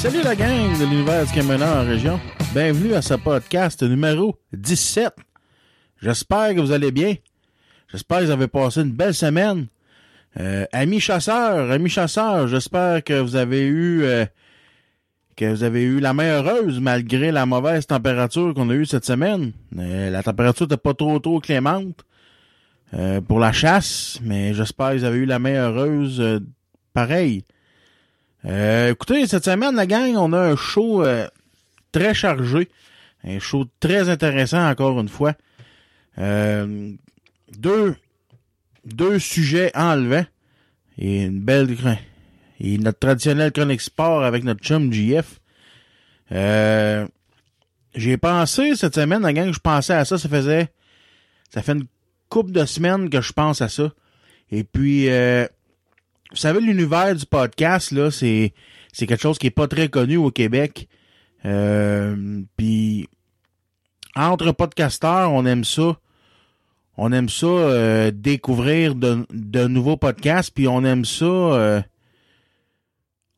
Salut la gang de l'univers du camionneur en région. Bienvenue à ce podcast numéro 17. J'espère que vous allez bien. J'espère que vous avez passé une belle semaine. Euh, amis chasseurs, amis chasseurs, j'espère que vous avez eu euh, que vous avez eu la main heureuse malgré la mauvaise température qu'on a eue cette semaine. Euh, la température n'était pas trop trop clémente pour la chasse, mais j'espère que vous avez eu la main heureuse pareil. Euh, écoutez, cette semaine, la gang, on a un show euh, très chargé. Un show très intéressant, encore une fois. Euh, deux, deux sujets enlevés. Et une belle... Et notre traditionnel chronique sport avec notre chum GF. Euh, j'ai pensé cette semaine, la gang, je pensais à ça. Ça faisait... Ça fait une couple de semaines que je pense à ça. Et puis... Vous savez, l'univers du podcast, là, c'est, c'est quelque chose qui est pas très connu au Québec. Euh, Puis, entre podcasteurs, on aime ça. On aime ça euh, découvrir de, nouveaux podcasts, puis on aime ça. euh,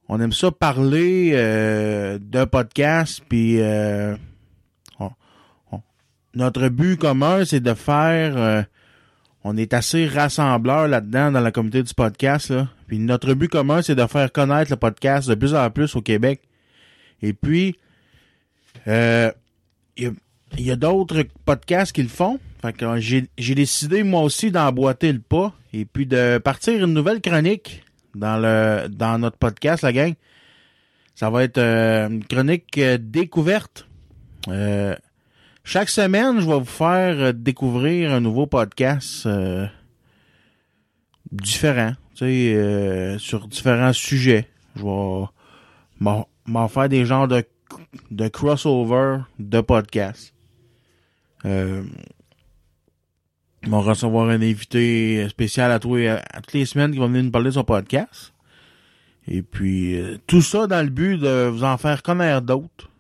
on aime ça parler euh, d'un podcast, puis notre but commun, c'est de faire. Euh, on est assez rassembleurs là-dedans dans la communauté du podcast. Puis notre but commun, c'est de faire connaître le podcast de plus en plus au Québec. Et puis, euh, il y a, il y a d'autres podcasts qui le font. Fait euh, j'ai décidé moi aussi d'emboîter le pas et puis de partir une nouvelle chronique dans le dans notre podcast, la gang. Ça va être euh, une chronique euh, découverte. Euh, chaque semaine, je vais vous faire euh, découvrir un nouveau podcast euh, différent, tu sais, euh, sur différents sujets. Je vais m'en faire des genres de, de crossover de podcasts. Euh, on va recevoir un invité spécial à, tous à toutes les semaines qui va venir nous parler de son podcast. Et puis, euh, tout ça dans le but de vous en faire connaître d'autres.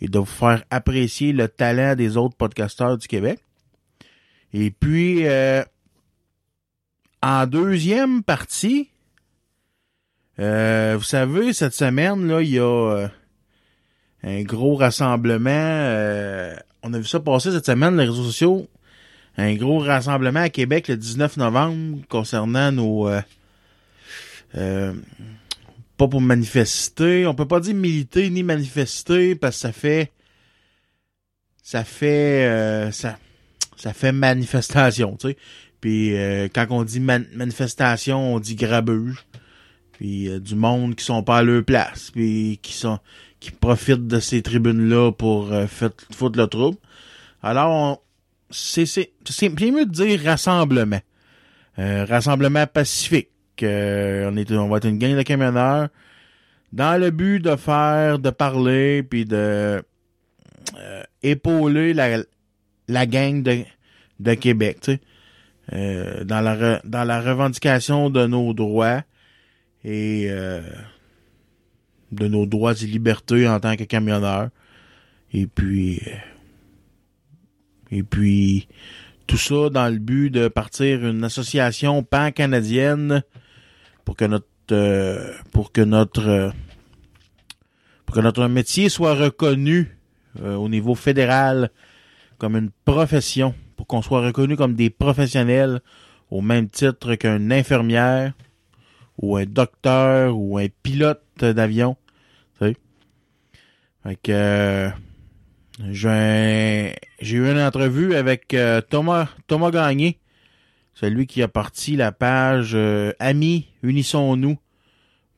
Et de vous faire apprécier le talent des autres podcasteurs du Québec. Et puis, euh, en deuxième partie, euh, vous savez, cette semaine, là, il y a euh, un gros rassemblement. euh, on a vu ça passer cette semaine, les réseaux sociaux. Un gros rassemblement à Québec le 19 novembre concernant nos... euh, euh, pas pour manifester. On peut pas dire militer ni manifester parce que ça fait ça fait euh, ça ça fait manifestation, tu sais. Puis euh, quand on dit man- manifestation, on dit grabuge. Puis euh, du monde qui sont pas à leur place, puis qui sont qui profitent de ces tribunes là pour euh, foutre le trouble. Alors c'est c'est c'est mieux de dire rassemblement. Euh, rassemblement pacifique. Euh, on, va être une gang de camionneurs dans le but de faire, de parler, puis de euh, épauler la, la gang de, de Québec, tu sais. Euh, dans la dans la revendication de nos droits et de nos droits et libertés en tant que camionneur et puis et puis tout ça dans le but de partir une association pan canadienne pour que notre euh, pour que notre euh, pour que notre métier soit reconnu euh, au niveau fédéral comme une profession pour qu'on soit reconnu comme des professionnels au même titre qu'un infirmière ou un docteur ou un pilote d'avion. Tu sais. Fait que euh, j'ai eu une entrevue avec euh, Thomas Thomas Gagné, celui qui a parti la page euh, Amis, unissons-nous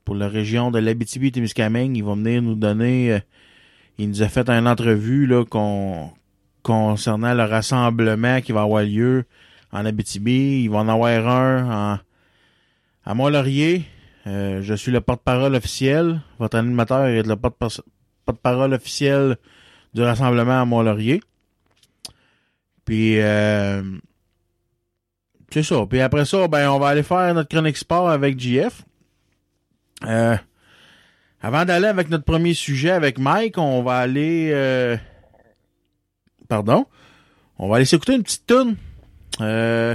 pour la région de l'Abitibi-Témiscamingue. Il va venir nous donner euh, il nous a fait une entrevue là concernant le rassemblement qui va avoir lieu en Abitibi. Il va en avoir un en, à Mont-Laurier. Euh, je suis le porte-parole officiel. Votre animateur est le porte- porte-parole officiel du rassemblement à Mont-Laurier. Puis, c'est ça. Puis après ça, ben, on va aller faire notre chronique sport avec JF. Euh, avant d'aller avec notre premier sujet avec Mike, on va aller... euh, Pardon? On va aller s'écouter une petite tune. Euh,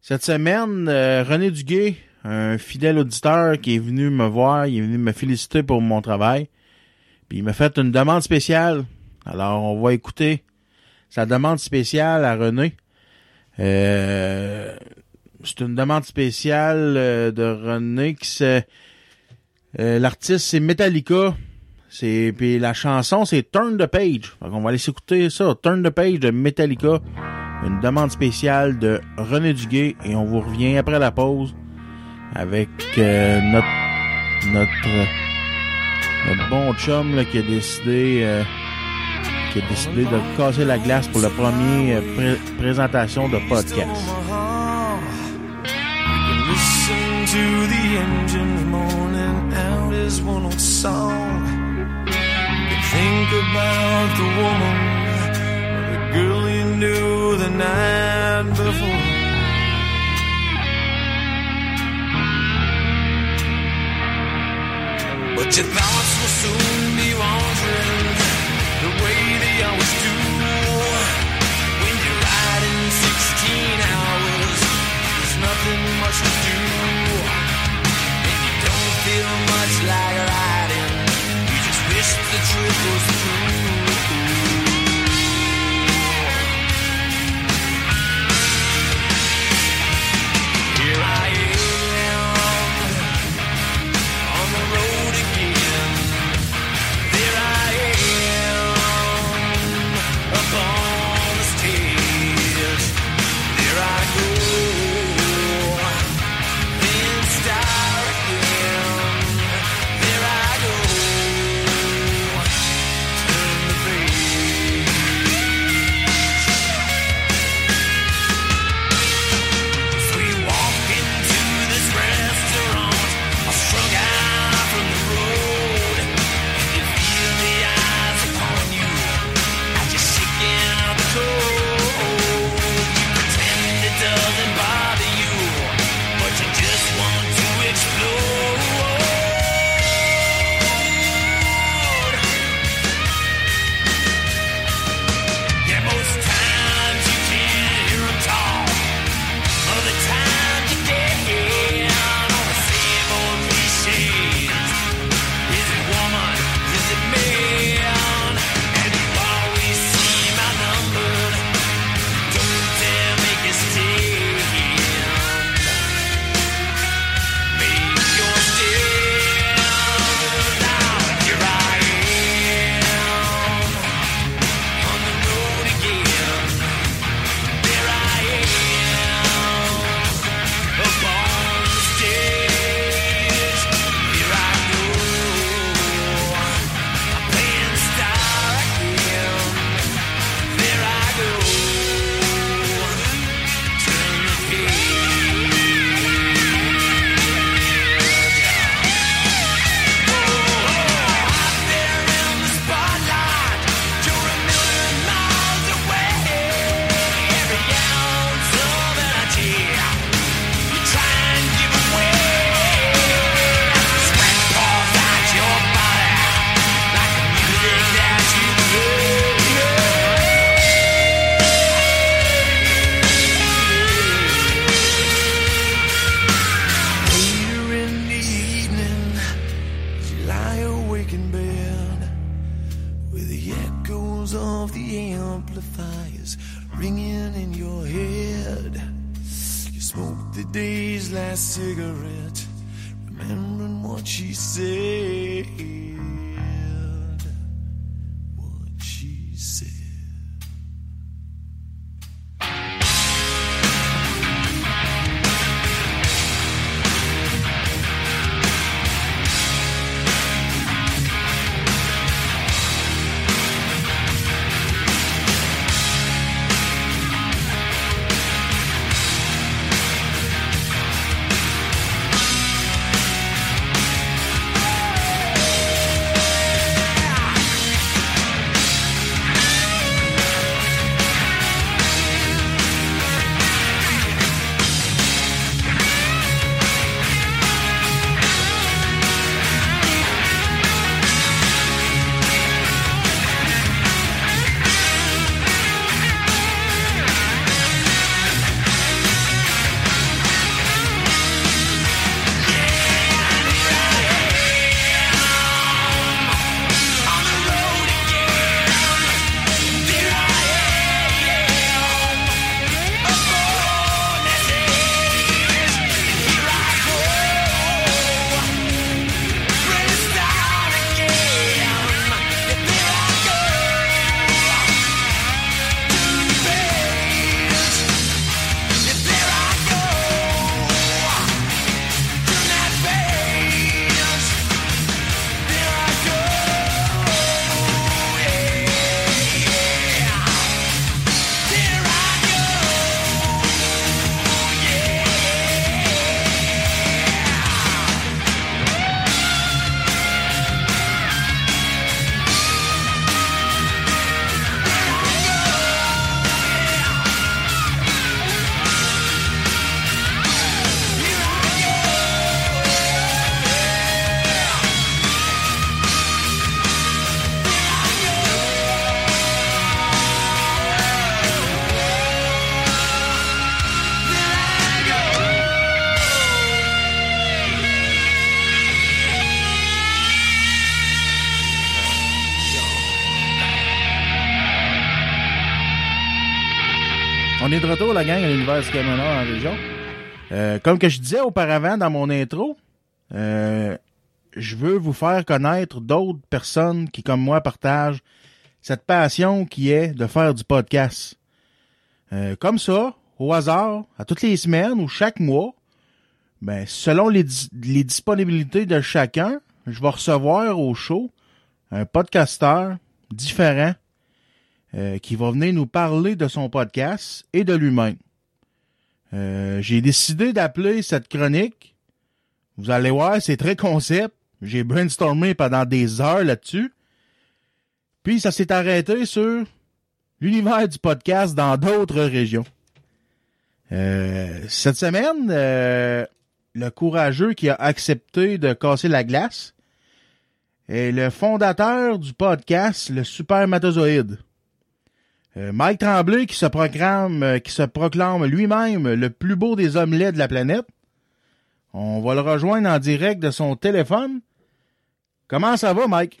cette semaine, euh, René Duguay, un fidèle auditeur qui est venu me voir, il est venu me féliciter pour mon travail. Puis il m'a fait une demande spéciale. Alors, on va écouter sa demande spéciale à René. Euh, c'est une demande spéciale euh, de René qui se... euh, L'artiste, c'est Metallica. C'est puis la chanson c'est Turn the Page. On va aller s'écouter ça, Turn the Page de Metallica, une demande spéciale de René Duguay et on vous revient après la pause avec euh, notre notre notre bon chum là, qui a décidé euh, qui a décidé de casser la glace pour la première euh, pré- présentation de podcast. But your will soon always do. When you're riding 16 hours, there's nothing much to do. And you don't feel much like riding. You just wish the trip was On est de retour, la gang, à l'univers du en région. Euh, comme que je disais auparavant dans mon intro, euh, je veux vous faire connaître d'autres personnes qui, comme moi, partagent cette passion qui est de faire du podcast. Euh, comme ça, au hasard, à toutes les semaines ou chaque mois, ben, selon les, les disponibilités de chacun, je vais recevoir au show un podcasteur différent euh, qui va venir nous parler de son podcast et de lui-même. Euh, J'ai décidé d'appeler cette chronique. Vous allez voir, c'est très concept. J'ai brainstormé pendant des heures là-dessus. Puis ça s'est arrêté sur l'univers du podcast dans d'autres régions. Euh, cette semaine, le courageux qui a accepté de casser la glace est le fondateur du podcast Le Supermatozoïde. Euh, Mike Tremblay qui se proclame, euh, qui se proclame lui-même le plus beau des hommes laids de la planète. On va le rejoindre en direct de son téléphone. Comment ça va, Mike?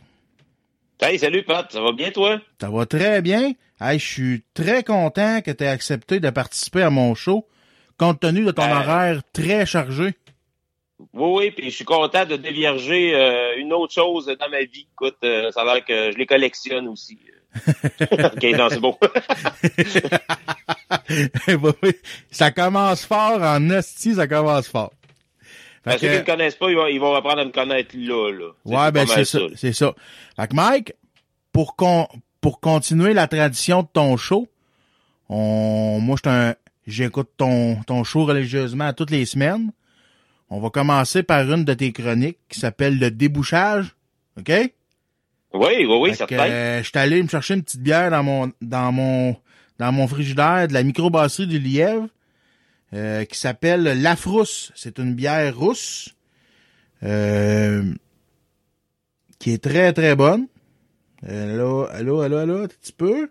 Hey, salut Pat, ça va bien toi? Ça va très bien. Hey, je suis très content que tu aies accepté de participer à mon show, compte tenu de ton Euh. horaire très chargé. Oui, oui, puis je suis content de dévierger euh, une autre chose dans ma vie. Écoute, euh, ça a l'air que je les collectionne aussi. Ok, non, c'est. Oui, oui. ça commence fort en hostie, ça commence fort. Fait Parce que ceux qui ne me connaissent pas, ils vont, ils vont apprendre à me connaître là. là. Ouais, ben c'est ça, c'est ça. Fait que Mike, pour con, pour continuer la tradition de ton show, on, moi j'écoute ton ton show religieusement toutes les semaines. On va commencer par une de tes chroniques qui s'appelle le débouchage, ok? Oui, oui, oui, te euh, je suis allé me chercher une petite bière dans mon dans mon dans mon frigidaire de la microbrasserie du Lièvre euh, qui s'appelle La Frousse. C'est une bière rousse euh, qui est très très bonne. Euh, là, allô, allô, allô, un petit peu.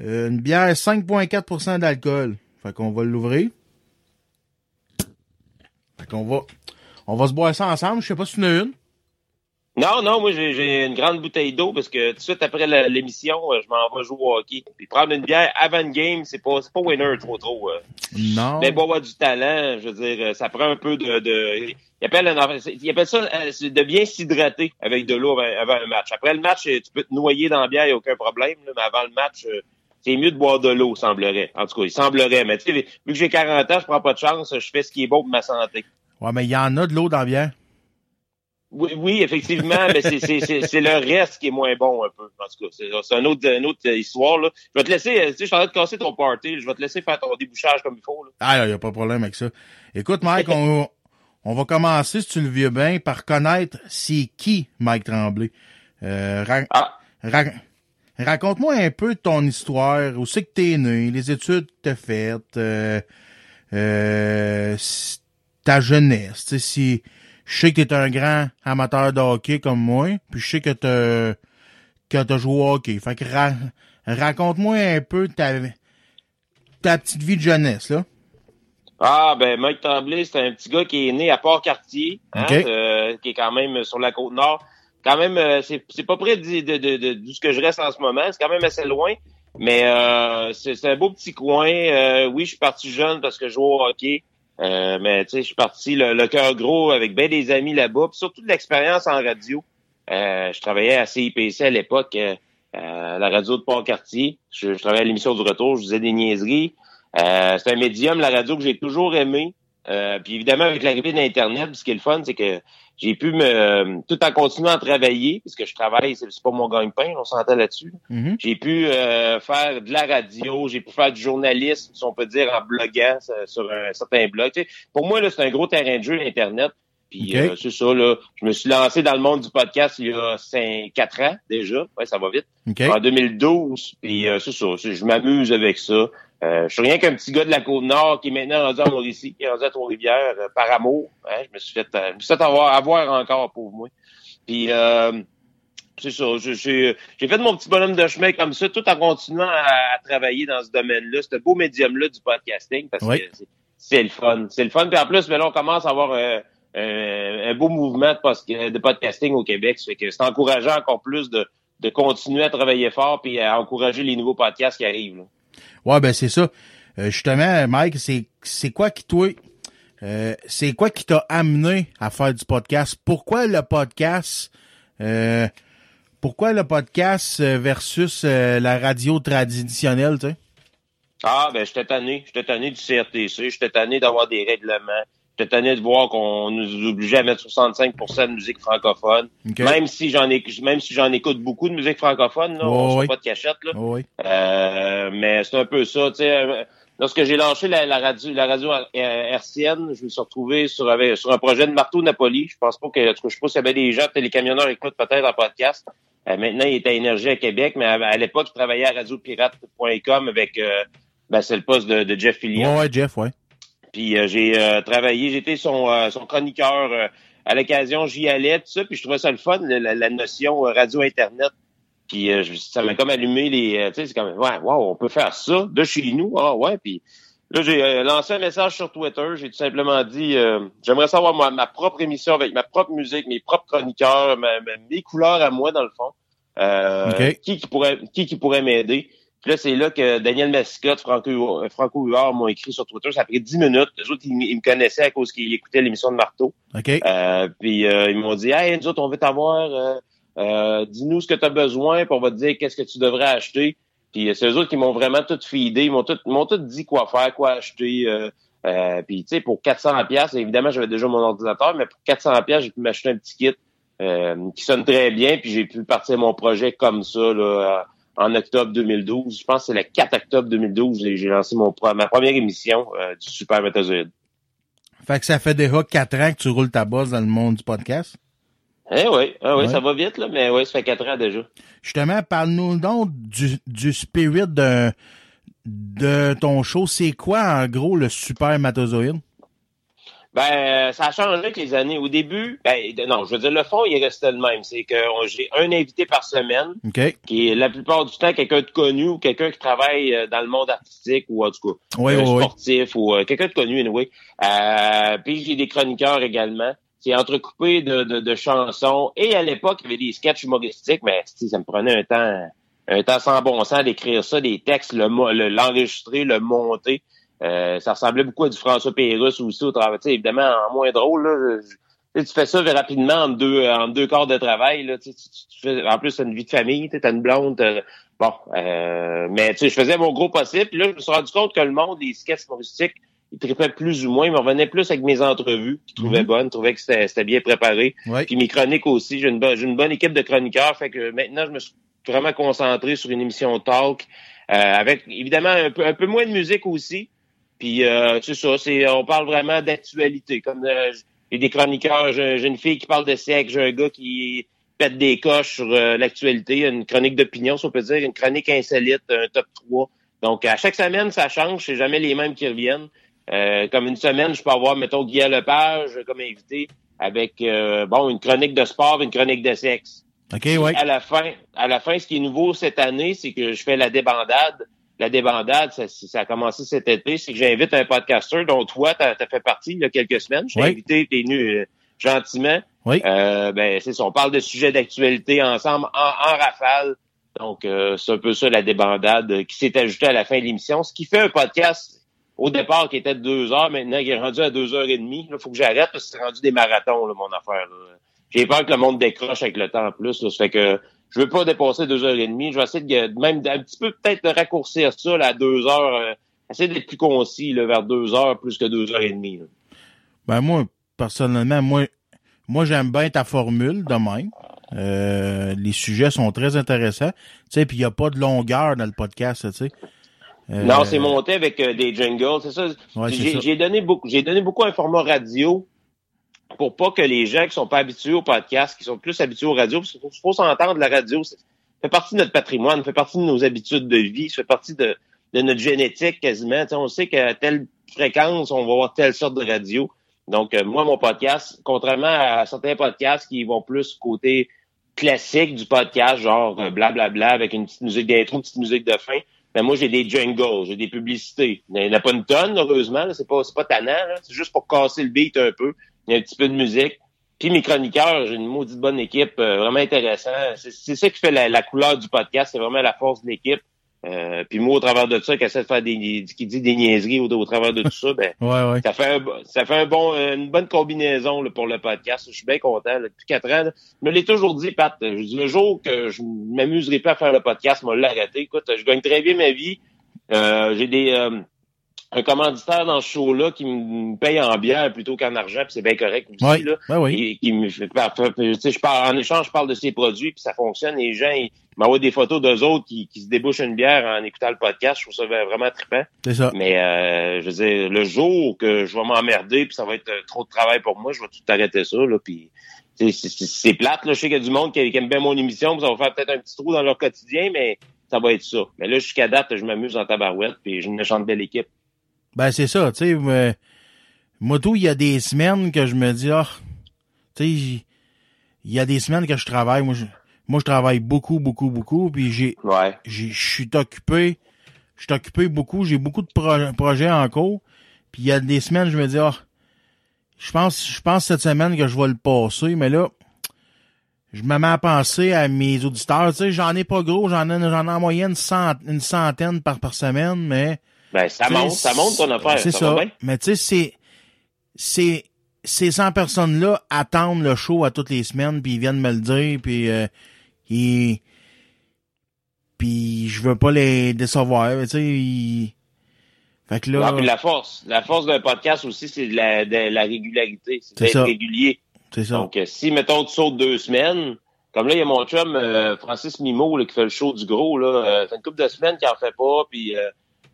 Euh, une bière 5.4% d'alcool. Fait qu'on va l'ouvrir. Fait qu'on va on va se boire ça ensemble. Je sais pas si tu en as une. Non, non, moi j'ai une grande bouteille d'eau parce que tout de suite après l'émission, euh, je m'en vais jouer au hockey. Puis prendre une bière avant une game, c'est pas c'est pas winner trop trop. euh. Non. Mais bon, avoir du talent, je veux dire, euh, ça prend un peu de. de il, appelle un- il appelle ça de bien s'hydrater avec de l'eau avant, avant un match. Après le match, tu peux te noyer dans la bière, il n'y a aucun problème. là, mais avant le match, c'est mieux de boire de l'eau, semblerait. En tout cas, il semblerait. Mais tu sais, vu que j'ai 40 ans, je prends pas de chance, je fais ce qui est bon pour ma santé. Ouais, mais il y en a de l'eau dans la bière. Oui, oui, effectivement, mais c'est, le reste qui est moins bon un peu. En tout cas, c'est, c'est un autre, une autre histoire. Là. Je vais te laisser, euh, tu sais, je suis en train de casser ton party. Je vais te laisser faire ton débouchage comme il faut. Là. Ah, il n'y a pas de problème avec ça. Écoute, Mike, on, on va commencer, si tu le veux bien, par connaître c'est qui Mike Tremblay. Euh, ra- Ah, ra- Raconte-moi un peu ton histoire, où c'est que t'es né, les études que t'as faites, euh, euh, ta jeunesse. Tu sais, si je sais que t'es un grand amateur de hockey comme moi, puis je sais que t'as que t'as joué au hockey. Fait que ra- raconte-moi un peu ta ta petite vie de jeunesse là. Ah, ben Mike Tremblay, c'est un petit gars qui est né à Port-Cartier, hein, euh, qui est quand même sur la côte nord. Quand même, euh, c'est, pas près de, de, de, de, ce que je reste en ce moment. C'est quand même assez loin. Mais euh, c'est, un beau petit coin. Euh, oui, je suis parti jeune parce que je joue au hockey. Euh, mais tu sais, je suis parti le, le cœur gros avec bien des amis là-bas. Puis surtout de l'expérience en radio. Euh, je travaillais à CIPC à l'époque, euh, la radio de Port-Cartier. Je, je travaillais à l'émission du retour, je faisais des niaiseries. Euh, c'est un médium, la radio, que j'ai toujours aimé. Euh, puis évidemment, avec l'arrivée d'Internet, ce qui est le fun, c'est que j'ai pu me tout en continuant à travailler, puisque je travaille, c'est pas mon gagne-pain, on s'entend là-dessus. Mhm. J'ai pu euh, faire de la radio, j'ai pu faire du journalisme, si on peut dire, en bloguant euh, sur un certain blog. Tu sais, pour moi, là, c'est un gros terrain de jeu, Internet. Puis euh, c'est ça, là. Je me suis lancé dans le monde du podcast il y a 5, 4 ans déjà. Ouais, ça va vite OK. en 2012. Puis euh, c'est ça, je m'amuse avec ça. Euh, je suis rien qu'un petit gars de la Côte-Nord qui est maintenant rendu à Mauricie, qui est rendu à Trois-Rivières euh, par amour. Hein, je me suis fait, euh, je me suis fait avoir, avoir encore, pauvre moi. Puis euh, c'est ça, j'ai fait mon petit bonhomme de chemin comme ça, tout en continuant à, à travailler dans ce domaine-là, ce beau médium-là du podcasting, parce Oui. que c'est- le fun. C'est le fun. Puis en plus, mais là, on commence à avoir euh, un, un beau mouvement de podcasting au Québec. Ça fait que c'est encourageant encore plus de, de continuer à travailler fort puis à encourager les nouveaux podcasts qui arrivent. là. Ouais, ben c'est ça. Euh, justement, Mike, c'est c'est quoi qui toi euh, c'est quoi qui t'a amené à faire du podcast? Pourquoi le podcast euh, pourquoi le podcast versus la radio traditionnelle, tu? Ah, ben, j'étais tanné. J'étais tanné du CRTC. J'étais tanné d'avoir des règlements. J'étais tanné de voir qu'on nous obligeait à mettre 65% de musique francophone. OK. Même si j'en même si j'en écoute beaucoup de musique francophone, là, on fait ouais. pas de cachette, là. Oh, oui. Euh, mais c'est un peu ça, tu sais. euh, Lorsque j'ai lancé la, la radio, la radio hertzienne, je me suis retrouvé sur, avec- sur un projet de Marteau Napoli. Je pense pas que, en tout cas, je sais pas s'il y avait des gens, les camionneurs écoutent peut-être en podcast. Euh, maintenant, il est à Énergie à Québec, mais à, à l'époque, je travaillais à radiopirate.com avec, euh, ben, c'est le poste de, de Jeff Fillion. Ouais, ouais, Jeff, ouais. Puis euh, j'ai euh, travaillé, j'étais son, euh, son chroniqueur euh, à l'occasion, j'y allais, tout ça, puis je trouvais ça le fun, la, la- notion euh, radio-internet. Puis euh, ça m'a comme allumé les. euh, tu sais, c'est comme Ouais, wow, on peut faire ça de chez nous. Ah ouais, puis là, j'ai euh, lancé un message sur Twitter, j'ai tout simplement dit euh, j'aimerais savoir ma, ma propre émission avec ma propre musique, mes propres chroniqueurs, ma- ma- mes couleurs à moi, dans le fond. Euh. Qui qui pourrait qui qui pourrait m'aider? Puis là, c'est là que Daniel Mascotte, Franco, Franco Huard m'ont écrit sur Twitter. Ça a pris 10 minutes. Les autres, ils, me connaissaient à cause qu'ils écoutaient l'émission de Marteau. OK. Euh, puis euh, ils m'ont dit Hey, nous autres, on veut t'avoir. Euh, euh, Dis-nous ce que tu as besoin, puis on va te dire qu'est-ce que tu devrais acheter. Puis euh, c'est eux autres qui m'ont vraiment tout feedé. Ils m'ont tout, ils m'ont tout dit quoi faire, quoi acheter. Euh, euh, puis tu sais, pour 400 pièces, évidemment, j'avais déjà mon ordinateur, mais pour 400 pièces, j'ai pu m'acheter un petit kit euh, qui sonne très bien. Puis j'ai pu partir mon projet comme ça là, en octobre 2012. Je pense que c'est le 4 octobre 2012 j'ai j'ai lancé mon ma première émission euh, du Super Métazoïde. Fait que ça fait déjà quatre ans que tu roules ta bosse dans le monde du podcast. Eh oui, ah oui, Ouais. ça va vite, là, mais oui, ça fait quatre ans déjà. Justement, parle-nous donc du, du spirit de, de ton show. C'est quoi, en gros, le super matozoïde? Ben, euh, ça a changé avec les années. Au début, ben, non, je veux dire, le fond, il est resté le même. C'est que j'ai un invité par semaine, OK? qui est la plupart du temps quelqu'un de connu ou quelqu'un qui travaille euh, dans le monde artistique ou en tout cas Oui, euh, oui, oui. sportif ou quelqu'un de connu, anyway. Euh, puis j'ai des chroniqueurs également. c'est entrecoupé de, de, de chansons. Et à l'époque, il y avait des sketchs humoristiques, mais ça me prenait un temps, un temps sans bon sens d'écrire ça, des textes, le- l'enregistrer, le, monter. Euh, ça ressemblait beaucoup à du François Pérusse aussi au travail. Tu sais, évidemment, en moins drôle, là. je- tu fais ça rapidement en deux, en deux quarts de travail. Là, tu, sais, tu- tu fais, en plus, t'as une vie de famille, tu as une blonde. t'as- Bon, euh, mais je faisais mon gros possible. Puis là, je me suis rendu compte que le monde des sketchs humoristiques, il tripait plus ou moins. Il me revenait plus avec mes entrevues, qu'il trouvait Mhm. bonnes, trouvait que c'était bien préparé. Ouais. Puis mes chroniques aussi. J'ai une, bonne- une bonne équipe de chroniqueurs. Fait que maintenant, je me suis vraiment concentré sur une émission talk. euh, avec évidemment un peu, un peu moins de musique aussi. Puis euh, c'est ça, c'est on parle vraiment d'actualité. Comme euh, j'ai des chroniqueurs, j'ai une fille qui parle de sexe, j'ai un gars qui pète des coches sur euh, l'actualité, une chronique d'opinion, si on peut dire, une chronique insolite, un top 3. Donc à chaque semaine, ça change, c'est jamais les mêmes qui reviennent. Euh, comme une semaine, je peux avoir, mettons, Guy Lepage comme invité avec euh, bon, une chronique de sport, une chronique de sexe. OK, ouais. À la fin, à la fin, ce qui est nouveau cette année, c'est que je fais la débandade. La débandade, ça, ça a commencé cet été, c'est que j'invite un podcaster dont toi, tu as, fait partie il y a quelques semaines. Je t'ai Oui. invité, t'es venu euh, gentiment. Oui. Euh, ben, c'est ça, on parle de sujets d'actualité ensemble en, en rafale. Donc, euh, c'est un peu ça la débandade euh, qui s'est ajoutée à la fin de l'émission. Ce qui fait un podcast au départ qui était de deux heures, maintenant qui est rendu à deux heures et demie. Il faut que j'arrête parce que c'est rendu des marathons, là, mon affaire. J'ai peur que le monde décroche avec le temps en plus. Là. Ça fait que je veux pas dépasser deux heures et demie. Je vais essayer de même d'un petit peu peut-être de raccourcir ça là, à deux heures. euh, essayer d'être plus concis là, vers deux heures plus que deux heures et demie. là. Ben moi, personnellement, moi, moi j'aime bien ta formule de même. Euh, les sujets sont très intéressants. Tu sais, puis il n'y a pas de longueur dans le podcast, tu sais. Euh, Non, c'est monté avec euh, des jingles, c'est. Ouais, ça. j'ai donné beaucoup, j'ai donné beaucoup un format radio pour pas que les gens qui sont pas habitués au podcast, qui sont plus habitués au radio, parce qu'il faut, s'entendre, la radio, ça fait partie de notre patrimoine, fait partie de nos habitudes de vie, ça fait partie de, notre génétique quasiment. On sait qu'à telle fréquence, on va avoir telle sorte de radio. Donc, euh, moi, mon podcast, contrairement à certains podcasts qui vont plus côté classique du podcast, genre euh, blablabla, avec une petite musique d'intro, une petite musique de fin, ben moi, j'ai des jingles, j'ai des publicités. Il n'y en a pas une tonne, heureusement. C'est pas, pas tannant. C'est juste pour casser le beat un peu. Il y a un petit peu de musique. Puis mes chroniqueurs, j'ai une maudite bonne équipe, euh, vraiment intéressant. C'est, c'est ça qui fait la, la couleur du podcast, c'est vraiment la force de l'équipe. Euh, puis moi, au travers de ça, qui essaie de faire des, qui dit des niaiseries au, au travers de tout ça, ben Ouais, ouais. ça fait un, ça fait un bon, une bonne combinaison là, pour le podcast. Je suis bien content. là. Depuis quatre ans, là. je me l'ai toujours dit, Pat. Je dis le jour que je m'amuserai pas à faire le podcast, moi l'arrêter. Écoute, je gagne très bien ma vie. Euh, j'ai des euh, un commanditaire dans ce show-là qui me paye en bière plutôt qu'en argent, puis c'est bien correct aussi. Ouais. Là. Ouais, oui. Et qui me fait, je parle, en échange, je parle de ses produits, puis ça fonctionne. Les gens, ils m'envoient des photos d'eux autres qui, qui se débouchent une bière en écoutant le podcast. Je trouve ça vraiment trippant. C'est ça. Mais euh, je veux dire, le jour que je vais m'emmerder puis ça va être euh, trop de travail pour moi, je vais tout arrêter ça. Là, puis c'est- plate. Là. Je sais qu'il y a du monde qui, qui aime bien mon émission, puis ça va faire peut-être un petit trou dans leur quotidien, mais ça va être ça. Mais là, jusqu'à date, je m'amuse en tabarouette, puis j'ai une méchante belle équipe. Ben, c'est ça, tu sais. mais Moi, tout, il y a des semaines que je me dis, ah, tu sais, il y a des semaines que je travaille. Moi, je, moi, je travaille beaucoup, beaucoup, beaucoup, puis j'ai, Ouais. je suis occupé, je suis occupé beaucoup, j'ai beaucoup de pro- projets en cours, puis il y a des semaines, je me dis, ah, je pense, je pense cette semaine que je vais le passer, mais là, je me mets à penser à mes auditeurs, tu sais, j'en ai pas gros, j'en ai, j'en ai en moyenne cent- une centaine par, par semaine, mais Ben, ça monte, ça monte ton affaire. C'est ça. ça. va bien? Mais tu sais, c'est, c'est, ces 100 personnes-là attendent le show à toutes les semaines, puis ils viennent me le dire, puis euh, ils, puis je veux pas les décevoir, tu sais. ils- Fait que là, Ah, puis la force. La force d'un podcast aussi, c'est de la, de la régularité. C'est d'être régulier. c'est ça. Donc, euh, si, mettons, tu sautes deux semaines, comme là, il y a mon chum euh, Francis Mimo là, qui fait le show du gros, là, euh, fait une couple de semaines qu'il en fait pas, puis euh,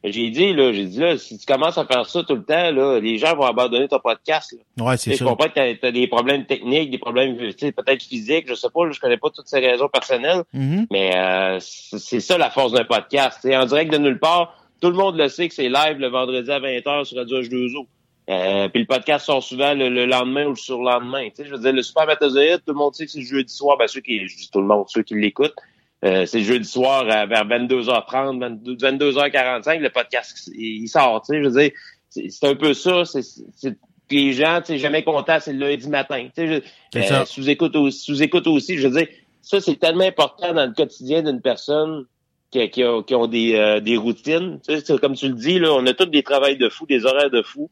j'ai dit, là, j'ai dit, là, si tu commences à faire ça tout le temps, là, les gens vont abandonner ton podcast. Là. Ouais, c'est sais, Je ça. comprends que t'as, t'as des problèmes techniques, des problèmes, tu sais, peut-être physiques, je sais pas, là, je connais pas toutes ces raisons personnelles, Mhm. mais euh, c'est ça la force d'un podcast. Tu sais, en direct de nulle part, tout le monde le sait que c'est live le vendredi à 20h sur Radio H2O. Euh, puis le podcast sort souvent le, le lendemain ou le surlendemain. Tu sais, je veux dire, le Super Métazoïde, tout le monde sait que c'est le jeudi soir. Ben, ceux qui, je dis tout le monde, ceux qui l'écoutent, euh, c'est jeudi soir à- vers 22h30, 22, 22h45, le podcast, il sort. Tu sais, je veux dire, c'est un peu ça. C'est les gens, tu sais, jamais contents, c'est le lundi matin. Tu sais, je- ça. sous-écoute aussi, sous-écoute aussi, je veux dire, ça, c'est tellement important dans le quotidien d'une personne qui, qui, a- qui ont des, euh, des routines. Tu sais, comme tu le dis, là, on a tous des travails de fou, des horaires de fou.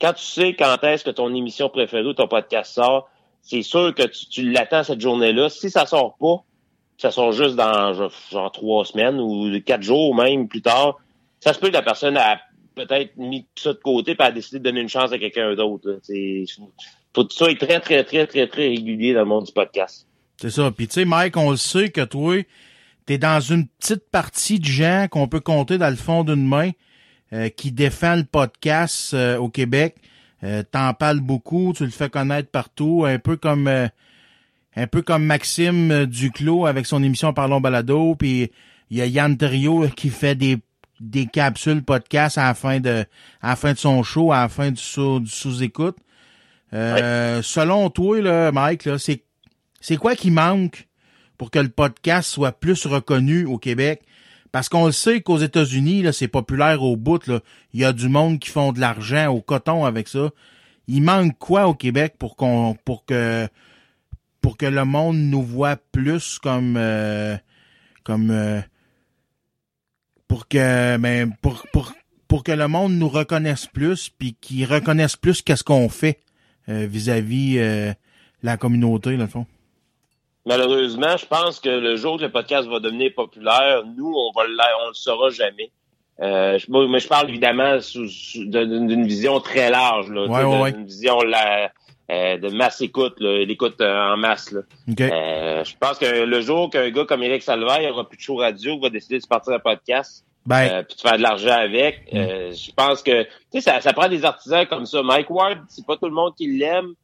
Quand tu sais quand est-ce que ton émission préférée ou ton podcast sort, c'est sûr que tu, tu l'attends cette journée-là. Si ça sort pas, ça sort juste dans genre, trois semaines ou quatre jours même plus tard, ça se peut que la personne a peut-être mis ça de côté et a décidé de donner une chance à quelqu'un d'autre. tout ça est très, très, très, très, très régulier dans le monde du podcast. C'est ça. Puis tu sais, Mike, on le sait que toi, t'es dans une petite partie de gens qu'on peut compter dans le fond d'une main euh, qui défend le podcast euh, au Québec. Euh, T'en parles beaucoup, tu le fais connaître partout, un peu comme un peu comme Maxime euh, Duclos avec son émission Parlons Balado, puis il y a Yann Terrio qui fait des des capsules podcast à la fin de à la fin de son show, à la fin du sous, du sous-écoute. Euh, Selon toi, là, Mike, là, c'est c'est quoi qui manque pour que le podcast soit plus reconnu au Québec? Parce qu'on le sait qu'aux États-Unis, là, c'est populaire au bout. Là. Il y a du monde qui font de l'argent au coton avec ça. Il manque quoi au Québec pour qu'on pour que pour que le monde nous voit plus comme euh, comme euh, pour que ben pour pour pour que le monde nous reconnaisse plus puis qu'il reconnaisse plus qu'est-ce qu'on fait euh, vis-à-vis euh, la communauté dans le fond. Malheureusement, je pense que le jour que le podcast va devenir populaire, nous, on va le, on le saura jamais. Euh, je, moi, je parle évidemment d'une vision très large, là, Ouais, ouais, vision la, euh, de masse écoute, là, l'écoute euh, en masse. Là. OK. Euh, je pense que le jour qu'un gars comme Eric Salvaire aura plus de show radio, va décider de se partir un podcast, Ben, euh, puis de faire de l'argent avec, euh, je pense que tu sais, ça, ça prend des artisans comme ça. Mike Ward, c'est pas tout le monde qui l'aime,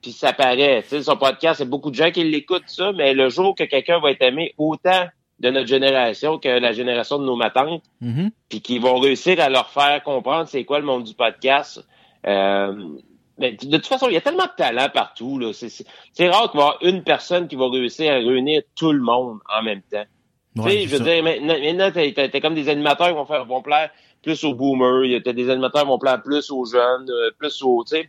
puis ça paraît. Tu sais, son podcast, c'est beaucoup de gens qui l'écoutent ça, mais le jour que quelqu'un va être aimé autant de notre génération que la génération de nos matantes, mhm. puis qui vont réussir à leur faire comprendre c'est quoi le monde du podcast. Euh, mais de toute façon, il y a tellement de talent partout. là. C'est- C'est rare qu'il va y avoir une personne qui va réussir à réunir tout le monde en même temps. Ouais, tu sais, je veux ça. dire, maintenant, maintenant t'as- t'as t'as comme des animateurs qui vont faire vont plaire plus aux boomers, t'as des animateurs qui vont plaire plus aux jeunes, euh, plus aux, tu sais.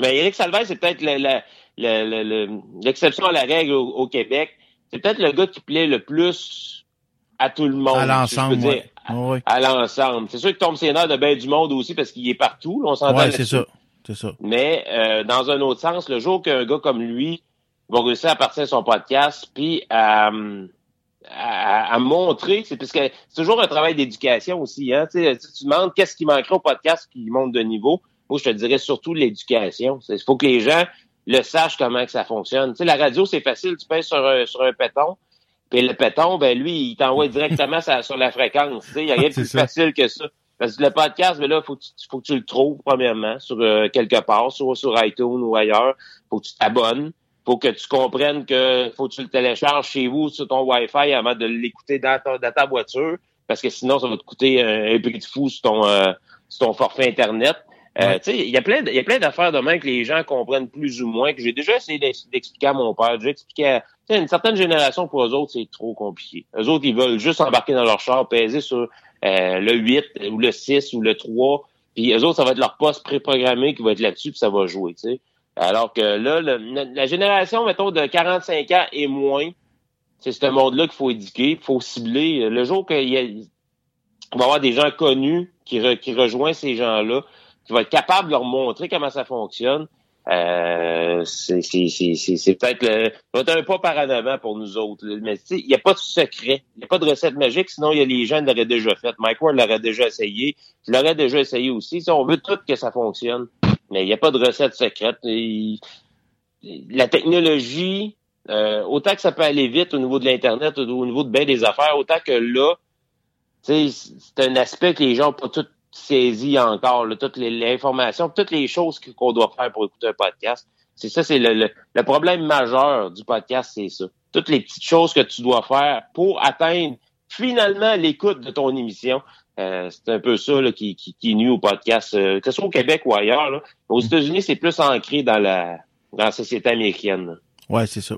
Mais Eric Salvaire, c'est peut-être la- la- la- la- la- l'exception à la règle au, au Québec. C'est peut-être le gars qui plaît le plus à tout le monde. à si je l'ensemble, dire. Ouais, ouais. à l'ensemble. C'est sûr qu'il tombe nerfs de bien du monde aussi parce qu'il est partout, là, on s'entend c'est ça. C'est ça. Mais euh, dans un autre sens, le jour qu'un gars comme lui va réussir à partir de son podcast, puis à, à, à montrer, c'est parce que c'est toujours un travail d'éducation aussi. Hein? Tu, sais, tu demandes qu'est-ce qui manquerait au podcast qui monte de niveau, moi je te dirais surtout l'éducation. Il faut que les gens le sachent comment que ça fonctionne. Tu sais, la radio, c'est facile, tu pèses sur un, sur un péton, puis le péton, ben lui, il t'envoie directement sur, sur la fréquence. Tu sais, Il n'y a rien de plus ça. facile que ça. Parce que le podcast, ben là, faut que tu, faut que tu le trouves, premièrement, sur euh, quelque part, soit sur iTunes ou ailleurs. Faut que tu t'abonnes. Faut que tu comprennes que faut que tu le télécharges chez vous sur ton Wi-Fi avant de l'écouter dans, ta- dans ta voiture. Parce que sinon, ça va te coûter un, un prix de fou sur ton, euh, sur ton forfait Internet. Euh, Ouais. tu sais, il y a plein, de- il y a plein d'affaires demain que les gens comprennent plus ou moins, que j'ai déjà essayé d'ex- d'expliquer à mon père. J'ai expliqué à, une certaine génération, pour eux autres, c'est trop compliqué. Eux autres, ils veulent juste embarquer dans leur char, peser sur euh, le 8 ou le 6 ou le 3. Puis eux autres, ça va être leur poste préprogrammé qui va être là-dessus, puis ça va jouer, tu sais. Alors que là, la génération, mettons, de 45 ans et moins, c'est ce monde-là qu'il faut éduquer, il faut cibler. Le jour qu'il y a, va avoir des gens connus qui, re- qui rejoignent ces gens-là, qui vont être capables de leur montrer comment ça fonctionne, euh, c'est peut-être le, un pas par en avant pour nous autres. là. Mais il n'y a pas de secret, il n'y a pas de recette magique, sinon y a les gens l'auraient déjà fait. Mike Ward l'aurait déjà essayé, je l'aurais déjà essayé aussi. Tu sais, on veut tout que ça fonctionne, mais il n'y a pas de recette secrète. La technologie, euh, autant que ça peut aller vite au niveau de l'Internet, au au niveau de bien des affaires, autant que là, c'est un aspect que les gens n'ont pas tout saisi encore, là, toutes les, les informations, toutes les choses qu'on doit faire pour écouter un podcast. C'est ça, c'est le, le, le problème majeur du podcast, c'est ça. Toutes les petites choses que tu dois faire pour atteindre finalement l'écoute de ton émission. Euh, c'est un peu ça là, qui, qui, qui nuit au podcast, euh, que ce soit au Québec ou ailleurs. Là. Aux États-Unis, c'est plus ancré dans la, dans la société américaine. Ouais, c'est ça.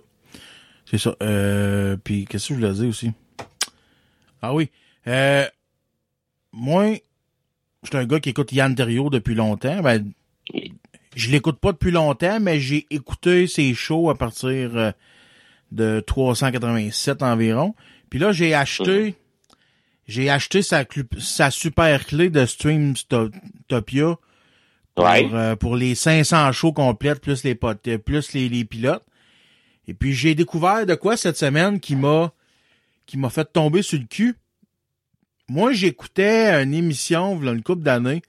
C'est ça. Euh, puis, qu'est-ce que je voulais dire aussi? Ah oui. Euh, moi, je suis un gars qui écoute Yann Terriot depuis longtemps. Ben, je l'écoute pas depuis longtemps, mais j'ai écouté ses shows à partir euh, de 387 environ. Puis là, j'ai acheté, j'ai acheté sa, sa super clé de Streamtopia pour, Ouais. euh, pour les 500 shows complètes plus les potes, euh, plus les, les pilotes. Et puis j'ai découvert de quoi cette semaine qui m'a qui m'a fait tomber sur le cul. Moi, j'écoutais une émission, a une couple d'années,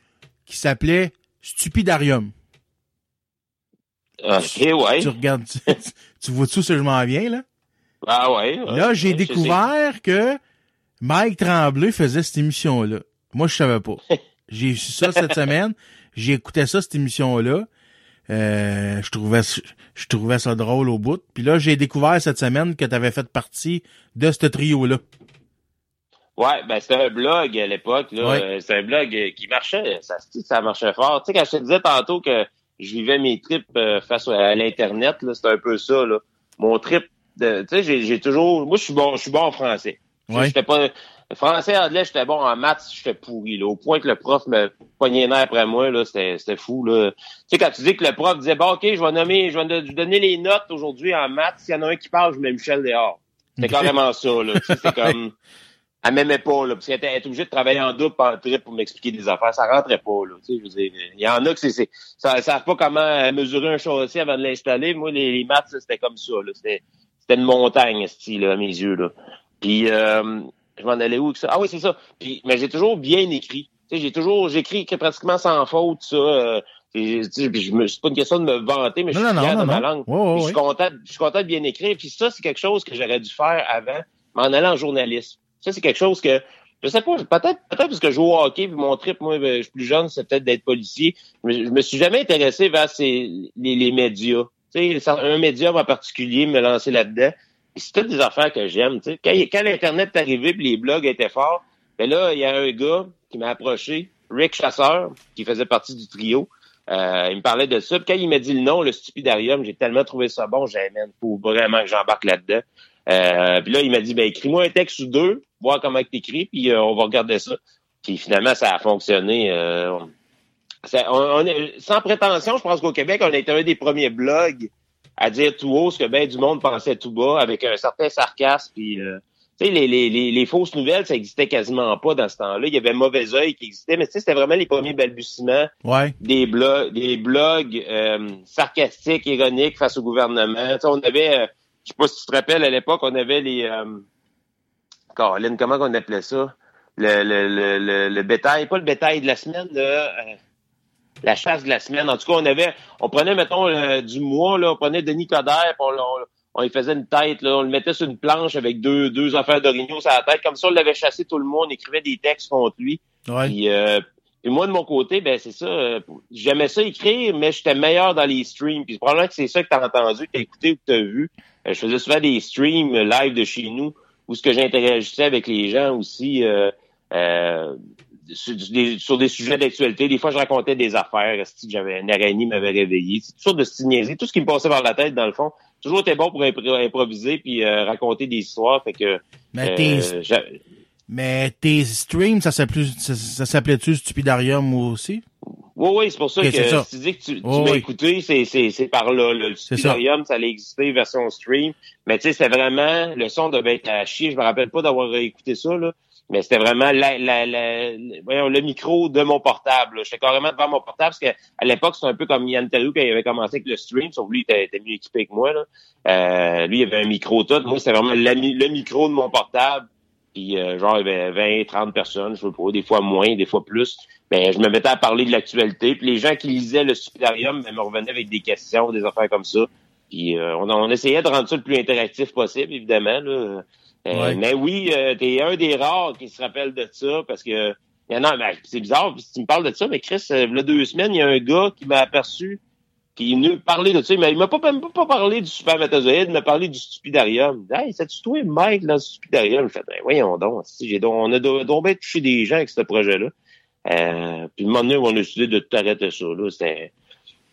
qui s'appelait Stupidarium. Ok, ouais. Tu regardes, tu, tu vois tout ce que je m'en viens, là? Ah ouais. ouais. Là, j'ai Ouais, découvert que Mike Tremblay faisait cette émission-là. Moi, je savais pas. J'ai su ça cette semaine. J'ai écouté ça, cette émission-là. Euh, je trouvais je trouvais ça drôle au bout. Puis là, j'ai découvert cette semaine que tu avais fait partie de ce trio-là. Ouais, ben c'était un blog à l'époque. là. Ouais. Euh, C'était un blog euh, qui marchait. Ça, ça marchait fort. Tu sais, quand je te disais tantôt que je vivais mes trips euh, face à l'Internet, là, c'était un peu ça. Là. Mon trip, de, tu sais, j'ai, j'ai toujours. Moi, je suis bon, je suis bon en français. Ouais. J'étais pas. Français, anglais, j'étais bon en maths, j'étais pourri. Là, au point que le prof me poignait les nerfs après moi, là, c'était, c'était fou. Là. Tu sais, quand tu dis que le prof disait bon, ok, je vais nommer, je vais don- donner les notes aujourd'hui en maths. S'il y en a un qui parle, je mets Michel dehors. C'était carrément ça. Là. C'était comme. Elle m'aimait pas, là, parce qu'elle était, obligée de travailler en double en trip pour m'expliquer des affaires. Ça rentrait pas, là. Tu sais, je veux dire, il y en a que c'est, ça, savent pas comment euh, mesurer un châssis avant de l'installer. Moi, les, les maths, c'était comme ça, là. C'était, c'était une montagne, style, là, à mes yeux, là. Puis, euh, je m'en allais où avec ça? Ah oui, c'est ça. Puis, mais j'ai toujours bien écrit. Tu sais, j'ai toujours, j'écris que pratiquement sans faute, ça. Euh, et, tu sais, puis je me, c'est pas une question de me vanter, mais je suis non, fier non, de ma langue. Je suis content, je suis content de bien écrire. Puis ça, c'est quelque chose que j'aurais dû faire avant, m'en allant en journalisme. Ça, c'est quelque chose que, je sais pas, peut-être, peut-être parce que je joue au hockey, puis mon trip, moi, ben, je suis plus jeune, c'est peut-être d'être policier. Mais je me suis jamais intéressé vers les, les médias. Tu sais, ça- un médium en particulier, me lancer là-dedans. C'est toutes des affaires que j'aime. Quand, quand l'Internet est arrivé, puis les blogs étaient forts, ben là, il y a un gars qui m'a approché, Rick Chasseur, qui faisait partie du trio. Euh, il me parlait de ça. Puis quand il m'a dit le nom, le stupidarium, j'ai tellement trouvé ça bon, j'ai man, faut vraiment que j'embarque là-dedans. Euh, puis là, il m'a dit, ben écris-moi un texte ou deux, voir comment tu écris, puis euh, on va regarder ça. Puis finalement, ça a fonctionné. euh, ça- on- on est- sans prétention, je pense qu'au Québec, on a été un des premiers blogs à dire tout haut ce que ben du monde pensait tout bas, avec un certain sarcasme. Puis, euh, tu sais, les, les, les, les fausses nouvelles, ça existait quasiment pas dans ce temps-là. Il y avait mauvais œil qui existait, mais tu sais, c'était vraiment les premiers balbutiements Ouais. des blogs, des blogs euh, sarcastiques, ironiques face au gouvernement. Tu sais, on avait, je sais pas si tu te rappelles, à l'époque, on avait les, Caroline, comment on appelait ça? Le, le, le, le, le bétail, pas le bétail de la semaine, là, euh, la chasse de la semaine. En tout cas, on avait, on prenait, mettons, euh, du mois, là, on prenait Denis Coderre, on, on, on lui faisait une tête, là, on le mettait sur une planche avec deux, deux affaires d'orignaux sur la tête. Comme ça, on l'avait chassé tout le monde, on écrivait des textes contre lui. Ouais. Puis, euh, et moi, de mon côté, ben c'est ça. euh, J'aimais ça écrire, mais j'étais meilleur dans les streams. Puis probablement que c'est ça que tu as entendu, que tu as écouté ou que tu as vu. Euh, je faisais souvent des streams live de chez nous où ce que j'interagissais avec les gens aussi euh, euh, sur, des, sur des sujets d'actualité. Des fois, je racontais des affaires. Si j'avais une araignée m'avait réveillé? C'est toutes sortes de niaiseries. Tout ce qui me passait par la tête, dans le fond. Toujours été bon pour impro- improviser puis euh, raconter des histoires. Fait que Mais mais tes streams, ça s'appelait, ça, ça s'appelait-tu Stupidarium aussi? Oui, oui, c'est pour ça que ça. tu dis que tu, tu Oh, m'as oui. écouté, c'est, c'est, c'est par là. Le ça. Stupidarium, ça. allait exister version stream. Mais tu sais, c'était vraiment, le son devait être à chier. Je me rappelle pas d'avoir écouté ça, là. Mais c'était vraiment la, la, la, le- voyons, le micro de mon portable. là. J'étais carrément devant mon portable parce que à l'époque, c'était un peu comme Yann Terrou quand il avait commencé avec le stream, sauf lui, il était, était mieux équipé que moi. Là. Euh, lui, il avait un micro tout. Moi, c'était vraiment le micro de mon portable. Puis euh, genre, il y avait 20, 30 personnes, je sais pas, des fois moins, des fois plus. Ben, je me mettais à parler de l'actualité. Puis les gens qui lisaient le Supidarium ben, me revenaient avec des questions, des affaires comme ça. Puis euh, on, on essayait de rendre ça le plus interactif possible, évidemment. Là. Euh, Ouais. Mais oui, euh, t'es un des rares qui se rappelle de ça parce que a, ben, c'est bizarre, si tu me parles de ça, mais Chris, euh, il y a deux semaines, il y a un gars qui m'a aperçu, qui est venu me parler de ça. Il m'a, il m'a pas, même pas parlé du supermétazoïde, il m'a parlé du stupidarium. Hey, c'est-tu toi, Mike, dans le stupidarium? Je fais, ben, voyons donc, j'ai donc, on a donc bien touché des gens avec ce projet-là. Euh, puis, un moment donné, on a décidé de tout arrêter ça, là. C'était,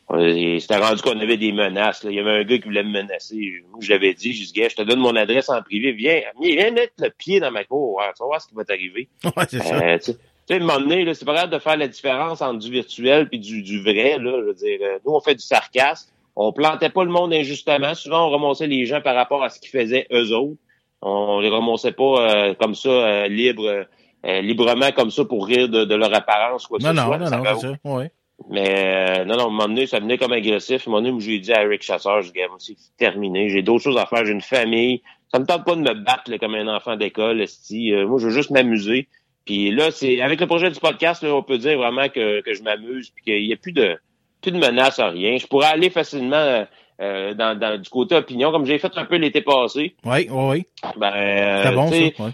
on- c'était rendu qu'on avait des menaces, là. Il y avait un gars qui voulait me menacer. Moi, je l'avais dit, dit, gars, je te donne mon adresse en privé, viens, viens mettre le pied dans ma cour, ouais, tu vas voir ce qui va t'arriver. Ouais, c'est ça. Tu sais, un moment donné, là, c'est pas grave de faire la différence entre du virtuel puis du, du vrai, là. Je veux dire, euh, nous, on fait du sarcasme. On plantait pas le monde injustement. Souvent, on remontait les gens par rapport à ce qu'ils faisaient eux autres. On les remontait pas euh, comme ça, euh, libre, euh, librement comme ça pour rire de, de leur apparence. Quoi que Non, ce non, soit. non, Ça non, ça. Ouais. mais euh, non, non, à un moment donné, ça venait comme agressif. À un moment donné, où j'ai dit à Eric Chasseur, je dis, c'est terminé. J'ai d'autres choses à faire. J'ai une famille. Ça me tente pas de me battre là, comme un enfant d'école. Euh, moi, je veux juste m'amuser. Puis là, c'est avec le projet du podcast, là, on peut dire vraiment que, que je m'amuse, puis qu'il n'y a plus de plus de menaces à rien. Je pourrais aller facilement euh, dans, dans du côté opinion, comme j'ai fait un peu l'été passé. Oui, oui, oui. Ben, euh, C'était bon, ça. Ouais.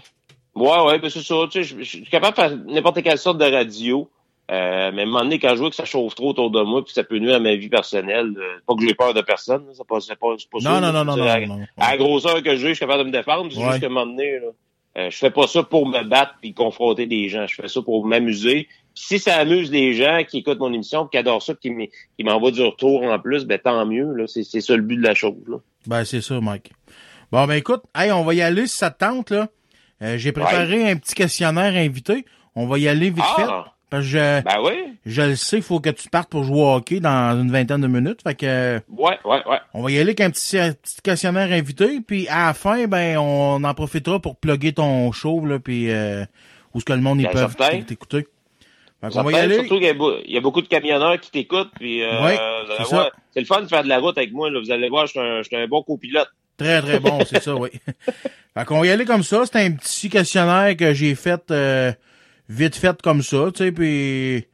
Ouais, ouais, ben c'est ça. Tu sais, je, je suis capable de faire n'importe quelle sorte de radio. Euh, mais à un moment donné, quand je vois que ça chauffe trop autour de moi puis que ça peut nuire à ma vie personnelle, euh, pas que j'ai peur de personne, c'est pas, c'est pas, c'est pas ça. Non, non, non, non, non, non. À la grosseur que j'ai, je suis capable de me défendre. C'est Ouais. juste qu'à un moment donné, là, euh, je fais pas ça pour me battre puis confronter des gens. Je fais ça pour m'amuser. Si ça amuse les gens qui écoutent mon émission qui adorent ça qui m'envoient du retour en plus, ben tant mieux. Là. C'est, c'est ça le but de la chose. Là. Ben, c'est ça, Mike. Bon, ben, écoute, hey, on va y aller si ça te tente, là. Euh, J'ai préparé un petit questionnaire invité. On va y aller vite fait. Parce que je, Ben oui. je le sais, il faut que tu partes pour jouer au hockey dans une vingtaine de minutes. Fait que, Ouais, ouais, ouais. on va y aller avec un petit, un petit questionnaire invité. Puis, à la fin, ben, on en profitera pour plugger ton show, là, puis, euh, où est-ce que le monde, ils Ben, peuvent t'écouter. Fait qu'on Ça va y aller. Surtout qu'il y, a beaucoup de camionneurs qui t'écoutent. Puis, euh, Ouais, c'est voir, ça. c'est le fun de faire de la route avec moi. Là. Vous allez voir, je suis un, je suis un bon copilote. Très, très bon, c'est ça, oui. Fait qu'on va y aller comme ça. C'est un petit questionnaire que j'ai fait euh, vite fait comme ça, tu sais, puis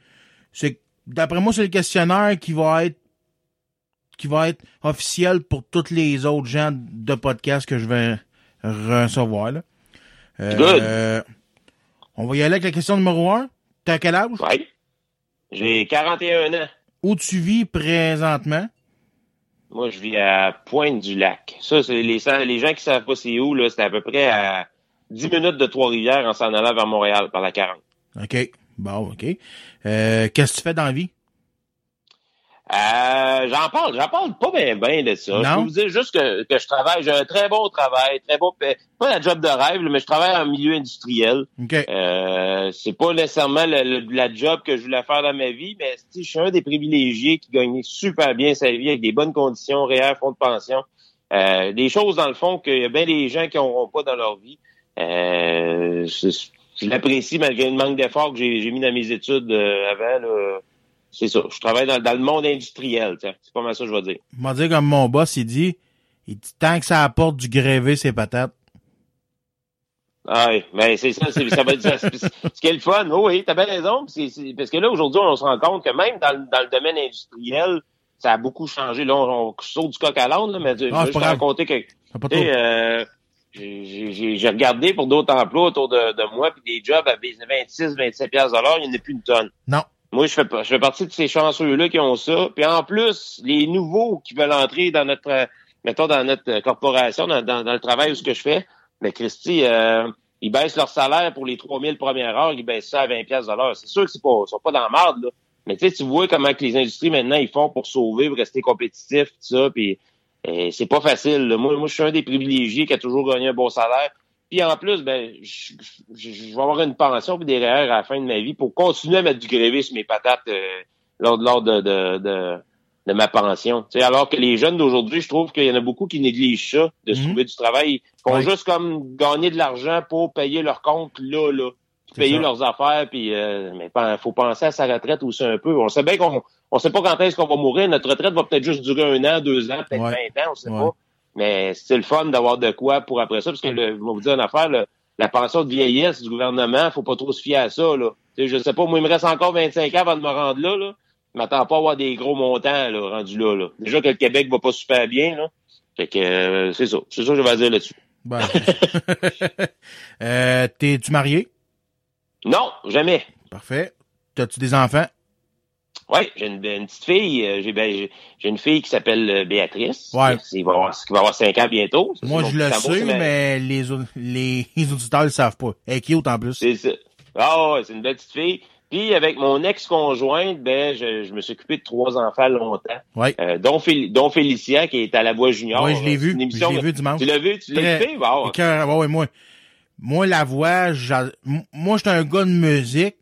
c'est d'après moi, c'est le questionnaire qui va être qui va être officiel pour tous les autres gens de podcast que je vais recevoir. Là. Euh, Good. euh, on va y aller avec la question numéro un. T'as quel âge? Ouais. J'ai 41 ans. Où tu vis présentement? Moi, je vis à Pointe-du-Lac. Ça, c'est les, les gens qui savent pas c'est où, là, c'est à peu près à 10 minutes de Trois-Rivières en s'en allant vers Montréal par la 40. OK. Bon, OK. Euh, Qu'est-ce que tu fais dans la vie? Euh, j'en parle, j'en parle pas bien ben de ça. Je Non? peux vous dire juste que, que je travaille, j'ai un très bon travail, très bon, pa- pas la job de rêve, mais je travaille en milieu industriel. OK. Euh, c'est pas nécessairement le- le- la job que je voulais faire dans ma vie, mais je suis un des privilégiés qui gagnait super bien sa vie avec des bonnes conditions, réels, fonds de pension. Euh, des choses, dans le fond, qu'il y a bien des gens qui n'auront pas dans leur vie. Euh, je l'apprécie malgré le manque d'efforts que j'ai mis dans mes études euh, avant. là. C'est ça. Je travaille dans, dans le monde industriel. C'est pas mal ça que je vais dire. m'a dit comme mon boss, il dit, il dit tant que ça apporte du grévé, c'est patates. Ah oui, mais c'est ça, c'est, ça va être ça. c'est- Ce qui est le fun, oh oui, t'as bien raison. C'est, c'est- parce que là, aujourd'hui, on se rend compte que même dans, le- dans le domaine industriel, ça a beaucoup changé. Là, on, on saute du coq à l'âne, mais je Ah, vais te grave. raconter que J'ai, regardé pour d'autres emplois autour de, de moi, puis des jobs à 26, 27 piastres de l'heure, il n'y en a plus une tonne. Non. Moi, je fais, je fais partie de ces chanceux-là qui ont ça. Puis en plus, les nouveaux qui veulent entrer dans notre, euh, mettons, dans notre euh, corporation, dans, dans, dans le travail où ce que je fais, mais Christy, euh, ils baissent leur salaire pour les 3000 premières heures, ils baissent ça à 20 pièces l'heure. C'est sûr que c'est pas, ils sont pas dans la marde, là. Mais tu sais, tu vois comment que les industries maintenant ils font pour sauver, pour rester compétitifs, tout ça, puis euh, c'est pas facile. là. Moi, moi, je suis un des privilégiés qui a toujours gagné un bon salaire. Puis en plus, ben, je, je- je vais avoir une pension puis des REER à la fin de ma vie pour continuer à mettre du grévé sur mes patates euh, lors, lors de, de, de, de ma pension. Tu sais, alors que les jeunes d'aujourd'hui, je trouve qu'il y en a beaucoup qui négligent ça, de se Mhm. trouver du travail. Ils font juste comme gagner de l'argent pour payer leur compte là, là. Payer ça. leurs affaires, puis euh, mais faut penser à sa retraite aussi un peu. On sait bien qu'on on sait pas quand est-ce qu'on va mourir. Notre retraite va peut-être juste durer un an, deux ans, peut-être Ouais. 20 ans, on sait Ouais. pas. Mais c'est le fun d'avoir de quoi pour après ça, parce que le, je vais vous dire une affaire, le- la pension de vieillesse du gouvernement, faut pas trop se fier à ça. Là. Tu sais, je sais pas, moi, il me reste encore 25 ans avant de me rendre là. là. Je m'attends pas à avoir des gros montants là, rendus là, là. Déjà que le Québec va pas super bien. Là. Fait que euh, c'est ça. C'est ça que je vais dire là-dessus. Ben, euh, T'es-tu marié? Non, jamais. Parfait. T'as-tu des enfants? Oui, j'ai une, une petite fille. euh, J'ai ben, j'ai- une fille qui s'appelle euh, Béatrice. Ouais. Qui va, avoir, qui va avoir 5 ans bientôt. Ça, Moi, je le sais, ma- mais les, les, les auditeurs le savent pas. Elle est cute en plus. C'est ça. Ah ouais, c'est une belle petite fille. Puis avec mon ex-conjointe, ben je, je me suis occupé de trois enfants longtemps, Ouais. euh, dont, Féli- dont Félicia qui est à la Voix Junior. Ouais, je l'ai vu. une Je l'ai vu dimanche. Tu l'as vu, tu l'as? Bon, Écœur- ouais, ouais, moi, moi, la voix, moi, j'étais un gars de musique,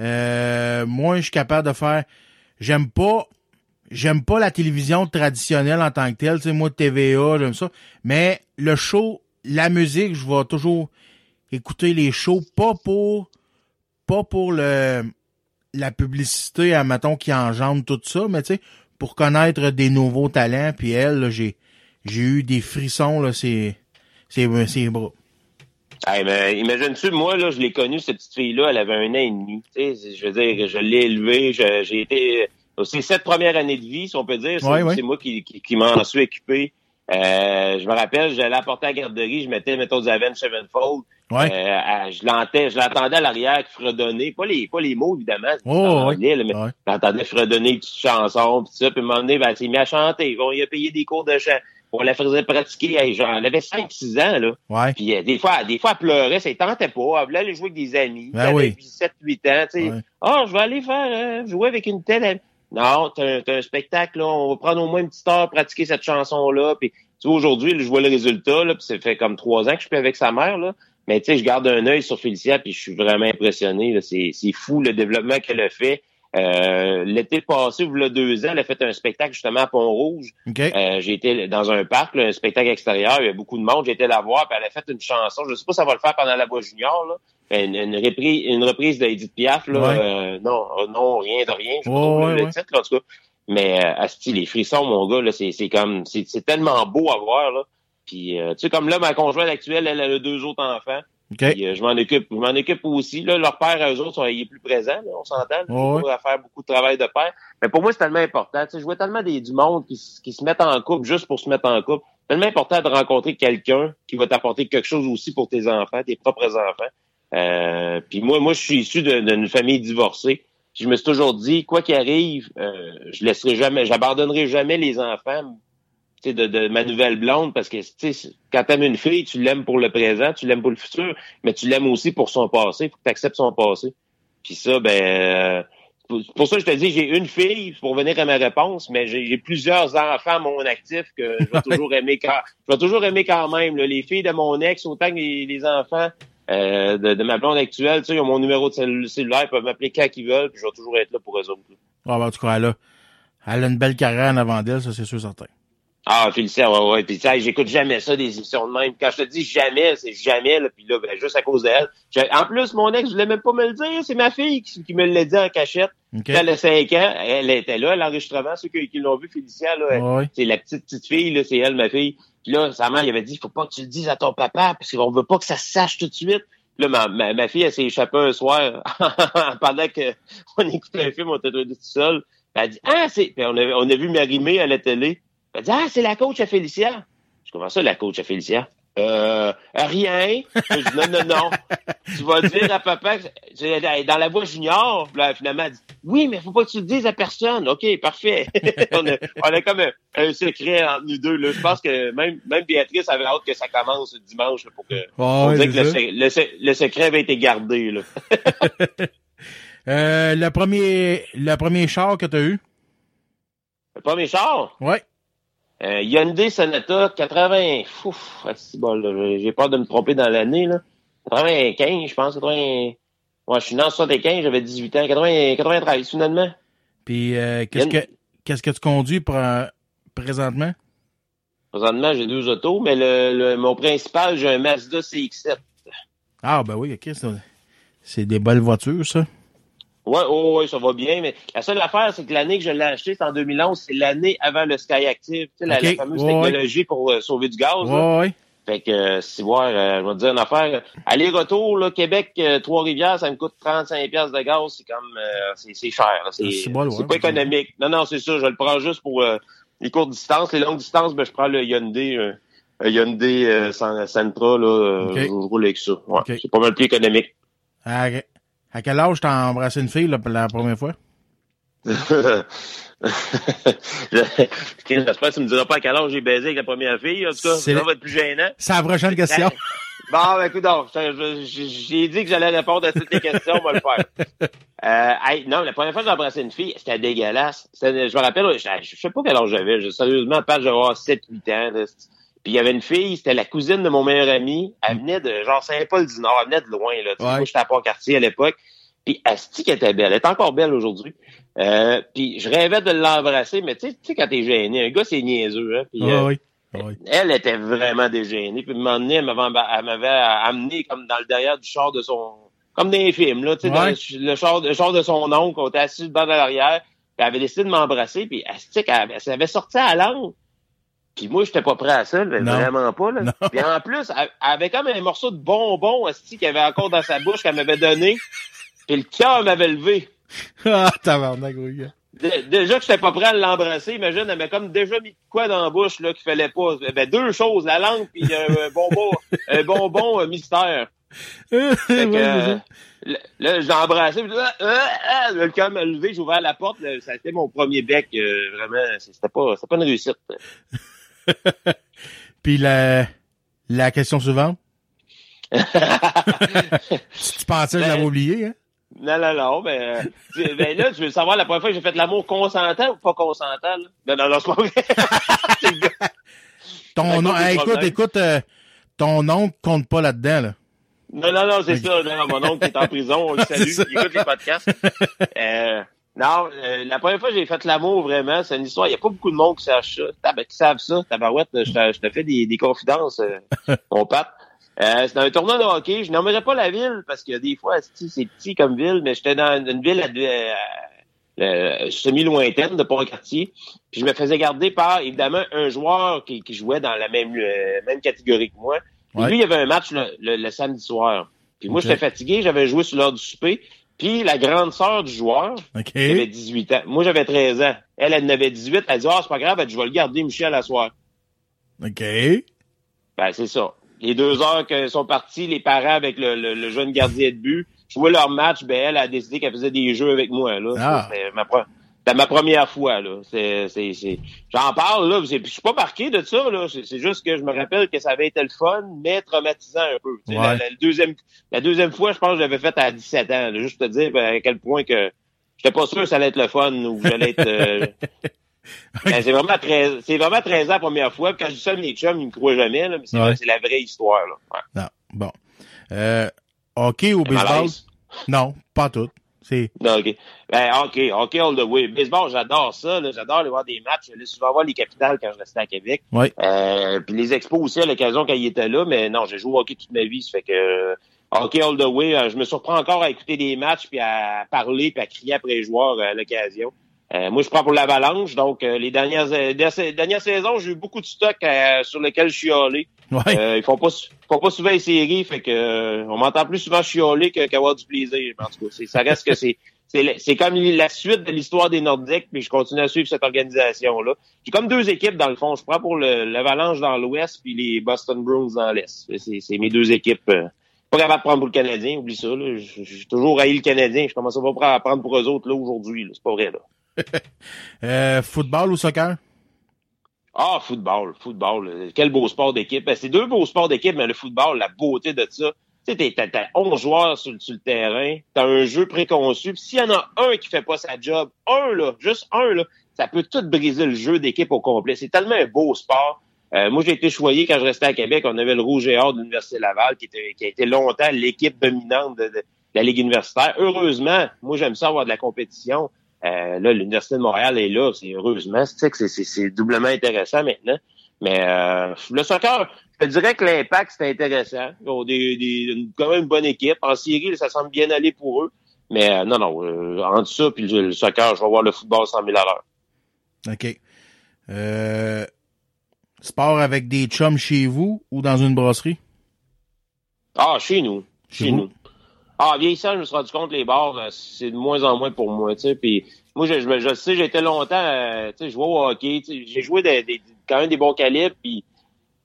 Euh, moi, je suis capable de faire. J'aime pas. J'aime pas la télévision traditionnelle en tant que telle. Tu sais, moi, TVA, j'aime ça. Mais le show, la musique, je vais toujours écouter les shows, pas pour. Pas pour le la publicité, admettons, qui engendre tout ça, mais tu sais, pour connaître des nouveaux talents, puis elle, j'ai j'ai eu des frissons, là, c'est. C'est c'est bras. Hey, mais imagine-tu, moi, là, je l'ai connue, cette petite fille-là, elle avait un an et demi. Je veux dire, je l'ai élevée, je- j'ai été. C'est cette première année de vie, si on peut dire. C'est Ouais, moi qui, qui, qui m'en suis occupé. Euh, je me rappelle, j'allais apporter à la garderie, je mettais, mettons, du Avenged Sevenfold. Ouais. Euh, je l'entendais, je l'entendais à l'arrière qui fredonnait, pas les, pas les mots, évidemment. Oh, en ouais. anglais, là, mais Ouais. j'entendais fredonner une petite chanson, pis ça, puis donné, ben, s'est mis à chanter. Bon, il a payé des cours de chant. On la faisait pratiquer, hey, genre, elle avait 5-6 ans, là. Ouais. Puis euh, des fois, des fois, elle pleurait, ça ne tentait pas. Elle voulait aller jouer avec des amis. Ben elle oui. avait 7-8 ans, tu sais. Ouais. Ah, je vais aller faire euh, jouer avec une telle amie. Non, t'as un, un spectacle, là, on va prendre au moins une petite heure pratiquer cette chanson-là. Puis tu vois, aujourd'hui, je vois le résultat, là, puis ça fait comme trois ans que je suis avec sa mère, là. Mais tu sais, je garde un œil sur Félicia, puis je suis vraiment impressionné. là. C'est c'est fou le développement qu'elle a fait. Euh, L'été passé, y a deux ans, elle a fait un spectacle justement à Pont-Rouge. OK. Euh, j'ai été dans un parc, là, un spectacle extérieur, il y a beaucoup de monde, j'ai été la voir, puis elle a fait une chanson, je sais pas si ça va le faire pendant la voix junior, là, une, une reprise, une reprise d'Edith Piaf, là, Ouais. euh, non, euh, non, rien de rien, je pas Ouais, le ouais. titre, là, en tout cas. Mais euh, asti, les frissons, mon gars, là, c'est comme, c'est tellement beau à voir, là. Puis, euh, tu sais, comme là, ma conjointe actuelle, elle, elle a deux autres enfants. OK. Puis, euh, je m'en occupe, je m'en occupe aussi. Là, leur père, eux autres, sont, il est plus présent, là, on s'entend. Il faut faire beaucoup de travail de père. Mais pour moi, c'est tellement important. Tu sais, je vois tellement des, du monde qui, qui se mettent en couple juste pour se mettre en couple. C'est tellement important de rencontrer quelqu'un qui va t'apporter quelque chose aussi pour tes enfants, tes propres enfants. Euh, puis moi, moi, je suis issu d'une famille divorcée. Puis je me suis toujours dit, quoi qu'il arrive, euh, je laisserai jamais, j'abandonnerai jamais les enfants de, de ma nouvelle blonde parce que quand t'aimes une fille, tu l'aimes pour le présent, tu l'aimes pour le futur, mais tu l'aimes aussi pour son passé. Il faut que tu acceptes son passé. Puis ça, ben euh, pour, pour ça je te dis, j'ai une fille pour venir à ma réponse, mais j'ai plusieurs enfants à mon actif que je vais toujours aimer quand je vais toujours aimer quand même. là. les filles de mon ex, autant que les, les enfants euh, de, de ma blonde actuelle, tu sais, ils ont mon numéro de cellu- cellulaire, ils peuvent m'appeler quand ils veulent, puis je vais toujours être là pour eux autres. Ah, ben, en tout cas, elle a, elle a une belle carrière en avant d'elle, ça, c'est sûr certain. Ah, Félicien, ouais, ouais. Puis, sais, j'écoute jamais ça, des émissions de même. Quand je te dis jamais, c'est jamais, là. Puis là, ben, juste à cause d'elle. En plus, mon ex voulait même pas me le dire. C'est ma fille qui, qui me l'a dit en cachette. OK. Quand elle a 5 ans, elle était là, l'enregistrement. Ceux qui, qui l'ont vu, Félicia, là, c'est la petite petite fille, là, c'est elle, ma fille. Puis là, sa mère, il avait dit, faut pas que tu le dises à ton papa, parce qu'on veut pas que ça se sache tout de suite. Là, ma, ma, ma fille, elle s'est échappée un soir, pendant que on écoutait un film, on était tout seul. Elle a dit, ah, c'est, puis on a, on a vu Marimé à la télé. Elle dit, ah, c'est la coach à Félicia. Je comment ça, la coach à Félicia? Euh, rien. Je dis, non, non, non. Tu vas dire à papa que dans la voie junior. Là, finalement, elle dit, oui, mais faut pas que tu le dises à personne. OK, parfait. on, a, on a comme un, un secret entre nous deux. Là. Je pense que même, même Béatrice avait hâte que ça commence dimanche là, pour que, que le, secret avait été gardé. Là. Euh, le premier, le premier char que t'as eu? Le premier char, Ouais. Euh, Hyundai Sonata 80. Ouf, bon, j'ai peur de me tromper dans l'année. là. 95, je pense. 80... Ouais, je suis né en 75, j'avais 18 ans. 80, 93, finalement. Puis, euh, qu'est-ce que, qu'est-ce que tu conduis pour, euh, présentement? Présentement, j'ai deux autos, mais le, le- mon principal, j'ai un Mazda CX-7. Ah, ben oui, OK, c'est des belles voitures, ça. Ouais, oh, ouais, ça va bien, mais la seule affaire, c'est que l'année que je l'ai acheté, c'est en 2011, c'est l'année avant le Sky Active, tu sais, la, fameuse ouais, ouais. technologie pour euh, sauver du gaz. Ouais, ouais. Fait que, euh, si voir, euh, je vais te dire une affaire, aller-retour, là, Québec, euh, Trois-Rivières, ça me coûte 35 pièces de gaz, c'est comme, euh, c'est cher, c'est bon, ouais, pas économique. Non, non, c'est ça, je le prends juste pour les courtes distances, les longues distances, ben, je prends le Hyundai, euh, un Hyundai Sen- Sentra, là, euh, Ok. je roule avec ça. Ouais. C'est pas mal plus économique. À, à quel âge t'as embrassé une fille, là, pour la première fois? J'espère que tu me diras pas à quel âge j'ai baisé avec la première fille, en tout cas. C'est Ça va être plus gênant. C'est la prochaine question. Bon, ben, écoute, j'ai dit que j'allais répondre à toutes les questions, on va le faire. Euh, hey, non, la première fois que j'ai embrassé une fille, c'était dégueulasse. Je me rappelle, je, je sais pas quel âge j'avais. Je- Sérieusement, pas, j'avais avoir 7-8 ans. Puis il y avait une fille, c'était la cousine de mon meilleur ami. Elle venait de genre Saint-Paul-du-Nord, elle venait de loin. Là. Tu sais, Ouais. Moi, j'étais à Pont-Cartier à l'époque. Puis Asti qui était belle. Elle est encore belle aujourd'hui. Euh, puis je rêvais de l'embrasser, mais tu sais- tu sais, quand t'es gêné, un gars, c'est niaiseux. Hein, puis, Ah euh, oui. Ah oui. elle était vraiment dégénée. Puis, à un moment donné, elle m'avait, amené comme dans le derrière du char de son... Comme dans les films, là, tu sais, dans le, le char, le char de son oncle. On était assis de l'arrière. Puis, elle avait décidé de m'embrasser. Puis, elle, elle, elle s'avait sorti à la langue. Puis moi, j'étais pas prêt à ça, là, vraiment pas. Là. Puis en plus, elle, avait comme un morceau de bonbon asti, qu'elle avait encore dans sa bouche, qu'elle m'avait donné. Puis le cœur m'avait levé. Ah, tabarnak, oui. gars. Dé- Déjà que j'étais pas prêt à l'embrasser, imagine, elle m'a comme déjà mis de quoi dans la bouche là qu'il fallait pas. Avait deux choses, la langue puis un bonbon, un bonbon euh, mystère. Fait que, euh, là, j'ai embrassé, puis euh, euh, le cœur m'a levé, j'ai ouvert la porte, là, ça a été mon premier bec, euh, vraiment, c'était pas, c'était pas une réussite. Puis la, la question suivante? tu pensais que je l'avais Ben- oublié, hein? Non, non, non, ben, euh, tu- ben là, tu veux savoir la première fois que j'ai fait l'amour consentant ou pas consentant, là? Non, non, non, c'est pas vrai. Ton nom, hey, écoute, écoute, euh, ton nom compte pas là-dedans, là. Non, non, non, c'est ça. Non, mon oncle qui est en prison, on le salue, il écoute les podcasts. Euh, non, euh, la première fois que j'ai fait l'amour, vraiment, c'est une histoire. Il n'y a pas beaucoup de monde qui sache ça. Tab- qui savent ça. Tabarouette, je te, je te fais des, des confidences, euh, mon pape. Euh, c'était un tournoi de hockey. Je nommerais pas la ville parce que des fois, c'est petit comme ville, mais j'étais dans une ville à, euh, euh, semi-lointaine de Pont-Cartier. Puis je me faisais garder par, évidemment, un joueur qui, qui jouait dans la même, euh, même catégorie que moi. Puis Ouais. lui, il y avait un match le, le- le samedi soir. Puis moi, j'étais fatigué, j'avais joué sur l'heure du souper. Puis la grande sœur du joueur, OK. elle avait 18 ans. Moi, j'avais 13 ans. Elle, elle en avait 18. Elle dit, ah, c'est pas grave, je vais le garder, Michel, à soir. OK. Ben, c'est ça. Les deux heures que sont partis, les parents avec le, le- le jeune gardien de but, jouaient leur match, ben, elle a décidé qu'elle faisait des jeux avec moi, là. Ah. Ma, pre- c'était ma première fois, là. J'en parle, là. Je suis pas marqué de ça, là. C'est, juste que je me rappelle que ça avait été le fun, mais traumatisant un peu. Ouais. La, la deuxième, la deuxième fois, je pense que je l'avais faite à 17 ans, là, Juste te dire ben, à quel point que j'étais pas sûr que ça allait être le fun ou que j'allais être, euh, Ben, c'est vraiment très, c'est vraiment 13 ans la première fois. Quand je dis ça mes chums, ils me croient jamais, là, mais c'est, Ouais. la vraie histoire, là. Ouais. Non. Bon. Euh, hockey ou baseball? Non, pas tout. C'est, Non, OK. Ben, OK, OK, all the way. Baseball, j'adore ça. là. J'adore aller voir des matchs. J'allais souvent voir les capitales quand je restais à Québec. Ouais. Euh, puis les expos aussi à l'occasion quand ils étaient là. Mais non, j'ai joué au hockey toute ma vie. Ça fait que euh, OK, all the way. euh, je me surprends encore à écouter des matchs puis à parler puis à crier après les joueurs euh, à l'occasion. Euh, moi, je prends pour l'avalanche. Donc, euh, les dernières, euh, dernières saisons, j'ai eu beaucoup de stock euh, sur lesquels je suis allé. Ouais. Euh, ils font pas, font pas souvent les séries, fait que euh, on m'entend plus souvent chialer qu'avoir du plaisir. En tout cas, c'est- ça reste que c'est c'est comme la suite de l'histoire des Nordiques, puis je continue à suivre cette organisation là. J'ai comme deux équipes dans le fond. Je prends pour l'Avalanche dans l'Ouest, puis les Boston Bruins dans l'Est. C'est mes deux équipes. euh, pas capable de prendre pour le Canadien, oublie ça. là. J'ai toujours haï le Canadien. Je commence pas à prendre pour eux autres là aujourd'hui. C'est pas vrai là. Euh, football ou soccer? Ah, football, football. euh, Quel beau sport d'équipe. Ben, c'est deux beaux sports d'équipe, mais le football, la beauté de ça. Tu sais, t'as, t'as 11 joueurs sur, le terrain, t'as un jeu préconçu, puis s'il y en a un qui fait pas sa job, un là, juste un là, ça peut tout briser le jeu d'équipe au complet. C'est tellement un beau sport. Euh, moi, j'ai été choyé quand je restais à Québec. On avait le Rouge et Or de l'Université Laval, qui, était, qui a été longtemps l'équipe dominante de, de- de la Ligue universitaire. Heureusement, moi, j'aime ça avoir de la compétition. Euh, là, l'Université de Montréal est là, c'est heureusement. C'est- c'est c'est doublement intéressant maintenant. Mais euh, le soccer, je te dirais que l'impact, c'est intéressant. Ils ont des, des, une- quand même une bonne équipe. En Syrie, ça semble bien aller pour eux. Mais euh, non, non, euh, entre ça puis le, le soccer, je vais voir le football 100 000 à l'heure. OK. Euh, sport avec des chums chez vous ou dans une brasserie? Ah, chez nous. Chez nous. Ah, vieillissant, je me suis rendu compte, les bars, euh, c'est de moins en moins pour moi, tu sais. Puis moi, je, je, je sais, été longtemps, euh, tu sais, je jouais au hockey, tu sais, j'ai joué des, des- quand même des bons calibres, puis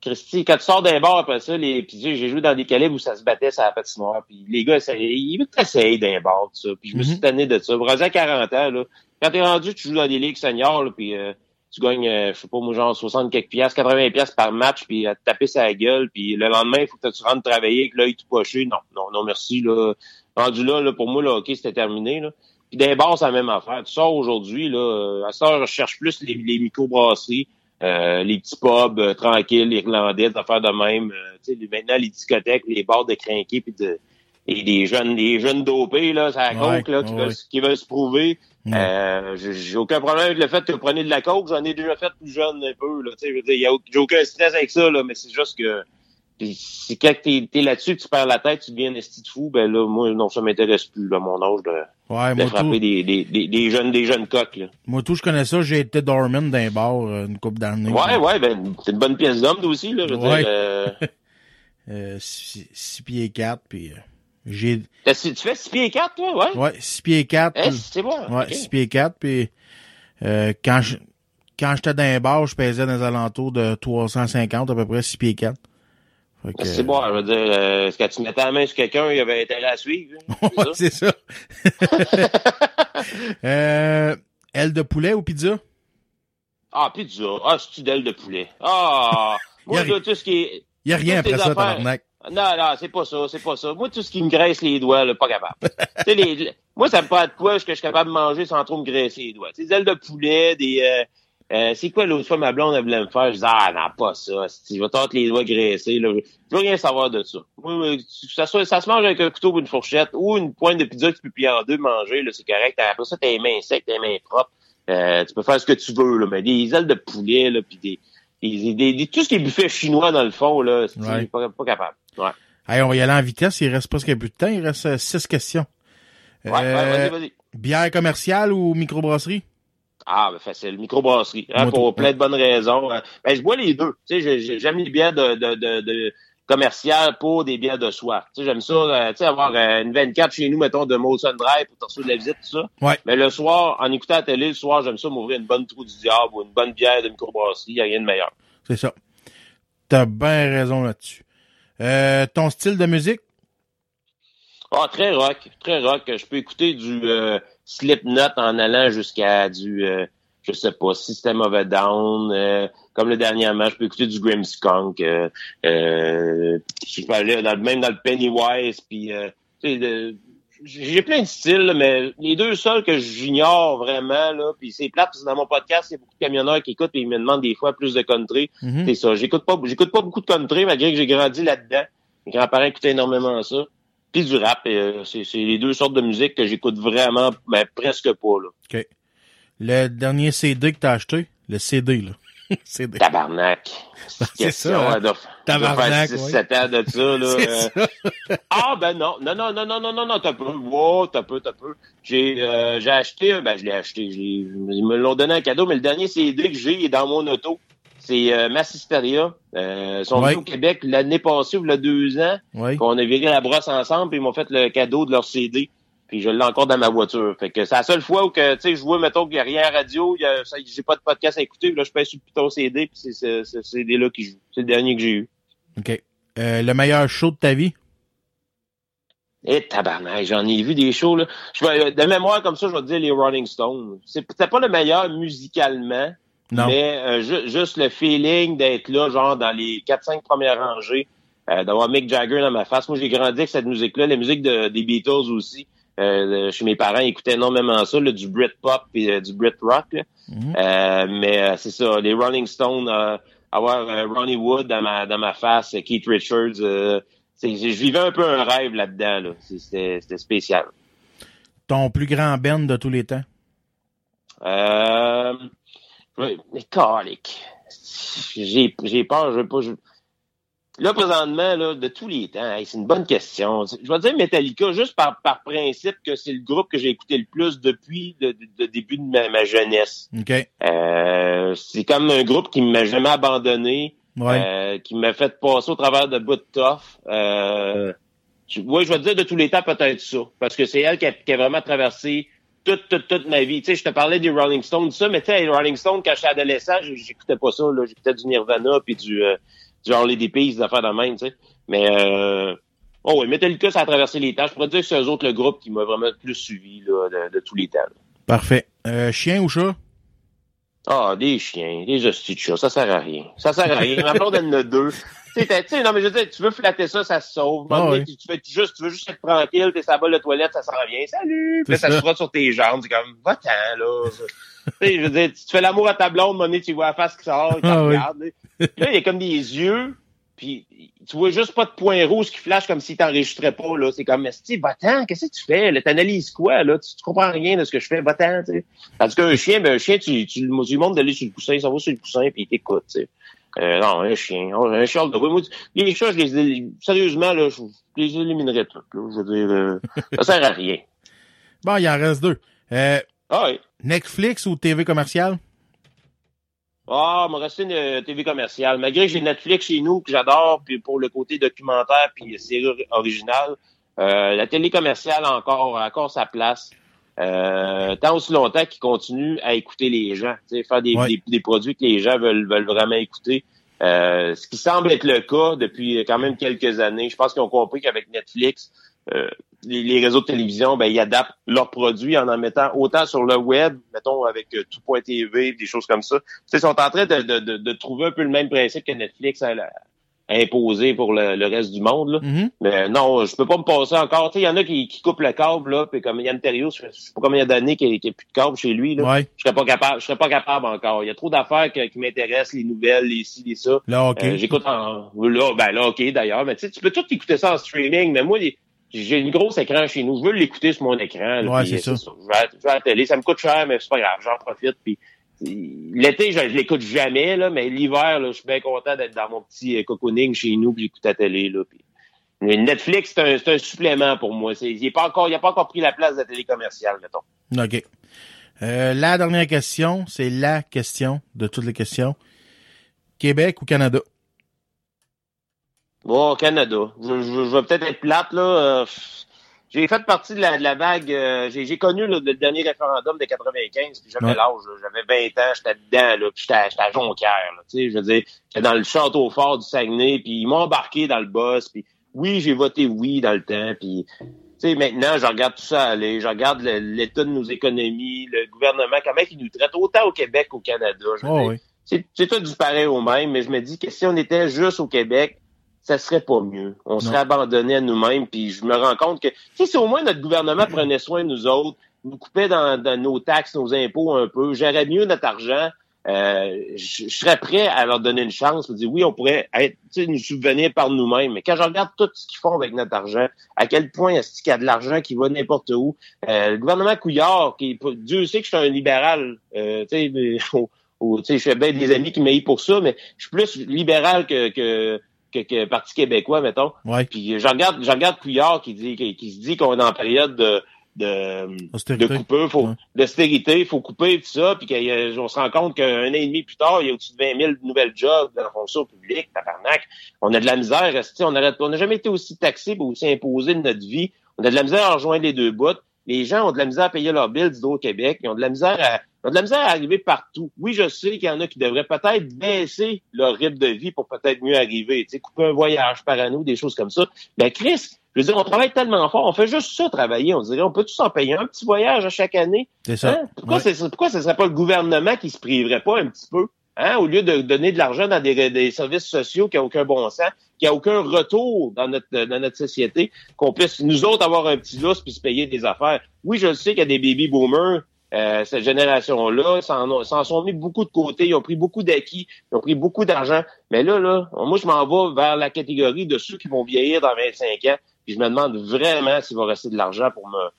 Christy, quand tu sors d'un bar après ça, les, puis tu sais, j'ai joué dans des calibres où ça se battait sur la patinoire, puis les gars, ça, ils t'essayent d'un bar, tout ça. Puis je me suis Mhm. tanné de ça. Rendu à 40 ans, là, quand t'es rendu, tu joues dans des ligues seniors, là, puis euh, tu gagnes, euh, je sais pas, moi, genre 60 quelques piastres, 80 piastres par match, puis à te taper sa gueule, puis le lendemain, il faut que tu rentres travailler avec l'œil tout poché. Non, non, non, merci, là. Rendu là, là, pour moi, le hockey, c'était terminé, là. Puis des bars, c'est la même affaire. Tu sors aujourd'hui, là, euh, à ça, je cherche plus les, les micro-brasseries, euh, les petits pubs euh, tranquilles, irlandais, des affaires de même. euh, tu sais, maintenant, les discothèques, les bars de crinqués, puis de, et des jeunes, des jeunes dopés, là, ça la Ouais, coke, là, qui, ouais. veulent, qui veulent se prouver. Mm. Euh, j'ai aucun problème avec le fait que vous prenez de la coke, j'en ai déjà fait plus jeune un peu, là, tu sais, je veux dire, y a au- j'ai aucun stress avec ça, là, mais c'est juste que, c'est quand t'es, t'es là-dessus que tu perds la tête, tu deviens un esti de fou, ben là, moi, non, ça m'intéresse plus, là, mon âge de, Ouais, de frapper des, des, des, des jeunes, des jeunes coques, là. moi tout, je connais ça. J'ai été dormant d'un bar euh, une couple d'années. Ouais, ouais, ben, c'est une bonne pièce d'homme, aussi, là, je veux Ouais. dire, euh, Euh, 6 pieds 4, puis euh, j'ai... tu fais 6 pieds 4, toi, ouais? Ouais, 6 pieds 4. Eh, c'est bon. Ouais, ok. 6 pieds 4, puis euh, quand je quand j'étais dans un bar, je pesais dans les alentours de 350, à peu près 6 pieds 4. Fait que, C'est bon, je veux dire, euh, quand tu mettais la main sur quelqu'un, il avait intérêt à suivre. hein, Ouais, c'est ça? euh, aile de poulet ou pizza? Ah, pizza. Ah, c'est d'aile de poulet? Ah! Moi, là, tout ce qui est... Il y a rien après ça, tabarnak. Non, non, c'est pas ça, c'est pas ça. Moi, tout ce qui me graisse les doigts, là, pas capable. les, moi, ça me prend de quoi que je suis capable de manger sans trop me graisser les doigts? Tu sais, des ailes de poulet, des... Euh, euh, c'est quoi l'autre fois ma blonde elle voulait me faire? Je dis ah non pas ça, je vais tenter les doigts graissés. Là. Je veux rien savoir de ça. Moi, ça, ça se mange avec un couteau ou une fourchette ou une pointe de pizza que tu peux plier en deux manger, c'est correct. Après ça, t'as les mains secs, t'as les mains propres. Euh, tu peux faire ce que tu veux, là, mais des ailes de poulet, là, puis des, des, des- des- tout ce qui est buffet chinois dans le fond, là, c'est Ouais. pas, pas capable. Ouais. Hey, on va y aller en vitesse, il reste presque plus de temps, il reste 6 questions. Ouais, ouais, Euh, vas-y, vas-y. bière commerciale ou microbrasserie? Ah, ben facile. Microbrasserie. Hein, pour plein de bonnes raisons. Euh, Ben, je bois les deux. Tu sais, j'ai- j'ai- j'aime les bières de, de, de, de commerciales pour des bières de soir. Tu sais, j'aime ça, euh, tu sais, avoir euh, une 24 chez nous, mettons, de Molson Drive pour te recevoir de la visite, tout ça. Ouais. Mais le soir, en écoutant la télé, le soir, j'aime ça m'ouvrir une bonne trou du diable ou une bonne bière de microbrasserie. Y a rien de meilleur. C'est ça. T'as bien raison là-dessus. Euh, ton style de musique? Ah, très rock, très rock. Je peux écouter du euh, Slipknot en allant jusqu'à du, euh, je sais pas, System of a Down. euh, comme le dernièrement, je peux écouter du Grimmskunk. Euh, euh, je peux aller dans, même dans le Pennywise. Puis, euh, j'ai plein de styles, là, mais les deux seuls que j'ignore vraiment, là, puis c'est plate, parce que dans mon podcast, il y a beaucoup de camionneurs qui écoutent et ils me demandent des fois plus de country. Mhm. C'est ça. J'écoute pas, j'écoute pas beaucoup de country, malgré que j'ai grandi là-dedans. Mes grands-parents écoutaient énormément ça. Puis du rap. euh, c'est, les deux sortes de musique que j'écoute vraiment, mais presque pas, là. OK. Le dernier CD que t'as acheté? Le CD, là. CD. Tabarnak. C'est ça, hein? Elle doit- Tabarnak, faire ouais. 6-7 ans de ça, là. Euh. Ah, ben non. Non, non, non, non, non, non, non, t'as peu. Wow, t'as peu, t'as peu. J'ai, euh, j'ai acheté, ben, je l'ai acheté. Ils me l'ont donné en cadeau, mais le dernier CD que j'ai est dans mon auto. C'est euh, Massisteria. Euh, ils sont Ouais. venus au Québec l'année passée, il y a deux ans. Oui. On a viré la brosse ensemble, puis ils m'ont fait le cadeau de leur CD. Puis je l'ai encore dans ma voiture. Fait que c'est la seule fois où que, tu sais, je vois, mettons qu'il n'y a rien à la radio, j'ai pas de podcast à écouter, puis là, je pèse sur le piton CD, puis c'est ce CD-là qui joue. C'est le dernier que j'ai eu. OK. Euh, le meilleur show de ta vie? Et tabarnak, j'en ai vu des shows, là. Je vais, de mémoire comme ça, je vais te dire les Rolling Stones. C'est peut-être pas le meilleur musicalement, Non. mais euh, ju- juste le feeling d'être là, genre dans les 4-5 premières rangées, euh, d'avoir Mick Jagger dans ma face. Moi, j'ai grandi avec cette musique-là, la musique de, des Beatles aussi. Euh, chez mes parents, ils écoutaient énormément ça, là, du Britpop et euh, du Brit Rock. là. Mhm. Euh, mais c'est ça, les Rolling Stones, avoir Ronnie Wood dans ma dans ma face, Keith Richards, je vivais un peu un rêve là-dedans. Là. C'était spécial. Ton plus grand band de tous les temps? Euh, oui, mais. J'ai j'ai peur, je veux pas. je- Là, présentement, là, de tous les temps, hey, c'est une bonne question. Je vais dire Metallica juste par, par principe que c'est le groupe que j'ai écouté le plus depuis le, le début de ma, ma jeunesse. OK. Euh, c'est comme un groupe qui m'a jamais abandonné, Ouais. euh, qui m'a fait passer au travers de bouts de tough. Euh, je- oui, je vais dire de tous les temps peut-être ça, parce que c'est elle qui a, qui a vraiment traversé toute, toute, toute ma vie. Tu sais, je te parlais des Rolling Stones, ça, mais tu sais, les Rolling Stones, quand j'étais adolescent, j'écoutais pas ça, là. J'écoutais du Nirvana puis du, euh, Harley des Peace, des affaires de même, tu sais. Mais, euh, oh oui, Metallica, ça a traversé les temps. Je pourrais dire que c'est eux autres le groupe qui m'a vraiment le plus suivi, là, de, de tous les temps. là. Parfait. Euh, chien ou chat? Ah, des chiens, des hosties de chats, ça sert à rien. Ça sert à rien. Ma blonde, elle en a deux. Tu sais, non, mais je veux dire, tu veux flatter ça, ça se sauve. Ah ouais. tu, tu fais juste, tu veux juste être tranquille, t'es sa balle de toilette, ça s'en vient. Salut! Puis là, ça. se frotte sur tes jambes. C'est comme, va-t'en, là. tu sais, je veux dire, tu fais l'amour à ta blonde, donné, tu vois la face qui sort, il Ah regarde. là. Il y a comme des yeux puis tu vois juste pas de point rouge qui flash comme s'il t'enregistrait pas, là. C'est comme, Steve, va-t'en, qu'est-ce que tu fais? Là, t'analyses quoi, là? Tu, tu comprends rien de ce que je fais, va-t'en, tu sais. Tandis qu'un chien, ben, un chien, tu, tu, tu lui montres d'aller sur le coussin, ça va sur le coussin, puis il t'écoute, tu sais. Euh, non, un chien. Oh, un chien, de moi, les chats, je les, sérieusement, là, je, les éliminerais tous, là. Je veux dire, euh, ça sert à rien. Bon, il en reste deux. Euh, Ah oui. Netflix ou TV commerciale? Ah, m'a resté une euh, TV commerciale. Malgré que j'ai Netflix chez nous, que j'adore, puis pour le côté documentaire puis série or- originale, euh, la télé commerciale a encore, a encore sa place. Euh, tant aussi longtemps qu'il continue à écouter les gens, faire des, Ouais. des, des produits que les gens veulent, veulent vraiment écouter. Euh, ce qui semble être le cas depuis quand même quelques années. Je pense qu'ils ont compris qu'avec Netflix, euh, les, les réseaux de télévision, ben, ils adaptent leurs produits en en mettant autant sur le web, mettons avec euh, tout.tv, des choses comme ça. Ils sont en train de, de, de, de trouver un peu le même principe que Netflix a, a imposé pour le, le reste du monde. Là. Mhm. Mais non, je peux pas me passer encore. Il y en a qui, qui coupent le câble, là, puis comme Yann Terriot, je sais pas combien d'années qu'il n'y a plus de câble chez lui. Là. Ouais. Je serais pas capable, je serais pas capable encore. Il y a trop d'affaires qui m'intéressent, les nouvelles, les ci, les ça. Là, OK. Euh, J'écoute en là, ben là, ok d'ailleurs, mais tu sais, tu peux tout écouter ça en streaming, mais moi, les- j'ai une grosse écran chez nous. Je veux l'écouter sur mon écran. là, Ouais, puis, c'est euh, ça. Je vais, à, je vais à la télé. Ça me coûte cher, mais c'est pas grave, j'en profite. Puis l'été, je, je l'écoute jamais, là, mais l'hiver, je suis bien content d'être dans mon petit euh, cocooning chez nous, puis j'écoute la télé. Là, puis... Mais Netflix, c'est un, supplément pour moi. Il est pas encore, il a pas encore pris la place de la télé commerciale, mettons. OK. Euh, la dernière question, c'est la question de toutes les questions. Québec ou Canada? Bon, au Canada. Je, je- je vais peut-être être plate, là. euh, j'ai fait partie de la, de la vague. euh, j'ai, j'ai connu là, le dernier référendum de 95, puis j'avais Ouais. l'âge. J'avais 20 ans, j'étais dedans, là, puis j'étais, j'étais à Jonquière. Là, tu sais, je veux dire, j'étais dans le château fort du Saguenay, puis ils m'ont embarqué dans le boss, puis oui, j'ai voté oui dans le temps, puis tu sais, maintenant, je regarde tout ça aller, je regarde l'état de nos économies, le gouvernement, comment il nous traite autant au Québec qu'au Canada. Je veux Oh, dire, oui. c'est c'est tout du pareil au même, mais je me dis que si on était juste au Québec, ça serait pas mieux. On serait abandonné à nous-mêmes, puis je me rends compte que si au moins notre gouvernement prenait soin de nous autres, nous coupait dans, dans nos taxes, nos impôts un peu, gérait mieux notre argent, euh, je, je serais prêt à leur donner une chance, pour dire oui, on pourrait être, nous subvenir par nous-mêmes. Mais quand je regarde tout ce qu'ils font avec notre argent, à quel point est-ce qu'il y a de l'argent qui va n'importe où, euh, le gouvernement Couillard, qui Dieu sait que je suis un libéral, euh, tu sais, je fais bien des amis qui m'aillent pour ça, mais je suis plus libéral que, que, que, que Parti québécois, mettons. Ouais. Puis je regarde, je regarde Couillard qui dit, qui, qui se dit qu'on est en période de, de, de faut, Ouais. d'austérité, il faut couper tout ça, puis qu'on se rend compte qu'un an et demi plus tard, il y a au-dessus de 20 000 nouvelles jobs dans la fonction publique, tabarnak. On a de la misère, on arrête- on n'a jamais été aussi taxé, ou aussi imposé de notre vie. On a de la misère à rejoindre les deux bouts. Les gens ont de la misère à payer leurs bills au Québec. Ils ont de la misère à, de la misère à arriver partout. Oui, je sais qu'il y en a qui devraient peut-être baisser leur rythme de vie pour peut-être mieux arriver. Tu sais, couper un voyage par année ou des choses comme ça. Mais Chris, je veux dire, on travaille tellement fort. On fait juste ça travailler. On dirait, on peut tous en payer un petit voyage à chaque année. C'est ça. Hein? Pourquoi, Ouais. c'est- pourquoi ce serait pas le gouvernement qui se priverait pas un petit peu? Hein? Au lieu de donner de l'argent dans des, des services sociaux qui n'ont aucun bon sens, qui a aucun retour dans notre, dans notre société, qu'on puisse, nous autres, avoir un petit lousse puis se payer des affaires? Oui, je sais qu'il y a des baby boomers, euh, cette génération-là, s'en ont- s'en sont mis beaucoup de côté, ils ont pris beaucoup d'acquis, ils ont pris beaucoup d'argent. Mais là, là, moi, je m'en vais vers la catégorie de ceux qui vont vieillir dans 25 ans, puis je me demande vraiment s'il va rester de l'argent pour me,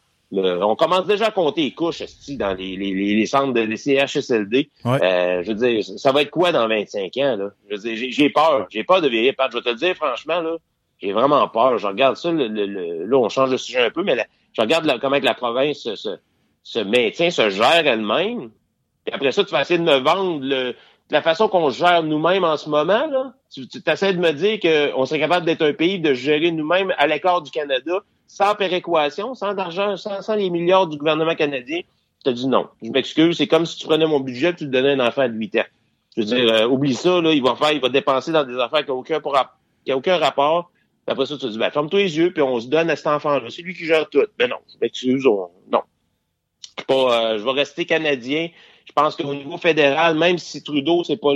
le- on commence déjà à compter les couches dans les, les, les, centres de les CHSLD. Ouais. Euh, je veux dire, ça va être quoi dans 25 ans? Là? Je veux dire, j'ai- peur. J'ai peur de vieillir. Pat, je vais te le dire franchement, là, j'ai vraiment peur. Je regarde ça, le, le- le- là, on change de sujet un peu, mais là, je regarde là, comment que la province se, se, maintient, se gère elle-même. Et après ça, tu vas essayer de me vendre le, la façon qu'on gère nous-mêmes en ce moment. Là. Tu, tu essaies de me dire qu'on serait capable d'être un pays, de gérer nous-mêmes à l'écart du Canada, sans péréquation, sans argent, sans, sans les milliards du gouvernement canadien. Je te dis non. Je m'excuse. C'est comme si tu prenais mon budget et tu le donnais un enfant de 8 ans. Je veux dire, euh, oublie ça, là, il va faire, il va dépenser dans des affaires qui n'ont aucun, qui aucun rapport. Puis après ça, tu te dis, ben, ferme-toi les yeux, puis on se donne à cet enfant-là. C'est lui qui gère tout. Ben non, je m'excuse, on- non. Pas, euh, je vais rester canadien. Je pense qu'au niveau fédéral, même si Trudeau, c'est pas,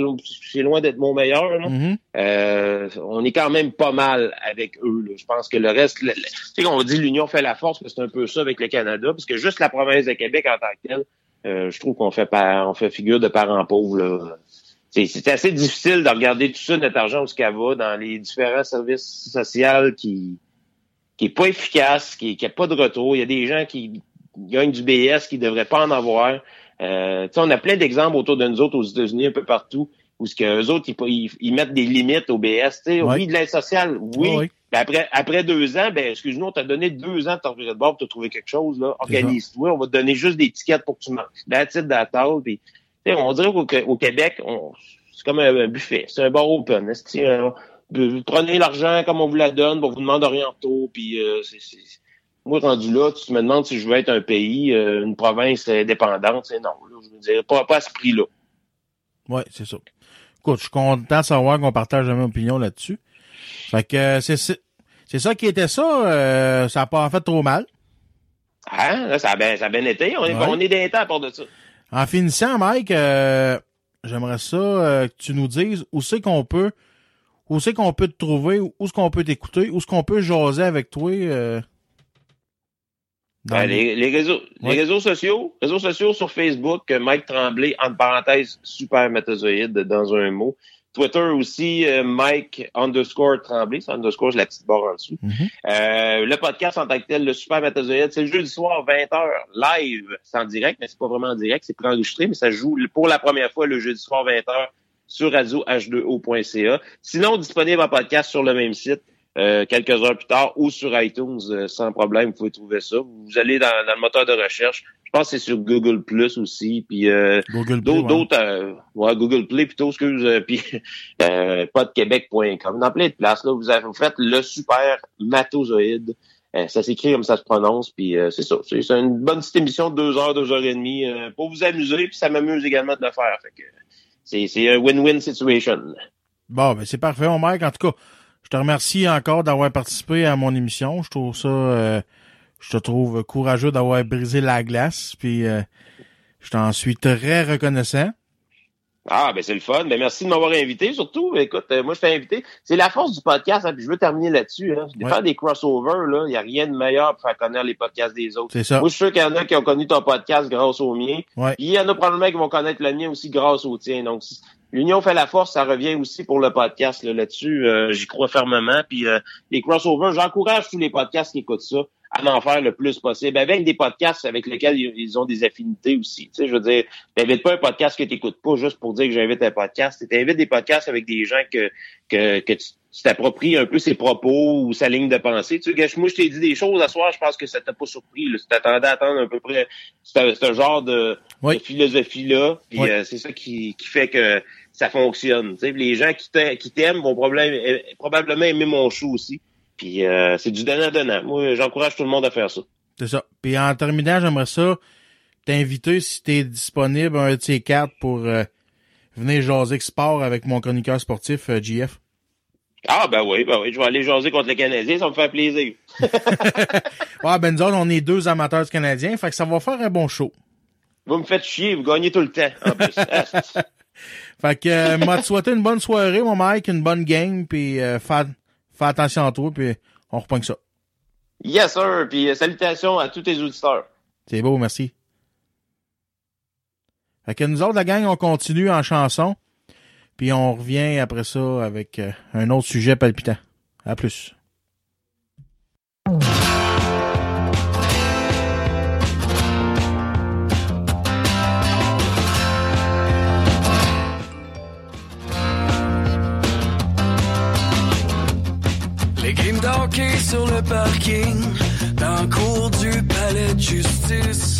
c'est loin d'être mon meilleur, là, Mhm. euh, on est quand même pas mal avec eux. là. Je pense que le reste, le- tu sais, on dit l'union fait la force, mais c'est un peu ça avec le Canada, parce que juste la province de Québec en tant que telle, euh, je trouve qu'on fait par, on fait figure de parents pauvres. C'est assez difficile de regarder tout ça, notre argent, où ce qu'elle va, dans les différents services sociaux qui qui est pas efficace, qui n'a pas de retour. Il y a des gens qui gagnent du BS qui devraient pas en avoir. Euh, tu sais, on a plein d'exemples autour de nous autres aux États-Unis, un peu partout, où ce que eux autres, ils, ils- ils mettent des limites au BS. Ouais. Oui, de l'aide sociale, oui. Mais après, après deux ans, ben, excuse-nous, on t'a donné deux ans de projet de bord pour te trouver quelque chose, là. Organise-toi, on va te donner juste des tickets pour que tu manges. That's it, that's all. Puis, tu sais, on dirait qu'au au Québec, on, c'est comme un, un buffet. C'est un bar open. esti, euh, vous prenez l'argent comme on vous la donne, on vous demande rien en retour. Puis, euh, c'est- moi, rendu là, tu me demandes si je veux être un pays, euh, une province indépendante. C'est non, là, je veux dire, pas, pas à ce prix-là. Ouais, c'est ça. Écoute, je suis content de savoir qu'on partage la même opinion là-dessus. Fait que euh, c'est ça qui était ça. euh, ça a pas fait trop mal. Hein? Là, ça, a bien, ça a bien été. On est, Ouais. on est d'un temps à part de ça. En finissant, Mike, euh, j'aimerais ça euh, que tu nous dises où c'est qu'on peut où c'est qu'on peut te trouver, où est-ce qu'on peut t'écouter, où est-ce qu'on peut jaser avec toi. Euh, dans Ben, les- les, réseaux, Ouais. les réseaux sociaux, réseaux sociaux sur Facebook, euh, Mike Tremblay, entre parenthèses, super métazoïde dans un mot. Twitter aussi, euh, Mike underscore Tremblay, c'est underscore, j'ai la petite barre en dessous. Mhm. Euh, le podcast en tant que tel, le super métazoïde, c'est le jeudi soir, 20h, live, c'est en direct, mais c'est pas vraiment en direct, c'est préenregistré, mais ça joue pour la première fois le jeudi soir, 20h, sur radioh2o.ca. Sinon, disponible en podcast sur le même site, euh, quelques heures plus tard, ou sur iTunes, euh, sans problème, vous pouvez trouver ça. Vous allez dans, dans le moteur de recherche. Je pense que c'est sur Google Plus aussi, puis euh, Google Play, d'autres, ouais. euh, ouais, Google Play plutôt, excuse, euh, puis euh, podquebec.com. Dans plein de places, là, vous, avez, vous faites le super matozoïde. Euh, ça s'écrit comme ça se prononce, puis euh, c'est ça. C'est, une bonne petite émission de deux heures, deux heures et demie euh, pour vous amuser, puis ça m'amuse également de le faire. Fait que c'est, c'est un win-win situation. Bon, ben c'est parfait, mon Mike. En tout cas, je te remercie encore d'avoir participé à mon émission. Je trouve ça, euh, je te trouve courageux d'avoir brisé la glace. Puis, euh, je t'en suis très reconnaissant. Ah, ben c'est le fun. Ben merci de m'avoir invité, surtout. Écoute, euh, moi je t'ai invité. C'est la force du podcast, hein, puis je veux terminer là-dessus. Hein. De Ouais. Faire des crossovers, là, il n'y a rien de meilleur pour faire connaître les podcasts des autres. C'est ça. Moi, je suis sûr qu'il y en a qui ont connu ton podcast grâce au mien. Ouais. Puis il y en a probablement qui vont connaître le mien aussi grâce au tien. Donc, l'union fait la force, ça revient aussi pour le podcast là, là-dessus. Euh, J'y crois fermement. Puis euh, les crossovers, j'encourage tous les podcasts qui écoutent ça à en faire le plus possible avec des podcasts avec lesquels ils ont des affinités aussi. Tu sais, je veux dire, t'invites pas un podcast que t'écoutes pas juste pour dire que j'invite un podcast. T'invites des podcasts avec des gens que que, que tu tu t'appropries un peu ses propos ou sa ligne de pensée. Tu sais, moi, je t'ai dit des choses à soir, je pense que ça t'a pas surpris. Là. Tu t'attendais à attendre à peu près ce genre de, Oui. de philosophie-là. Puis Oui. euh, c'est ça qui, qui fait que ça fonctionne. Tu sais, les gens qui t'a- qui t'aiment vont probablement aimer mon show aussi. Puis euh, c'est du donnant-donnant. Moi, j'encourage tout le monde à faire ça. C'est ça. Puis en terminant, j'aimerais ça t'inviter si t'es disponible un de ces quatre pour euh, venir jaser sport avec mon chroniqueur sportif euh, JF. Ah ben oui, ben oui, je vais aller jaser contre les Canadiens, ça me fait plaisir. Ouais, ben nous autres, on est deux amateurs du Canadien, fait que ça va faire un bon show. Vous me faites chier, vous gagnez tout le temps, en plus. Asti. Fait que euh, m'a te souhaité une bonne soirée, mon Mike, une bonne game, puis euh, fais, attention à toi, puis on reprend ça. yes, sir. Puis euh, salutations à tous tes auditeurs. C'est beau, merci. Fait que nous autres, la gang, on continue en chanson, puis on revient après ça avec euh, un autre sujet palpitant. À plus. Les games d'hockey sur le parking, dans le cours du palais de justice.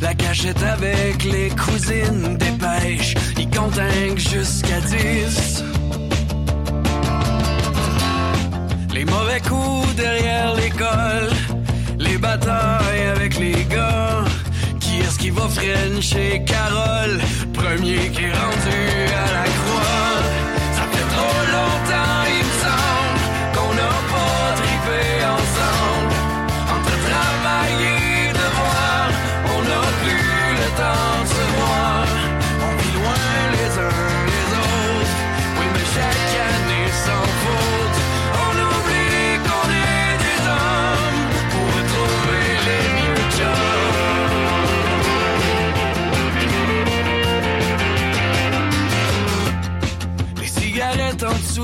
La cachette avec les cousines des pêches, ils comptent jusqu'à 10. Les mauvais coups derrière l'école, les batailles avec les gars. Qui est-ce qui va chez Carole? Premier qui est rendu à la croix.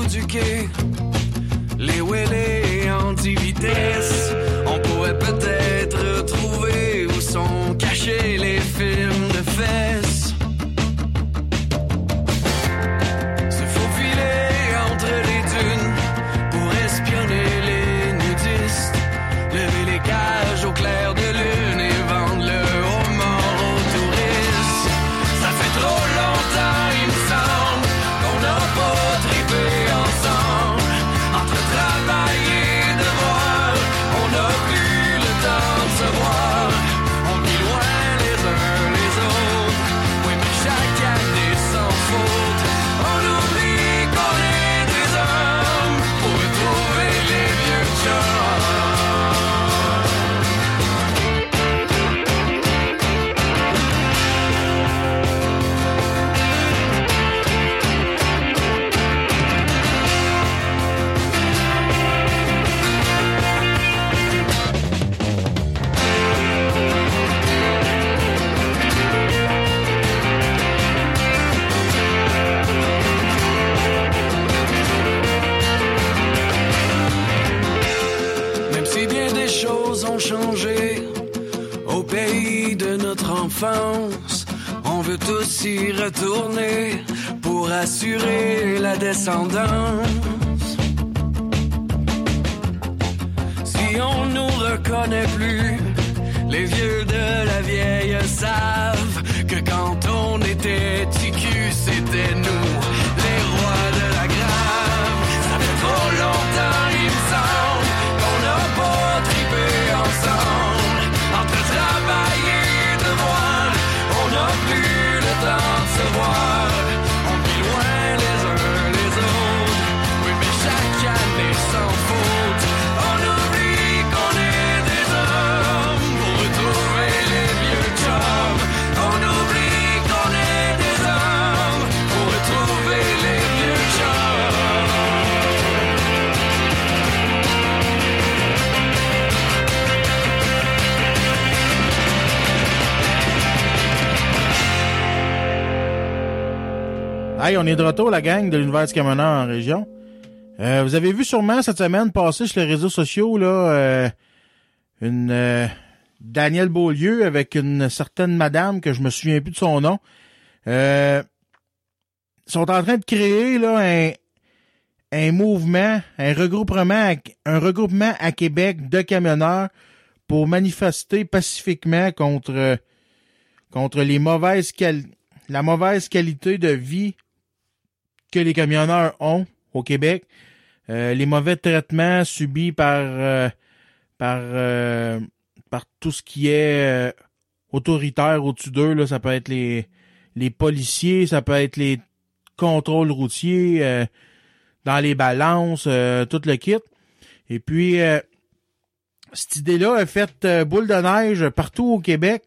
Du quai. Les wheelés en 10 au pays de notre enfance, on veut tous y retourner pour assurer la descendance. Si on nous reconnaît plus, les vieux de la vieille savent que quand on était TQ, c'était nous, Hey, on est de retour, la gang de l'univers du camionneur en région. Euh, vous avez vu sûrement cette semaine passer sur les réseaux sociaux là euh, une euh, Beaulieu avec une certaine madame que je me souviens plus de son nom. Euh, sont en train de créer là un, un mouvement, un regroupement, à- un regroupement à Québec de camionneurs pour manifester pacifiquement contre contre les mauvaises la mauvaise qualité de vie que les camionneurs ont au Québec, euh, les mauvais traitements subis par euh, par euh, par tout ce qui est euh, autoritaire au-dessus d'eux, là, ça peut être les les policiers, ça peut être les contrôles routiers, euh, dans les balances, euh, tout le kit. Et puis cette idée-là a fait boule de neige partout au Québec.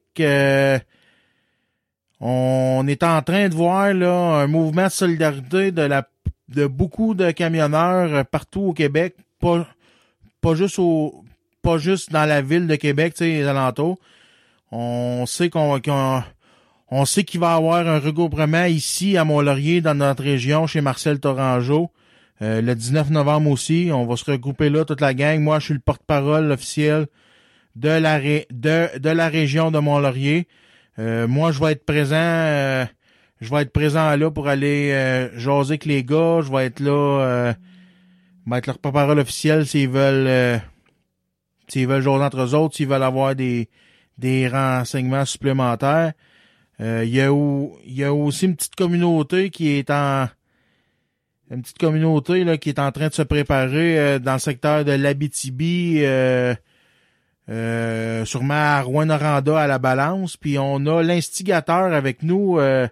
On est en train de voir là un mouvement de solidarité de beaucoup de camionneurs euh, partout au Québec, pas pas juste au pas juste dans la ville de Québec, les alentours. On sait qu'on qu'on- on sait qu'il va y avoir un regroupement ici à Mont-Laurier dans notre région chez Marcel Torangeau. Euh, le 19 novembre aussi, on va se regrouper là toute la gang. Moi, je suis le porte-parole officiel de la de de la région de Mont-Laurier. Euh, moi, je vais être présent. euh, je vais être présent là pour aller euh, jaser avec les gars. Je vais être là. Euh, je vais être leur parole officielle s'ils veulent. euh, s'ils veulent jaser entre eux autres, s'ils veulent avoir des des renseignements supplémentaires. Euh, Il y a y a aussi une petite communauté qui est en une petite communauté là qui est en train de se préparer dans le secteur de l'Abitibi. Euh, euh, sûrement à Rouen-Noranda à la balance. Puis on a l'instigateur avec nous. euh,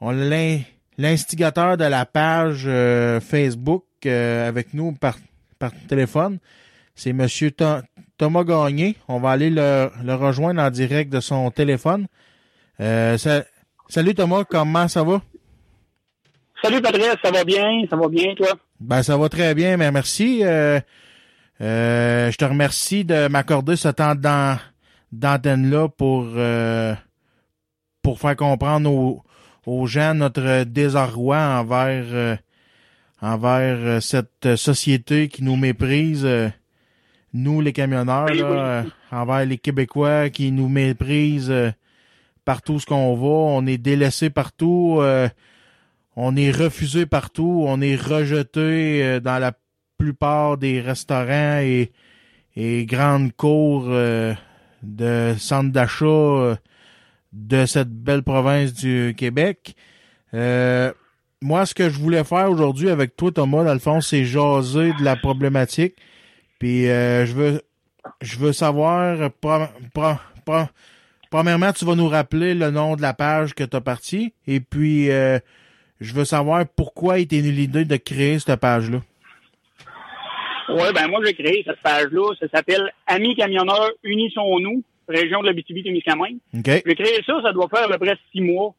on l'instigateur de la page euh, Facebook euh, avec nous par, par téléphone. C'est Monsieur Tho- Thomas Gagné. On va aller le, le rejoindre en direct de son téléphone. Euh, sa- salut Thomas, comment ça va? Salut Patrice, ça va bien? Ça va bien, toi? Ben ça va très bien, mais merci. Euh, je te remercie de m'accorder ce temps d'an- d'antenne-là pour euh, pour faire comprendre aux, aux gens notre désarroi envers euh, envers euh, cette société qui nous méprise, nous les camionneurs, là, envers les Québécois qui nous méprisent partout ce qu'on va. On est délaissé partout, on est refusé partout, on est rejeté dans la plupart des restaurants et, grandes cours euh, de centres d'achat euh, de cette belle province du Québec. Euh, moi, ce que je voulais faire aujourd'hui avec toi, Thomas, fond, c'est jaser de la problématique. Puis je veux je veux savoir, pre- pre- pre- premièrement, tu vas nous rappeler le nom de la page que tu as parti. Et puis, je veux savoir pourquoi il t'est l'idée de créer cette page-là. Oui, ben moi, j'ai créé cette page-là. Ça s'appelle Amis camionneurs, unissons-nous, région de la témiscamingue OK? J'ai créé ça, ça doit faire à peu près six mois.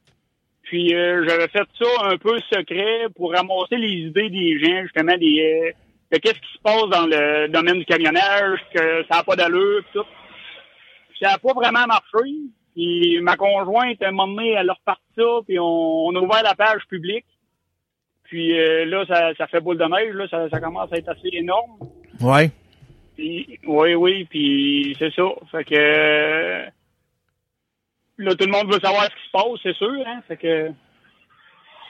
Puis euh, j'avais fait ça un peu secret pour ramasser les idées des gens, justement, des euh, de qu'est-ce qui se passe dans le domaine du camionnage, que ça n'a pas d'allure, tout. Puis ça n'a pas vraiment marché. Puis ma conjointe, à un moment donné, elle a reparti ça, puis on, on a ouvert la page publique. Puis euh, là, ça, ça fait boule de neige, là, ça, ça commence à être assez énorme. Ouais. Puis, oui, oui, puis c'est ça. Fait que euh, là, tout le monde veut savoir ce qui se passe, c'est sûr. Hein? Fait que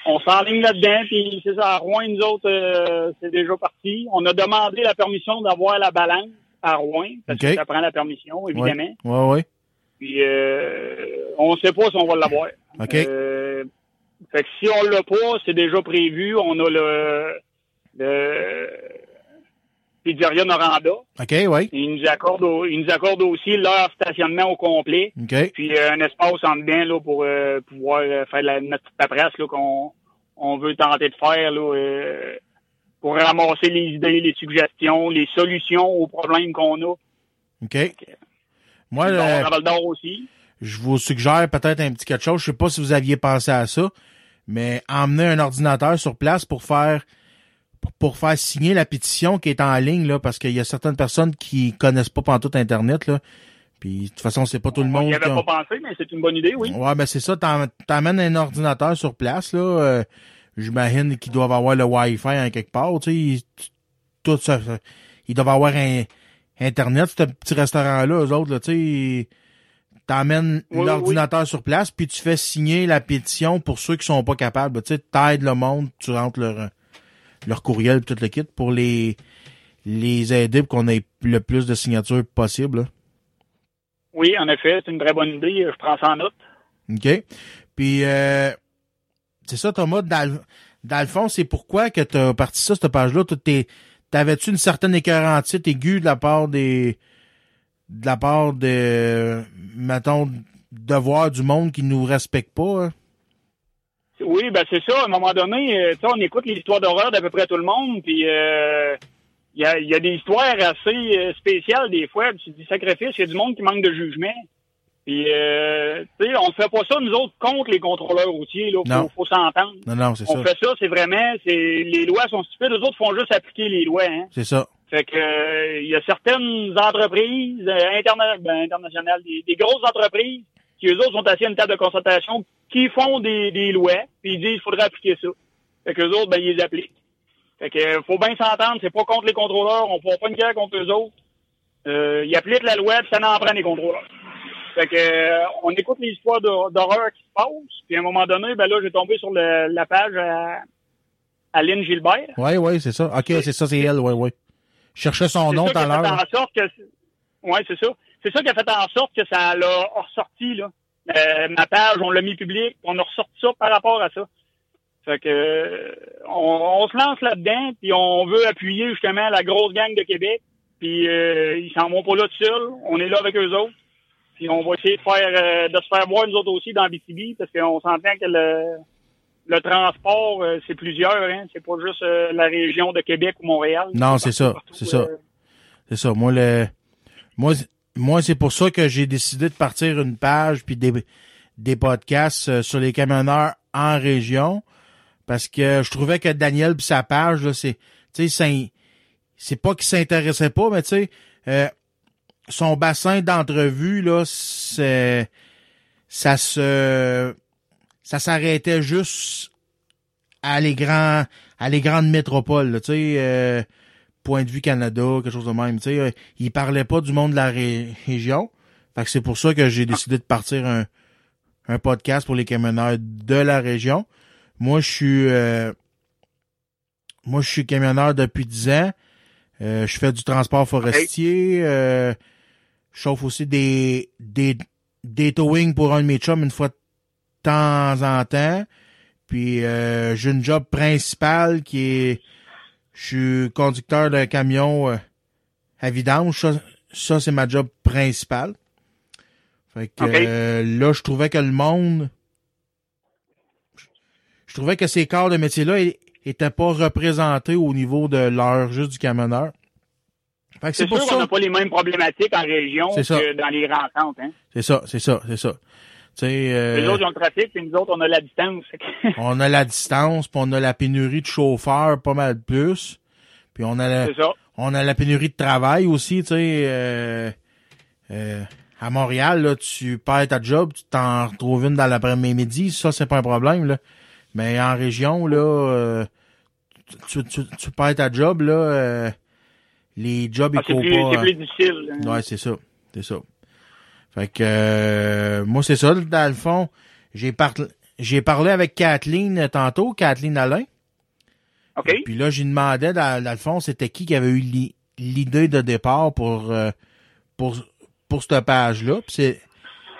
on s'enligne là-dedans, puis c'est ça. À Rouen, nous autres, euh, c'est déjà parti. On a demandé la permission d'avoir la balance à Rouen, parce OK. que ça prend la permission, évidemment. Ouais, ouais. Puis euh, on sait pas si on va l'avoir. OK. Fait que si on l'a pas, c'est déjà prévu. On a le, le Pizzeria Noranda. OK, ouais. Il nous accorde, au- il nous accorde aussi leur stationnement au complet. OK. Puis euh, un espace en dedans là, pour euh, pouvoir euh, faire la, notre petite paperasse qu'on on veut tenter de faire là, euh, pour ramasser les idées, les suggestions, les solutions aux problèmes qu'on a. OK. Moi, on aussi. je vous suggère peut-être un petit quelque chose. Je sais pas si vous aviez pensé à ça, mais emmener un ordinateur sur place pour faire pour- faire signer la pétition qui est en ligne là, parce qu'il y a certaines personnes qui connaissent pas pantoute Internet là. Puis de toute façon, c'est pas tout le On monde. n'y avait pas pensé, mais c'est une bonne idée, oui. Ouais, ben c'est ça. T'amènes un ordinateur sur place là. euh, J'imagine qu'ils doivent avoir le Wi-Fi en quelque part. Tu sais, tout ça. Ils doivent avoir un Internet, ce petit restaurant-là, eux autres, là, tu sais. T'amènes Oui, l'ordinateur sur place, puis tu fais signer la pétition pour ceux qui sont pas capables. Tu sais, t'aides le monde, tu rentres leur, leur courriel tout le kit pour les les aider pour qu'on ait le plus de signatures possible. là. Oui, en effet, c'est une très bonne idée. Je prends ça en note. OK? Puis, euh, c'est ça, Thomas, dans, le- dans le fond, c'est pourquoi que tu as parti ça, cette page-là? T'avais-tu une certaine écœurantite aiguë de la part des... de la part de... mettons, de voir du monde qui nous respecte pas? hein? Oui, ben c'est ça. À un moment donné, euh, tu sais, on écoute les histoires d'horreur d'à peu près tout le monde, puis euh, il y, a, y a des histoires assez euh, spéciales des fois. C'est du sacrifice. Il y a du monde qui manque de jugement. Puis, euh, tu sais, on ne fait pas ça, nous autres, contre les contrôleurs routiers. Là, Non. faut, faut s'entendre. Non, non, c'est On ça. fait ça, c'est vraiment, c'est les lois sont stupides. Les autres font juste appliquer les lois. Hein. C'est ça. Fait que euh, il y a certaines entreprises euh, interna- ben, internationales, des, des grosses entreprises, qui eux autres sont assis à une table de consultation, qui font des, des lois, puis ils disent il faudrait appliquer ça. Fait que eux autres, ben, ils les appliquent. Fait que euh, faut bien s'entendre, c'est pas contre les contrôleurs, on prend pas une guerre contre eux autres. Euh, ils appliquent la loi, puis ça n'en prend les contrôleurs. Fait que on écoute les histoires d'hor- d'horreur qui se passent, puis à un moment donné, ben là, j'ai tombé sur le- la page à, à Lynn Gilbert. Ouais, ouais, c'est ça. OK, c'est ça, c'est elle, ouais, ouais. Je cherchais son nom tout à l'heure. ouais c'est ça. C'est ça qui a fait en sorte que ça l'a ressorti là. Euh, ma page on l'a mis public on a ressorti ça par rapport à ça. Fait que euh, on, on se lance là dedans puis on veut appuyer justement la grosse gang de Québec puis euh, ils s'en vont pas là tout seuls. On est là avec eux autres. Puis on va essayer de faire euh, de se faire voir nous autres aussi dans BTB parce qu'on s'entend que le le transport, euh, c'est plusieurs, hein. C'est pas juste euh, la région de Québec ou Montréal. Non, c'est ça, c'est ça. euh, C'est ça. Moi, le, moi, c'est- moi, c'est pour ça que j'ai décidé de partir une page puis des, des podcasts euh, sur les camionneurs en région. Parce que je trouvais que Daniel pis sa page, là, c'est, tu sais, c'est, c'est pas qu'il s'intéressait pas, mais tu sais, euh, son bassin d'entrevue, là, c'est, ça se, ça s'arrêtait juste à les grands à les grandes métropoles, tu sais, euh, Point de vue Canada, quelque chose de même. Tu sais, euh, il parlait pas du monde de la ré- région. Fait que c'est pour ça que j'ai décidé de partir un, un podcast pour les camionneurs de la région. Moi, je suis euh, moi je suis camionneur depuis 10 ans. Euh, je fais du transport forestier. Euh, je chauffe aussi des des des towing pour un de mes chums une fois de temps en temps. Puis euh, j'ai une job principale qui est je suis conducteur d'un camion euh, à vidange. Ça, ça, c'est ma job principale. Fait que euh, là, je trouvais que le monde. Je trouvais que ces corps de métier-là é- étaient pas représentés au niveau de l'heure juste du camionneur. C'est sûr qu'on n'a pas les mêmes problématiques en région que dans les rencontres. Hein. C'est ça, c'est ça, c'est ça. Euh, Les autres, ils ont le trafic, puis nous autres, on a la distance. On a la distance, puis on a la pénurie de chauffeurs pas mal plus. Puis on a la, ça. on a la pénurie de travail aussi, tu sais. euh, euh, à Montréal, là, tu perds ta job, tu t'en retrouves une dans l'après-midi, ça, c'est pas un problème, là. Mais en région, là, euh, tu, tu, tu perds ta job, là, euh, les jobs, Ah, ils c'est plus difficile. hein. Ouais, c'est ça. C'est ça. Fait que euh, moi, c'est ça, dans le fond. J'ai parlé j'ai parlé avec Kathleen euh, tantôt, Kathleen Alain. OK? Puis là, j'ai demandé, dans, dans le fond, c'était qui qui avait eu l'i- l'idée de départ pour euh, pour pour cette page-là. Puis c'est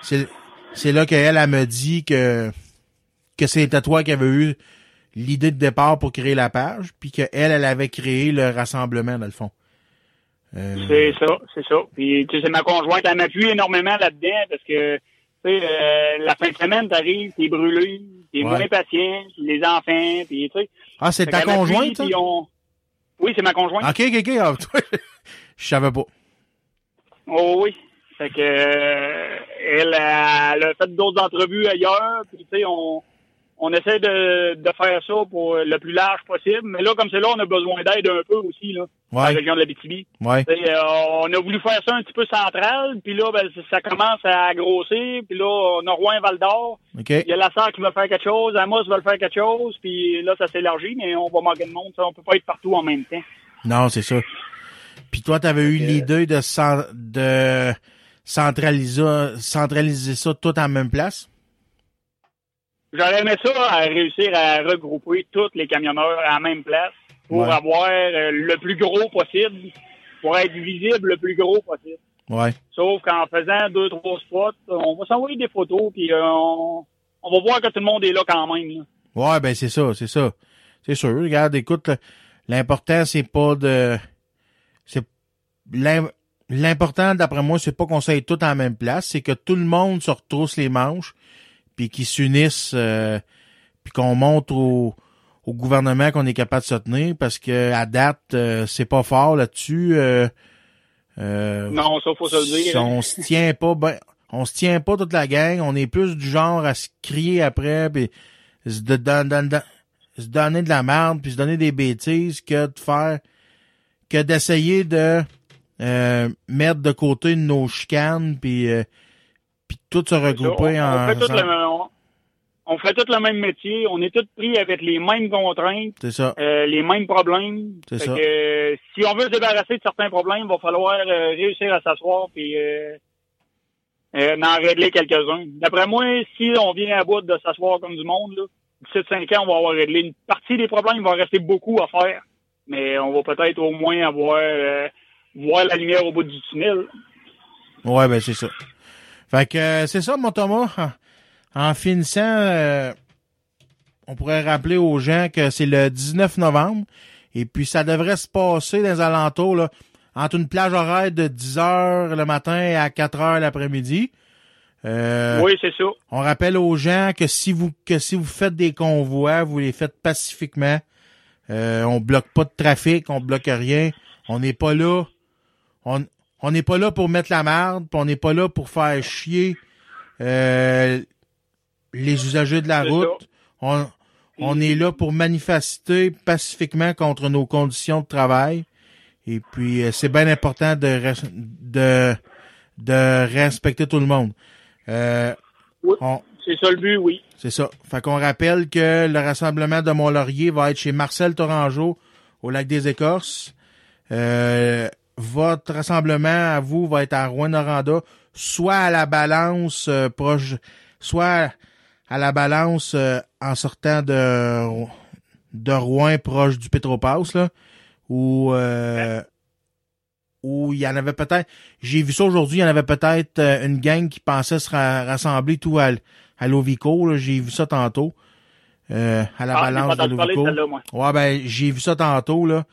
c'est c'est là qu'elle elle me dit que que c'était toi qui avais eu l'idée de départ pour créer la page, puis qu'elle, elle avait créé le rassemblement, dans le fond. Euh, C'est ça, c'est ça. Puis, tu sais, c'est ma conjointe, elle m'appuie énormément là-dedans parce que, tu sais, euh, la fin de semaine, t'arrives, t'es brûlé, t'es Ouais. moins patient, les enfants, puis, tu sais. Ah, c'est ta conjointe, puis on- Oui, c'est ma conjointe. Ok, ok, ok. Ah, toi, je savais pas. Oh oui. Fait que euh, elle, a- elle a fait d'autres entrevues ailleurs, puis tu sais, on, on essaie de, de faire ça pour le plus large possible. Mais là, comme c'est là, on a besoin d'aide un peu aussi, là, dans la Ouais, région de la BTB. ouais. on a voulu faire ça un petit peu central, puis là, ben, ça commence à grossir, puis là, on a Rouen Val d'Or. Ok. Il y a la sœur qui veut faire quelque chose, Amos veut faire quelque chose, puis là, ça s'élargit, mais on va manquer de monde. Ça, on peut pas être partout en même temps. Non, c'est ça. Puis toi, t'avais eu Fait que- l'idée de, de centraliser, centraliser ça tout en même place? J'aurais aimé ça à réussir à regrouper tous les camionneurs à la même place pour Ouais. avoir euh, le plus gros possible, pour être visible le plus gros possible. Ouais. Sauf qu'en faisant deux, trois spots, on va s'envoyer des photos, puis euh, on, on va voir que tout le monde est là quand même. là. Ouais, ben c'est ça, c'est ça. C'est sûr. Regarde, écoute, l'important, c'est pas de. C'est. l'im- L'important, d'après moi, c'est pas qu'on soit tout en même place, c'est que tout le monde se retrousse les manches, puis qu'ils s'unissent, euh, puis qu'on montre au, au gouvernement qu'on est capable de se tenir, parce que à date, euh, c'est pas fort là-dessus. euh, euh, Non, ça, faut se le dire. on se tient pas ben, on se tient pas toute la gang, on est plus du genre à se crier après puis se, de- se donner de la merde puis se donner des bêtises que de faire que d'essayer de euh, mettre de côté nos chicanes puis se on, fait tout le, on, fait tout le même métier, on est tous pris avec les mêmes contraintes, c'est ça euh, les mêmes problèmes. C'est ça. que, euh, si on veut se débarrasser de certains problèmes, il va falloir euh, réussir à s'asseoir puis en régler quelques-uns. D'après moi, si on vient à bout de s'asseoir comme du monde, d'ici 5 ans, on va avoir réglé une partie des problèmes, il va rester beaucoup à faire. Mais on va peut-être au moins avoir voir la lumière au bout du tunnel. Ouais, ben c'est ça. Fait que euh, c'est ça, mon Thomas. En, en finissant, euh, on pourrait rappeler aux gens que c'est le 19 novembre. Et puis ça devrait se passer dans les alentours, là, entre une plage horaire de 10 heures le matin et à 4 heures l'après-midi. Euh, oui, c'est ça. on rappelle aux gens que si vous que si vous faites des convois, vous les faites pacifiquement. Euh, on bloque pas de trafic, on bloque rien. On n'est pas là. On on n'est pas là pour mettre la merde, on n'est pas là pour faire chier euh, les usagers de la route. On, on est là pour manifester pacifiquement contre nos conditions de travail. Et puis euh, c'est bien important de, res- de de respecter tout le monde. Euh, Oui. C'est ça le but, oui. C'est ça. Fait qu'on rappelle que le rassemblement de Mont-Laurier va être chez Marcel Torangeau au lac des Écorces. Euh, votre rassemblement à vous va être à Rouen-Noranda, soit à la balance euh, proche, soit à la balance euh, en sortant de de Rouen proche du Pétropass là, où euh, où il y en avait peut-être. J'ai vu ça aujourd'hui, il y en avait peut-être une gang qui pensait se ra- rassembler tout à, à l'Ovico. là. J'ai vu ça tantôt. euh, à la Ah, balance de l'Ovico. Ouais, ben, j'ai vu ça tantôt, là.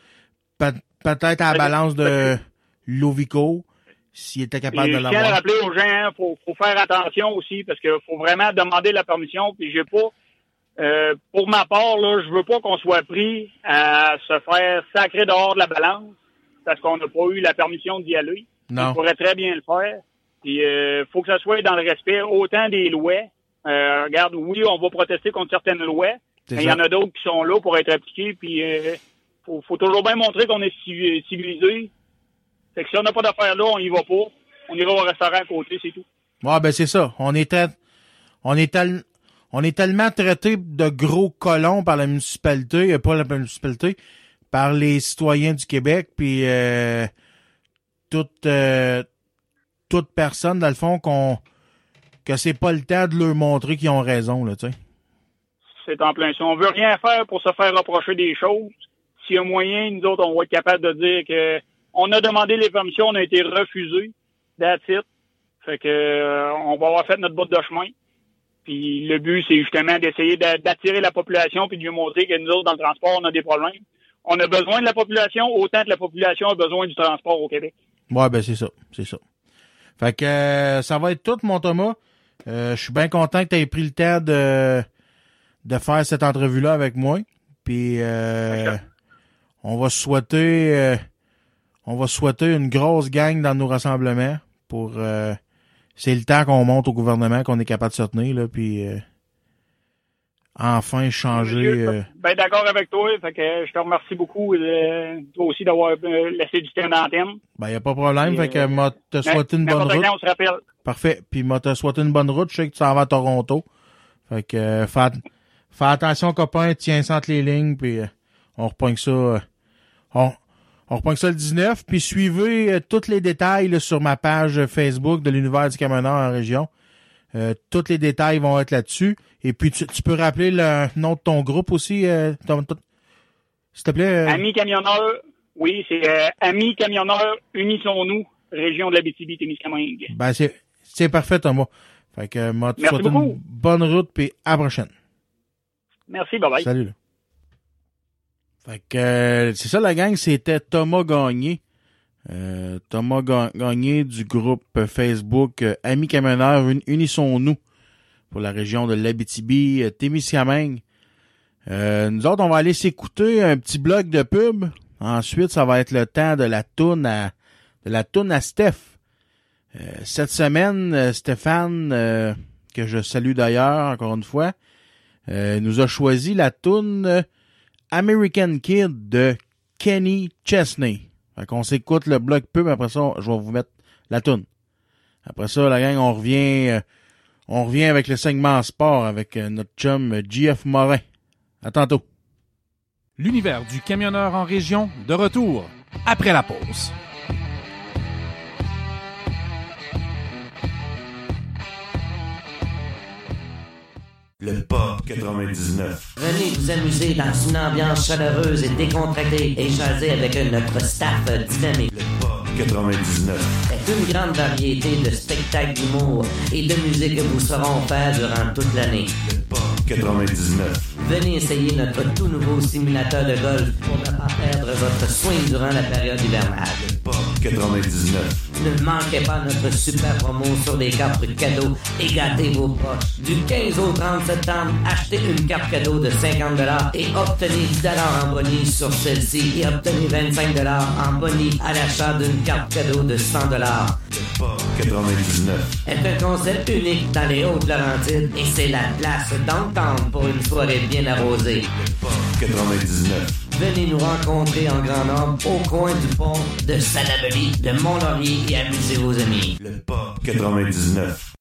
Pe- peut-être à la balance de Lovico, s'il était capable Et de je tiens à l'avoir. rappeler aux gens, il faut, faut faire attention aussi, parce qu'il faut vraiment demander la permission. Puis j'ai pas, euh, pour ma part, là, je veux pas qu'on soit pris à se faire sacrer dehors de la balance, parce qu'on n'a pas eu la permission d'y aller. Non. On pourrait très bien le faire. Puis euh, faut que ça soit dans le respect autant des lois. Euh, regarde, oui, on va protester contre certaines lois, mais il y en a d'autres qui sont là pour être appliquées. Puis euh, faut, faut toujours bien montrer qu'on est civi- civilisé. Fait que si on n'a pas d'affaires là, on y va pas. On ira au restaurant à côté, c'est tout. Ouais, ben, c'est ça. On est, tel- on est, tel- on est tellement traité de gros colons par la municipalité, euh, pas la municipalité, par les citoyens du Québec, puis euh, toute, euh, toute personne, dans le fond, qu'on que c'est pas le temps de leur montrer qu'ils ont raison, là, tu sais. C'est en plein ça. On veut rien faire pour se faire reprocher des choses. S'il y a moyen, nous autres, on va être capable de dire que on a demandé les permissions, on a été refusés. That's it. Fait que euh, on va avoir fait notre bout de chemin. Puis le but, c'est justement d'essayer d'a- d'attirer la population puis de lui montrer que nous autres, dans le transport, on a des problèmes. On a besoin de la population autant que la population a besoin du transport au Québec. Ouais, ben c'est ça, c'est ça. Fait que euh, ça va être tout, mon Thomas. Euh, je suis bien content que tu aies pris le temps de, de faire cette entrevue-là avec moi. Puis euh, on va souhaiter euh, on va souhaiter une grosse gang dans nos rassemblements pour euh, c'est le temps qu'on monte au gouvernement, qu'on est capable de se tenir, là, puis euh, enfin changer. Euh, Ben d'accord avec toi. Fait que je te remercie beaucoup euh, toi aussi d'avoir euh, laissé du temps d'antenne. ben y a pas de problème. Fait que euh, m'a te Ben, souhaiter une bonne route. quand, on se rappelle. Parfait. Puis m'a te souhaité une bonne route. Je sais que tu s'en vas à Toronto. Fait que euh, fais, at- fais attention, copain. Tiens ça entre les lignes. Puis euh, on repogne ça. On, on repogne ça le 19. Puis suivez euh, tous les détails là, sur ma page Facebook de l'Univers du Camionneur en région. Euh, tous les détails vont être là-dessus. Et puis tu, tu peux rappeler le nom de ton groupe aussi. Euh, S'il te plaît. euh, Amis camionneurs, oui, c'est euh, Amis camionneurs, unissons-nous, région de la BTB-Témiscamingue. Ben, c'est, c'est parfait, Thomas. Fait que, euh, moi, te Merci souhaite une bonne route, puis à la prochaine. Merci, bye bye. Salut. Là. Fait que, euh, c'est ça, la gang, c'était Thomas Gagné. Euh, Thomas Ga- Gagné du groupe Facebook euh, Amis Camionneurs, Un- Unissons-nous pour la région de l'Abitibi, euh, Témiscamingue. Euh, nous autres, on va aller s'écouter un petit bloc de pub. Ensuite, ça va être le temps de la toune à, de la toune à Steph. Euh, cette semaine, Stéphane, que je salue d'ailleurs encore une fois, nous a choisi la toune American Kid de Kenny Chesney. Fait qu'on s'écoute le bloc pub, après ça, je vais vous mettre la toune. Après ça, la gang, on revient euh, on revient avec le segment sport avec euh, notre chum euh, GF Morin. À tantôt. L'univers du camionneur en région, de retour après la pause. Le Pop 99. Venez vous amuser dans une ambiance chaleureuse et décontractée et jaser avec notre staff dynamique. Le Pop 99. C'est une grande variété de spectacles d'humour et de musique que vous saurons faire durant toute l'année. Le Pop 99. Venez essayer notre tout nouveau simulateur de golf pour ne pas perdre votre swing durant la période hivernale. Le Pop 99. Ne manquez pas notre super promo sur les cartes cadeaux et gâtez vos poches. Du 15 au 30 septembre, achetez une carte cadeau de 50 et obtenez 10 en bonus sur celle-ci et obtenez 25 en bonus à l'achat d'une carte cadeau de 100 Le Pop 99. est un concept unique dans les Hautes-Laurentides et c'est la place d'entendre pour une soirée bien arrosée. Le Pop 99. Venez nous rencontrer en grand nombre au coin du pont de Salaberry, de Mont-Laurier et amusez vos amis. Le Pop 99.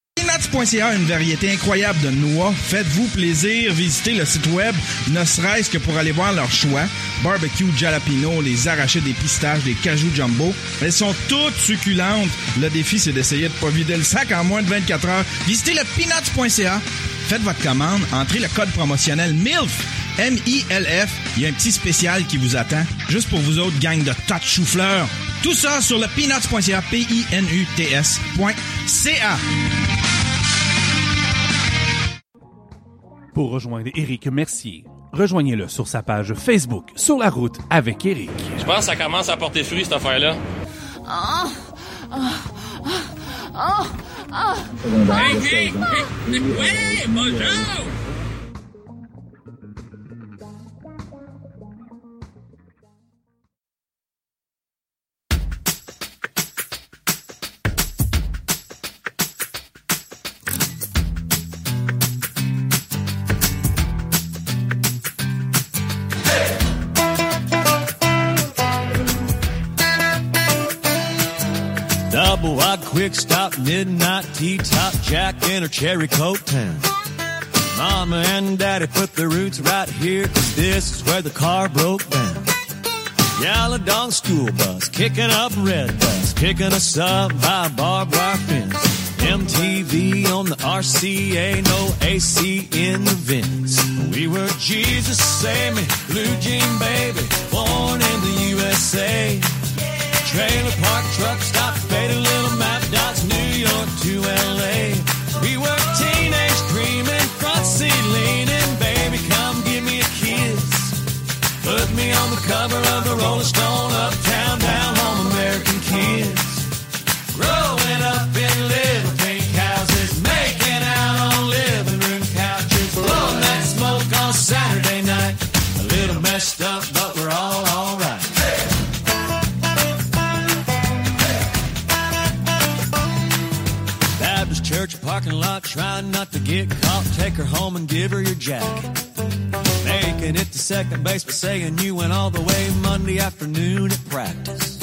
Peanuts Peanuts.ca a une variété incroyable de noix. Faites-vous plaisir, visitez le site web, ne serait-ce que pour aller voir leur choix. Barbecue jalapeno, les arrachés des pistaches, des cajou jumbo. Elles sont toutes succulentes. Le défi, c'est d'essayer de pas vider le sac en moins de 24 heures. Visitez le peanuts.ca. Faites votre commande, entrez le code promotionnel MILF. M-I-L-F. Il y a un petit spécial qui vous attend, juste pour vous autres, gang de tas de chou-fleurs. Tout ça sur le peanuts.ca, P-I-N-U-T-S.ca. Pour rejoindre Éric Mercier, rejoignez-le sur sa page Facebook Sur la route avec Éric. Je pense que ça commence à porter fruit, cette affaire-là. Oh, oh, oh, oh, oh. Hey, hey, hey, ouais, bonjour! Quick stop, midnight tea top, Jack in her cherry coat town. Mama and daddy put their roots right here, cause this is where the car broke down. Dog school bus, kicking up red bus, picking us up by barbed wire fence. MTV on the RCA, no AC in the vents. We were Jesus Sammy, blue jean baby, born in the USA. Trailer park truck stop, faded little map LA. We were trying not to get caught. Take her home and give her your jacket. Making it to second base, but saying you went all the way Monday afternoon at practice.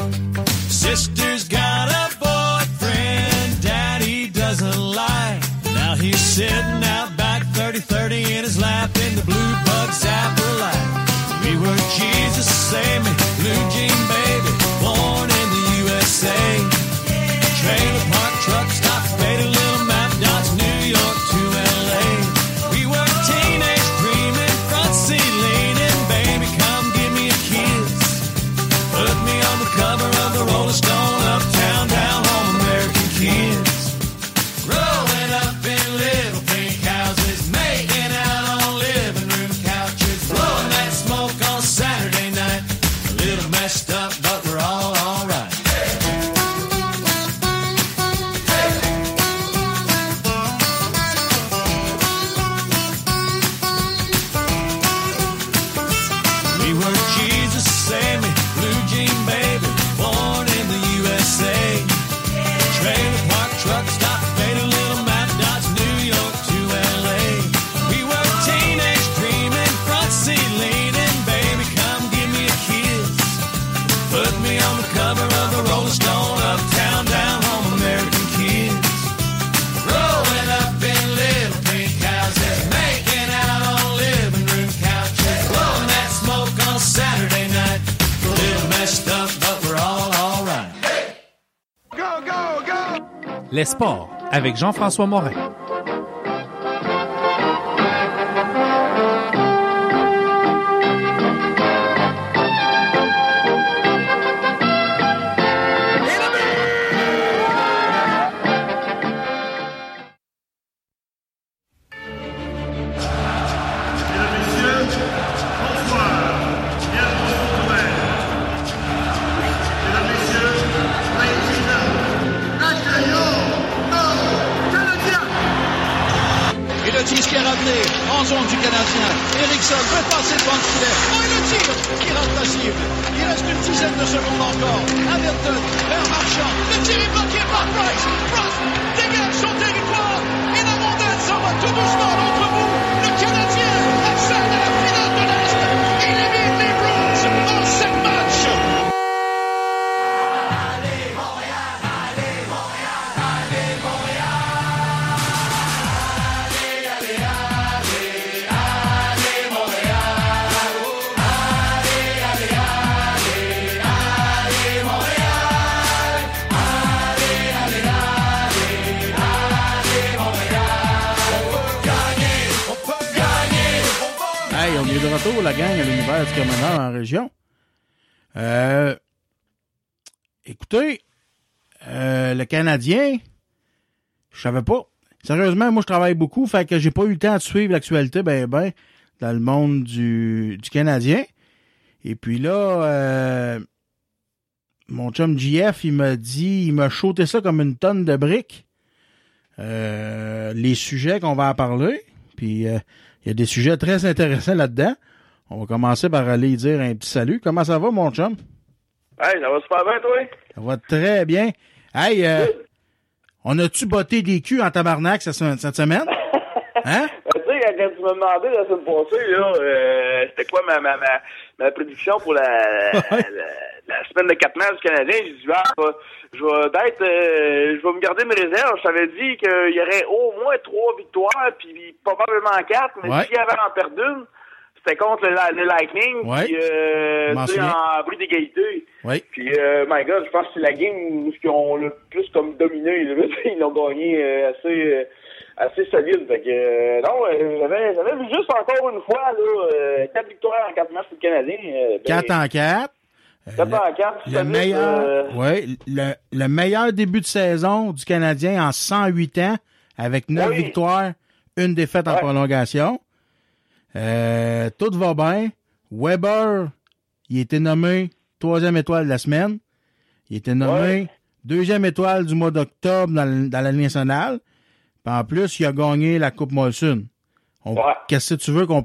Sister's got a boyfriend, daddy doesn't like. Now he's sitting Jean-François Morin. Canadien, je savais pas. Sérieusement, moi, je travaille beaucoup, fait que j'ai pas eu le temps de suivre l'actualité, ben, ben, dans le monde du, du Canadien. Et puis là, euh, mon chum JF, il m'a dit, il m'a shooté ça comme une tonne de briques. Euh, les sujets qu'on va en parler. Puis euh, il y a des sujets très intéressants là-dedans. On va commencer par aller dire un petit salut. Comment ça va, mon chum? Hey, ça va super bien, toi? Ça va très bien. Hey, euh, on a-tu botté des culs en tabarnak cette, se- cette semaine? Hein? tu sais, quand tu m'as demandé la semaine passée, là, euh, c'était quoi ma, ma, ma, ma prédiction pour la, la, la semaine de 4 matchs du Canadien, j'ai dit, ah, je vais- je vais d'être, euh, je vais me garder mes réserves. Je t'avais dit qu'il y aurait au moins trois victoires, puis probablement quatre, mais Ouais. s'il y avait en perdre une, c'était contre le, le Lightning, Ouais. puis euh, en bruit d'égalité. Puis, euh, my God, je pense que c'est la game où ils ont le plus comme dominé. Ils l'ont gagné euh, assez, euh, assez solide. Fait que, euh, non, euh, j'avais, j'avais vu juste encore une fois, là, euh, 4 victoires en 4 matchs pour le Canadien. Euh, ben, 4 en 4. 4 en 4. Le meilleur, ouais, le, le meilleur début de saison du Canadien en 108 ans, avec 9 Oui. victoires, une défaite en prolongation. Euh, tout va bien. Weber, il était nommé troisième étoile de la semaine. Il était nommé deuxième étoile du mois d'octobre dans, dans la Ligue nationale. Puis en plus, il a gagné la Coupe Molson. On- Qu'est-ce que tu veux qu'on...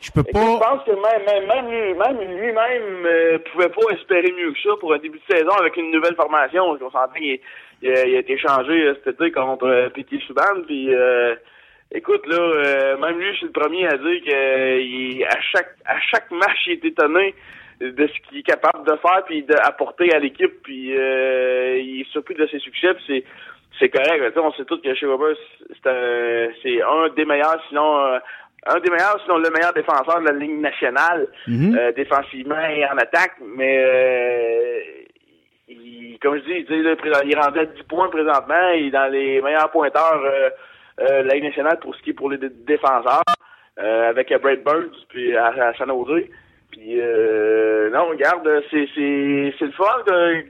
Je peux pas... Je pense que même, même, même lui- même lui-même euh, pouvait pas espérer mieux que ça pour un début de saison avec une nouvelle formation. On s'entend qu'il il a, il a été changé euh, été contre euh, Petit Souban. Puis, euh, écoute, là, euh, même lui, je suis le premier à dire que euh, il- à chaque à chaque match, il est étonné de ce qu'il est capable de faire puis d'apporter à l'équipe. Puis, euh, il est surpris de ses succès. C'est c'est correct. on sait tous que chez Weber, c'est un, c'est un des meilleurs, sinon euh, un des meilleurs, sinon le meilleur défenseur de la Ligue nationale, Mhm. euh, défensivement et en attaque. Mais euh, il, comme je dis, il rendu à 10 points présentement. Il est dans les meilleurs pointeurs euh, Ligue nationale pour ce qui est pour les dé- défenseurs, euh, avec euh, Brad Burns puis à, à San. Puis euh, non, regarde, c'est c'est c'est le fun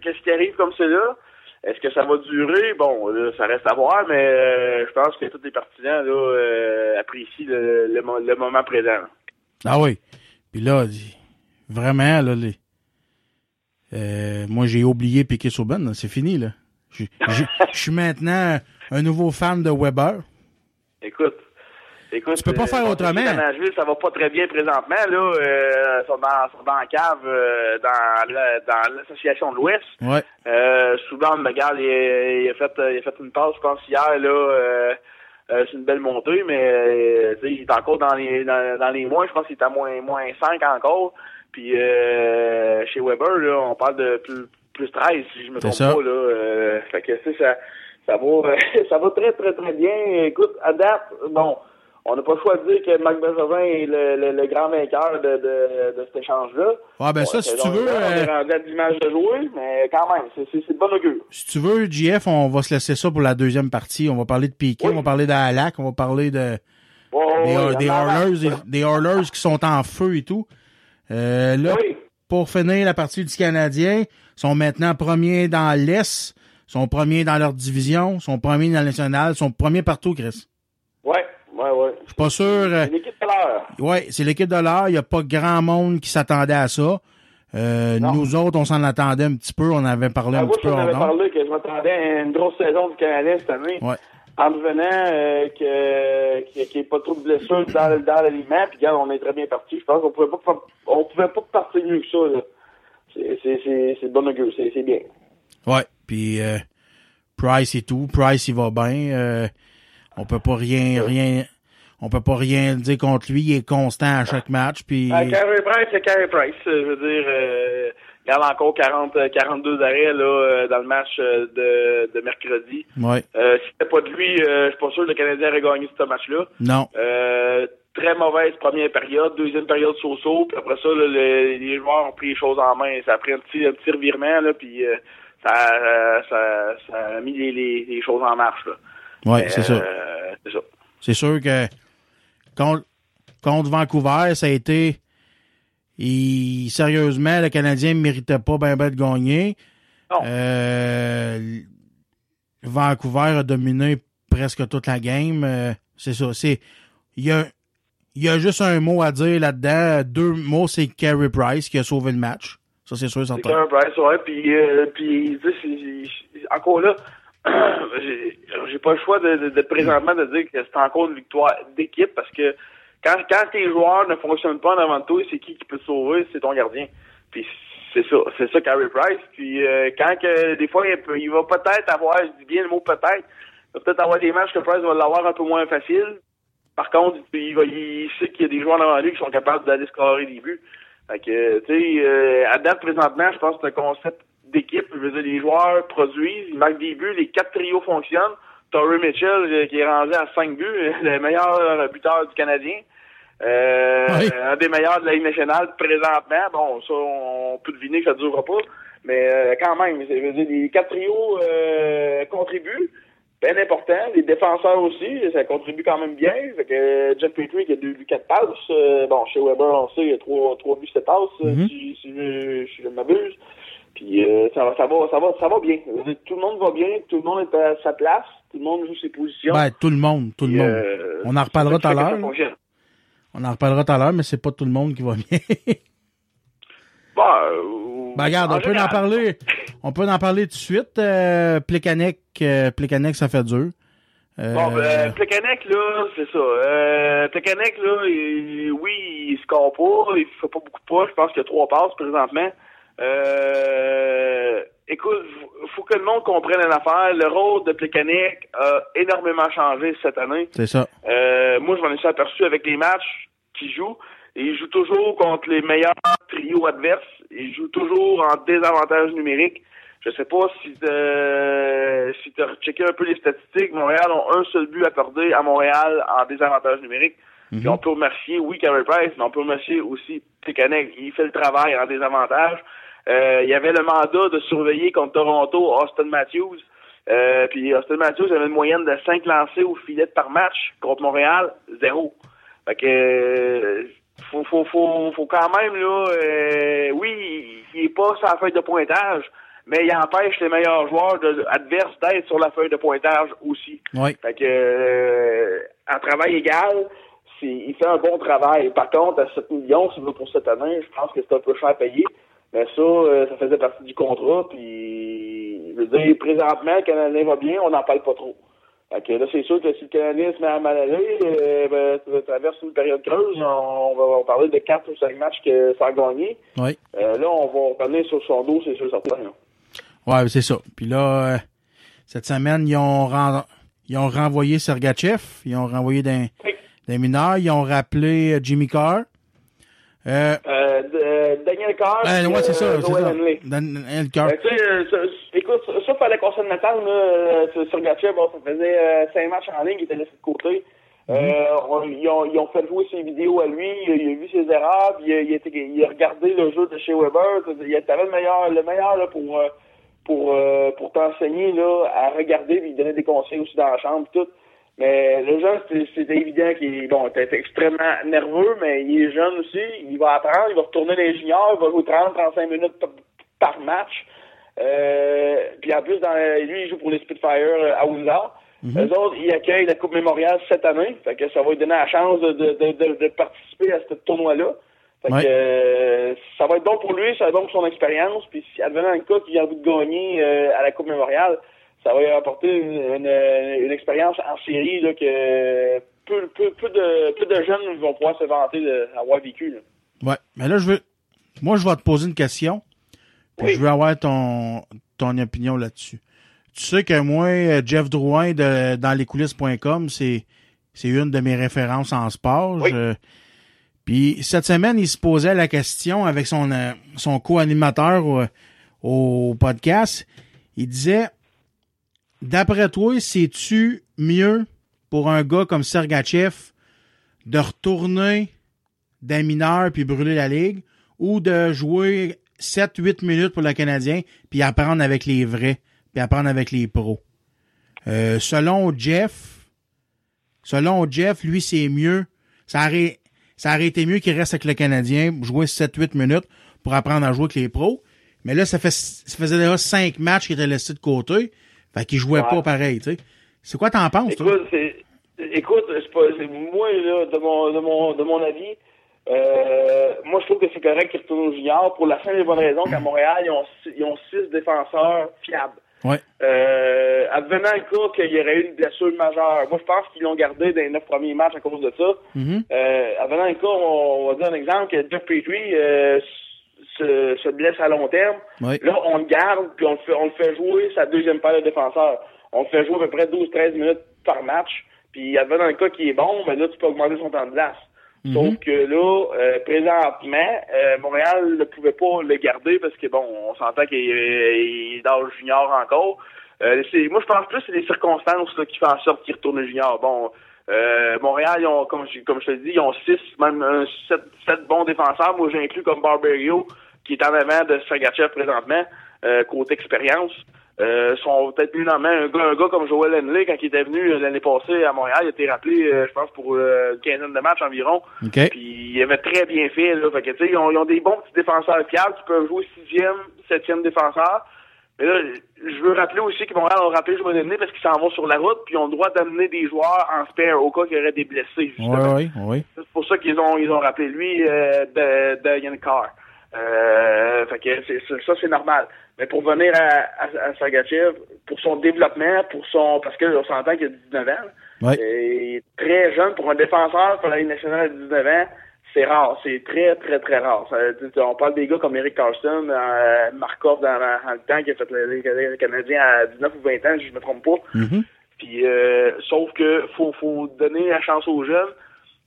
qu'est-ce qui arrive comme c'est là. Est-ce que ça va durer? Bon, là, ça reste à voir, mais je pense que tous les partisans là, apprécient le, le, mo- le moment présent. Ah oui. Puis là, vraiment, là, moi, j'ai oublié Piquet Souban, c'est fini, là. Je suis maintenant un nouveau fan de Weber. Écoute, écoute. Tu peux pas faire euh, autrement. À Nashville, ça va pas très bien présentement. Là, euh, sont dans, sont dans la cave, euh, dans, la- dans l'association de l'Ouest. Ouais. Euh, Soudan, regarde, il, a- il a fait, il a fait une passe, je pense, hier, là. Euh, euh, c'est une belle montée, mais euh, il est encore dans les dans, dans les moins. Je pense qu'il est à moins moins 5 encore. Puis chez Weber, là, on parle de plus plus 13, si je me trompe ça. pas. Là, fait que ça ça va ça va très très très bien. Écoute, à date, bon, on n'a pas le choix de dire que Marc Bergevin est le, le, le grand vainqueur de, de, de cet échange-là. Ah, ben ça, si tu veux, On est euh, rendu à 10 matchs de jouer, mais quand même, c'est c'est- c'est de bon augure. Si tu veux, JF, on va se laisser ça pour la deuxième partie. On va parler de Piquet, on va parler d'Alak, on va parler de des, ouais, des Oilers, ça. des Oilers qui sont en feu et tout. Euh, là, pour finir la partie du Canadien, sont maintenant premiers dans l'Est, sont premiers dans leur division, sont premiers dans le national, sont premiers partout, Chris. Ouais, ouais, ouais. Je suis pas sûr. euh, C'est l'équipe de l'heure. Ouais, c'est l'équipe de l'heure. Il n'y a pas grand monde qui s'attendait à ça. Euh, nous autres, on s'en attendait un petit peu. On avait parlé Ah, un moi, petit peu t'en avais hors d'onde. parlé que je m'attendais à une grosse saison du Canadien cette année. Ouais. En revenant euh, que qu'il n'y ait pas trop de blessures dans, dans l'aliment, puis regarde, on est très bien parti. Je pense qu'on pouvait pas on pouvait pas partir mieux que ça. C'est, bon augure, c'est bien. Ouais. Puis euh, Price et tout. Price, il va bien. Euh, on peut pas rien, rien. On peut pas rien dire contre lui. Il est constant à chaque match. Puis Ah, Carey Price, c'est Carey Price. Euh, Je veux dire, euh, regarde encore 40, euh, 42 arrêts là, euh, dans le match euh, de, de mercredi. ouais. Euh, si c'était pas de lui, euh, je suis pas sûr que le Canadien aurait gagné ce match-là. Non. Euh, très mauvaise première période, deuxième période so-so, puis après ça, là, le- les joueurs ont pris les choses en main. Ça a pris un petit, un petit revirement, là, puis euh, ça, euh, ça, ça a mis les, les, les choses en marche. C'est ça. euh, c'est ça. C'est sûr que quand contre Vancouver, ça a été. Sérieusement, le Canadien ne méritait pas ben ben de gagner. Euh, Vancouver a dominé presque toute la game. Euh, c'est ça. C'est. Il y a, il y a juste un mot à dire là-dedans. Deux mots, c'est Carey Price qui a sauvé le match. Ça, c'est sûr, C'est certain. Carey Price, ouais. Puis, euh, c'est- c'est- encore là, j'ai pas le choix de, présentement de dire que c'est encore une victoire d'équipe parce que quand, quand tes joueurs ne fonctionnent pas en avant de toi, c'est qui qui peut te sauver? C'est ton gardien. Puis c'est ça, c'est ça Price. Puis euh, quand que des fois il, peut- il va peut-être avoir, je dis bien le mot peut-être, il va peut-être avoir des matchs que Price va l'avoir un peu moins facile. Par contre, il, il sait qu'il y a des joueurs devant lui qui sont capables d'aller scorer des buts. Fait que, tu sais, euh, à date, présentement, je pense que c'est un concept d'équipe. Je veux dire, les joueurs produisent, ils marquent des buts, les quatre trios fonctionnent. Torrey Mitchell, euh, qui est rendu à 5 buts, le meilleur buteur du Canadien. Euh, Un des meilleurs de la Ligue nationale présentement. Bon, ça, on peut deviner que ça ne durera pas. Mais euh, quand même, je veux dire, les quatre trios euh, contribuent. Bien important. Les défenseurs aussi, ça contribue quand même bien. Fait que Jeff Petrie qui a deux buts, quatre passes. Euh, bon, chez Weber, on sait, il y a trois, trois buts, sept passes, Mhm. si, si je, je ne m'abuse. Puis euh, ça, va, ça, va, ça, va, ça va bien. Tout le monde va bien, tout le monde est à sa place, tout le monde joue ses positions. Ben, tout le monde, tout le monde. euh, On en reparlera tout à l'heure. On en reparlera tout à l'heure, mais c'est pas tout le monde qui va bien. Euh, Ben, regarde, on peut en parler. On peut en parler tout de suite. Euh, Plekanec, euh, Plekanec, ça fait dur. Euh, Bon, ben, Plekanec, là, c'est ça. Euh, Plekanec, là, il- oui, il score pas, il fait pas beaucoup de pas. Je pense qu'il y a trois passes présentement. Euh, écoute, faut- faut que le monde comprenne une affaire. Le rôle de Plekanec a énormément changé cette année. c'est ça. Euh, moi, je m'en suis aperçu avec les matchs qu'il joue. Il joue toujours contre les meilleurs trios adverses. Il joue toujours en désavantage numérique. Je sais pas si euh, si tu as checké un peu les statistiques, Montréal ont un seul but accordé à Montréal en désavantage numérique. Puis on peut remercier, oui, Carey Price, mais on peut remercier aussi Plekanec. Il fait le travail en désavantage. Euh, il y avait le mandat de surveiller contre Toronto Austin Matthews. Euh, puis Austin Matthews avait une moyenne de 5 lancés au filet par match. Contre Montréal, zéro. Fait que euh, faut, faut, faut, faut quand même là euh, oui, il, est pas la feuille de pointage, mais il empêche les meilleurs joueurs de, adverses d'être sur la feuille de pointage aussi. Oui. Fait que euh, en travail égal, il fait un bon travail. Par contre, à 7 millions, si pour cette année, je pense que c'est un peu cher à payer. Mais ça, euh, ça faisait partie du contrat. Puis, je veux dire, présentement, le Canadien va bien, on n'en parle pas trop. Fait que là, c'est sûr que si le Canadien se met à mal aller, euh, ben, ça traverse une période creuse. On va, on va parler de 4 ou 5 matchs que ça a gagné. Oui. Euh, là, on va revenir sur son dos, c'est sûr certain. là. Ouais, c'est ça. Puis là, euh, cette semaine, ils ont, ren- ils ont renvoyé Sergachev, ils ont renvoyé des, mineurs, ils ont rappelé euh, Jimmy Carr. Euh, Euh, Daniel Carr. euh, ouais, c'est ça, Noël ça. Daniel Carr. Ben, tu sais, ça- écoute, ça, fallait qu'on se le mette là, sur, Gatchev, bon, ça faisait cinq matchs en ligne, il était laissé de côté. Euh, on- ils, ont, ils ont fait jouer ses vidéos à lui, il, a- il a vu ses erreurs, puis il a, il a été- il a regardé le jeu de chez Weber. Il avait le meilleur, le meilleur là, pour pour euh, pour t'enseigner là à regarder, puis donnait des conseils aussi dans la chambre, tout. Mais le jeune, c'était- évident qu'il bon, était extrêmement nerveux, mais il est jeune aussi. Il va apprendre, il va retourner les juniors, il va jouer 30-35 minutes par, match. Euh, puis en plus, dans, lui, il joue pour les Spitfire euh, à Windsor. Eux autres, ils accueillent la Coupe Mémoriale cette année. Fait que ça va lui donner la chance de, de, de, de- de participer à ce tournoi-là. Fait Ouais. que euh, ça va être bon pour lui, ça va être bon pour son expérience. Puis si advenant un cas qu'il a envie de gagner euh, à la Coupe Mémoriale, ça va lui apporter une, une, une expérience en série là, que peu, peu, peu, de, peu de jeunes vont pouvoir se vanter d'avoir vécu. Là. Ouais. Mais là, je veux. Moi, je vais te poser une question. Puis je veux avoir ton, ton opinion là-dessus. Tu sais que moi, Jeff Drouin de dans lescoulisses.com, c'est c'est une de mes références en sport. Je- puis cette semaine, il se posait la question avec son euh, son co-animateur au, au podcast. Il disait D'après toi, c'est-tu mieux pour un gars comme Sergachev de retourner d'un mineur puis brûler la ligue ou de jouer 7-8 minutes pour le Canadien puis apprendre avec les vrais puis apprendre avec les pros? Euh, selon Jeff, selon Jeff, lui, c'est mieux. Ça aurait, ça aurait été mieux qu'il reste avec le Canadien, jouer 7-8 minutes pour apprendre à jouer avec les pros. Mais là, ça, fait, ça faisait déjà 5 matchs qu'il était laissé de côté. Fait qu'il jouait Ouais. pas pareil, tu sais. C'est quoi t'en penses, toi? Écoute, c'est, moi là, de mon, de mon, de mon avis. Euh, moi, je trouve que c'est correct qu'il retourne au junior pour la simple et bonne raison qu'à Montréal, ils ont, ils ont six défenseurs fiables. Ouais. Euh, advenant le cas qu'il y aurait eu une blessure majeure, moi, je pense qu'ils l'ont gardé dans les neuf premiers matchs à cause de ça. Mhm. Euh, advenant le cas, on, on va dire un exemple que Jeff Petrie euh, se, se blesse à long terme. Ouais. Là, on le garde, puis on le fait, on le fait jouer sa deuxième paire de défenseurs. On le fait jouer à peu près 12-13 minutes par match. Puis, advenant le cas qui est bon, ben là, tu peux augmenter son temps de glace. Sauf que là, euh, présentement, euh, Montréal ne pouvait pas le garder parce que, bon, on s'entend qu'il est, dans le junior encore. Euh, moi, je pense plus que c'est les circonstances là, qui font en sorte qu'il retourne au junior. Bon, euh, Montréal, ils ont, comme, je, comme je te dis, ils ont six, même un, sept, sept bons défenseurs. Moi, j'inclus comme Barberio, qui est en avant de Sergachev présentement, euh, côté expérience. Euh, sont peut-être plus dans main. Un gars, un gars comme Joel Henley, quand il était venu euh, l'année passée à Montréal, il a été rappelé, euh, je pense, pour euh, une quinzaine de matchs environ. OK. Puis il avait très bien fait. Là. Fait que, tu sais, ils, ont, ils ont des bons petits défenseurs fiables qui peuvent jouer sixième, septième défenseur. Mais là, je veux rappeler aussi que Montréal a rappelé Joel Henley parce qu'ils s'en vont sur la route, puis ils ont le droit d'amener des joueurs en spare au cas qu'il y aurait des blessés. justement. Ouais, ouais, ouais. C'est pour ça qu'ils ont ils ont rappelé lui euh, de, de Yann Carr. Euh, fait que ça c'est normal. Mais pour venir à, à, à Sergachev, pour son développement, pour son parce que on s'entend qu'il a 19 ans, Ouais. il est très jeune pour un défenseur pour la Ligue nationale à 19 ans. C'est rare, c'est très, très, très rare. Ça, on parle des gars comme Eric Carlson, euh, Markov dans, dans le temps qui a fait le, le- Canadien à 19 ou 20 ans, si je me trompe pas. Mhm. Puis euh, sauf que faut, faut donner la chance aux jeunes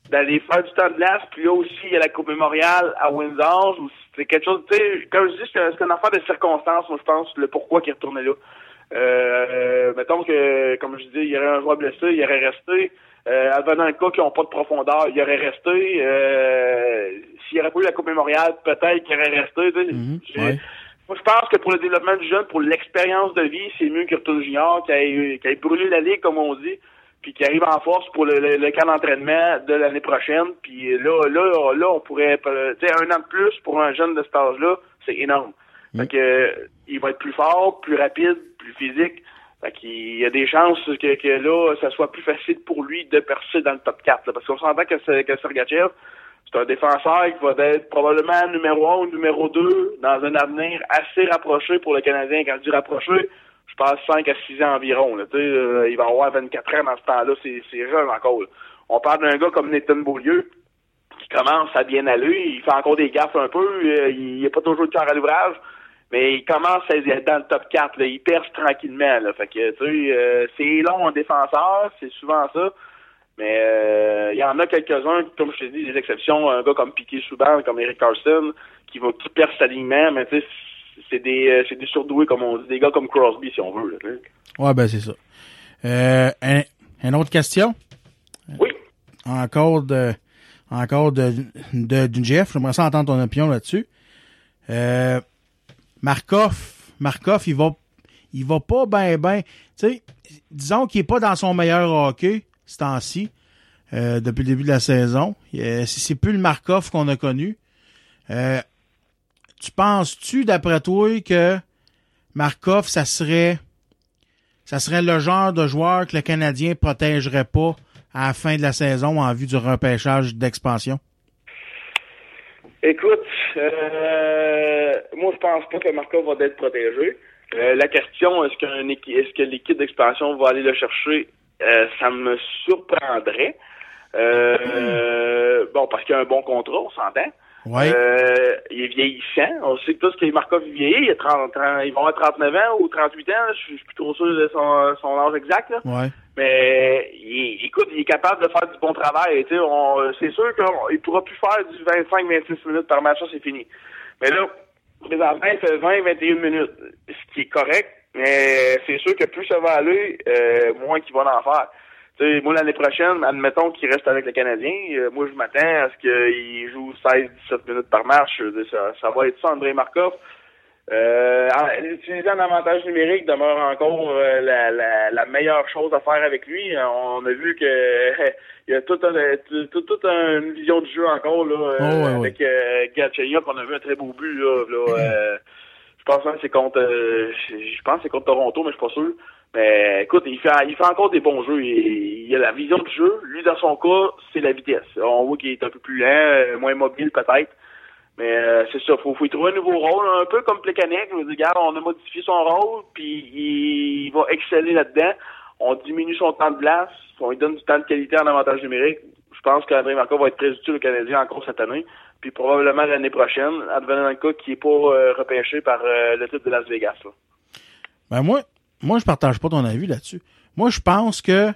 d'aller faire du temps de glace. Puis là aussi, il y a la Coupe mémoriale à Windsor. C'est quelque chose, tu sais, comme je dis, c'est c'est une affaire de circonstances, moi je pense, le pourquoi qu'il est retourné là. Euh, mettons que, comme je dis, il y aurait un joueur blessé, il aurait resté. Euh, advenant un cas qui n'ont pas de profondeur, il aurait resté. Euh, S'il n'y aurait pas eu la Coupe mémoriale, peut-être qu'il aurait resté. Ouais. Moi, je pense que pour le développement du jeune, pour l'expérience de vie, c'est mieux qu'il retourne junior, qu'il ait, qu'il ait brûlé la ligue, comme on dit, puis qu'il arrive en force pour le, le, le camp d'entraînement de l'année prochaine. Puis là, là, là, on pourrait, euh, tu sais, un an de plus pour un jeune de cet âge-là, c'est énorme. Fait que, euh, il va être plus fort, plus rapide, plus physique. Fait qu'il y a des chances que, que là, ça soit plus facile pour lui de percer dans le top 4. là. parce qu'on s'entend que, que Sergachev, c'est un défenseur qui va être probablement numéro 1 ou numéro 2 dans un avenir assez rapproché pour le Canadien. Quand je dis rapproché, passe 5 à 6 ans environ. Là. Euh, il va avoir 24 ans dans ce temps-là. C'est, jeune encore. là. On parle d'un gars comme Nathan Beaulieu qui commence à bien aller. Il fait encore des gaffes un peu. euh, Il n'est pas toujours le cœur à l'ouvrage. Mais il commence à être dans le top 4. Là. Il perce tranquillement. Là. Fait que, tu sais, euh, c'est long en défenseur. C'est souvent ça. Mais il y en a quelques-uns, comme je te dis, des exceptions, un gars comme Piqué Souban, comme Eric Carlson, qui va qui perce l'alignement, mais tu sais, c'est des euh, c'est des surdoués, comme on dit, des gars comme Crosby, si on veut. Là, sais. Ouais, ben c'est ça. Euh, un, une autre question? Oui. Encore de encore de, de, d'une Jeff. J'aimerais ça entendre ton opinion là-dessus. Euh, Markov, Markov, il va il va pas ben ben. Tu sais, disons qu'il est pas dans son meilleur hockey ce temps-ci, euh, depuis le début de la saison. Euh, c'est c'est plus le Markov qu'on a connu. Euh, tu penses-tu, d'après toi, que Markov, ça serait ça serait le genre de joueur que le Canadien protégerait pas à la fin de la saison en vue du repêchage d'expansion? Écoute, euh, moi je pense pas que Markov va être protégé. Euh, la question, est-ce est-ce que l'équipe d'expansion va aller le chercher, euh, ça me surprendrait. Euh, Bon, parce qu'il a un bon contrat, on s'entend. Ouais. Euh, il est vieillissant. On sait que tous que Markov vieillit. Il, a 30, 30 ils vont avoir 39 ans ou 38 ans. Je suis je suis plus trop sûr de son, son âge exact. Là. Ouais. Mais il, écoute, il est capable de faire du bon travail. C'est sûr qu'il pourra plus faire du 25-26 minutes par match, ça c'est fini. Mais là, présentement, il fait 20-21 minutes, ce qui est correct. Mais c'est sûr que plus ça va aller, euh, moins qu'il va en faire. Tu sais, moi, l'année prochaine, admettons qu'il reste avec le Canadien, euh, moi, je m'attends à ce qu'il joue 16-17 minutes par match. Je veux dire, Ça, ça va être ça, André Markov. Euh, utiliser un avantage numérique demeure encore euh, la, la, la meilleure chose à faire avec lui. On a vu que il y a toute un, tout, toute une vision du jeu encore là, euh, Oh, ouais, ouais. avec euh, Galchenyuk. On a vu un très beau but là. là, je pense que c'est contre, je je pense que c'est contre Toronto, mais je suis pas sûr. Mais écoute, il fait, il fait encore des bons jeux. Il, a la vision du jeu. Lui, dans son cas, c'est la vitesse. On voit qu'il est un peu plus lent, euh, moins mobile peut-être. Mais euh, c'est ça, faut, faut y trouver un nouveau rôle, un peu comme Plekanec. Je veux dire, regarde, on a modifié son rôle, puis il, va exceller là-dedans. On diminue son temps de glace, on lui donne du temps de qualité en avantage numérique. Je pense qu'André Marco va être très utile au Canadien encore cette année. Puis probablement l'année prochaine, advenant le qui est pas euh, repêché par le titre de Las Vegas. Ben moi, moi, je partage pas ton avis là-dessus. Moi, je pense que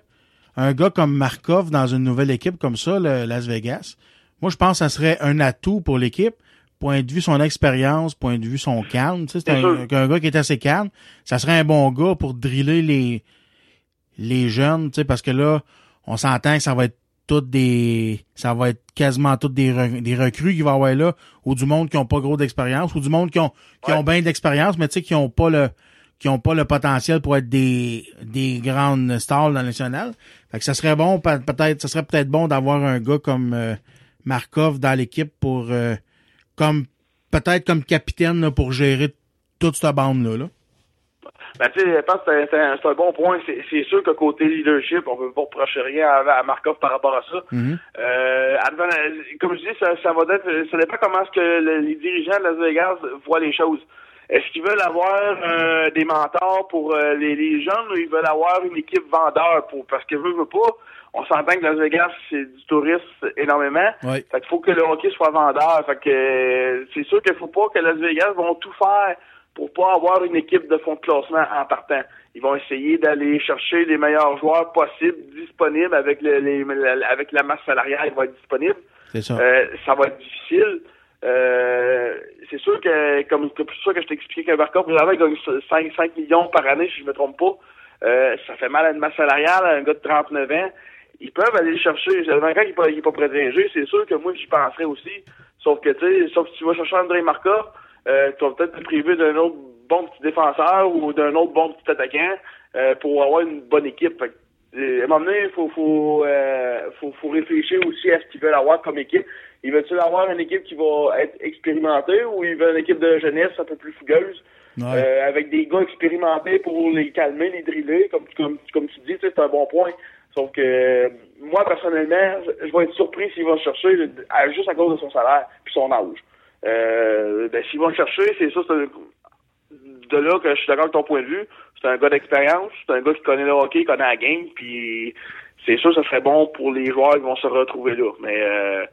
un gars comme Markov dans une nouvelle équipe comme ça, le Las Vegas, moi, je pense que ça serait un atout pour l'équipe. Point de vue son expérience, point de vue son calme. Tu sais, c'est un, un gars qui est assez calme. Ça serait un bon gars pour driller les, les jeunes, tu sais, parce que là, on s'entend que ça va être toutes des, ça va être quasiment toutes des, re- des recrues qui va avoir là, ou du monde qui ont pas gros d'expérience, ou du monde qui ont, qui ont bien d'expérience, mais tu sais, qui ont pas le, qui ont pas le potentiel pour être des, des grandes stars dans le national. Fait que ça serait bon, pe- peut-être, ça serait peut-être bon d'avoir un gars comme euh, Markov dans l'équipe pour, euh, comme, peut-être comme capitaine là, pour gérer toute cette bande-là. Là. Ben, tu sais, je pense que c'est- un, bon point. C'est sûr que côté leadership, on peut pas reprocher rien à, à Markov par rapport à ça. Euh, advenant- comme je dis, ça, ça va être, ça dépend comment est-ce que le- les dirigeants de Las Vegas voient les choses. Est-ce qu'ils veulent avoir euh, des mentors pour euh, les, les jeunes ou ils veulent avoir une équipe vendeur pour parce que veut, veut pas, on s'entend que Las Vegas c'est du tourisme énormément. Ouais. Fait qu'il faut que le hockey soit vendeur. Fait que c'est sûr qu'il faut pas que Las Vegas vont tout faire pour pas avoir une équipe de fond de classement en partant. Ils vont essayer d'aller chercher les meilleurs joueurs possibles disponibles avec le, les, la- avec la masse salariale qui va être disponible. Ça. Euh, ça va être difficile. Euh, c'est sûr que, comme c'est sûr que je t'expliquais qu'un présentement, il gagne 5, 5 millions par année, si je me trompe pas. Euh, ça fait mal à une masse salariale, à un gars de 39 ans. Ils peuvent aller le chercher. Le vainqueur qui n'est pas, pas protégé, c'est sûr que moi, j'y penserais aussi. Sauf que, tu sais, sauf que tu vas chercher André Marca, euh, tu vas peut-être te priver d'un autre bon petit défenseur ou d'un autre bon petit attaquant euh, pour avoir une bonne équipe. À un moment donné, il faut, faut, euh, faut, faut réfléchir aussi à ce qu'ils veulent avoir comme équipe. Ils veulent-ils avoir une équipe qui va être expérimentée ou ils veulent une équipe de jeunesse un peu plus fougueuse? Euh, avec des gars expérimentés pour les calmer, les driller, comme, comme, comme tu dis, c'est un bon point. Sauf que euh, moi, personnellement, je, je vais être surpris s'ils vont le chercher le- à- juste à cause de son salaire puis son âge. Euh, ben, s'ils vont le chercher, c'est ça, c'est de là que je suis d'accord avec ton point de vue. C'est un gars d'expérience, c'est un gars qui connaît le hockey, qui connaît la game, puis c'est sûr ça serait bon pour les joueurs qui vont se retrouver là. Mais euh,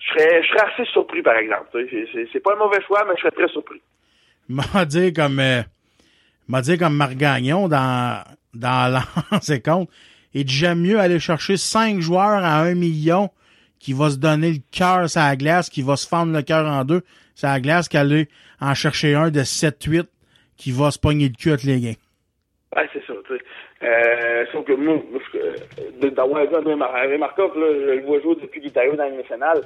je serais je serais assez surpris, par exemple. C'est- pas un mauvais choix, mais je serais très surpris. m'a dit comme euh, m'a dit comme Marc Gagnon dans dans l'ancien compte il dit j'aime mieux aller chercher cinq joueurs à un million qui va se donner le cœur sur la glace qui va se fendre le cœur en deux sur la glace qu'aller en chercher un de 7-8 qui va se pogner le cul avec les gains Ouais, c'est ça, tu sais. Euh, sauf que moi, euh, d'avoir vu André Mar- André Markov, là, je le vois jouer depuis qu'il est arrivé dans le national.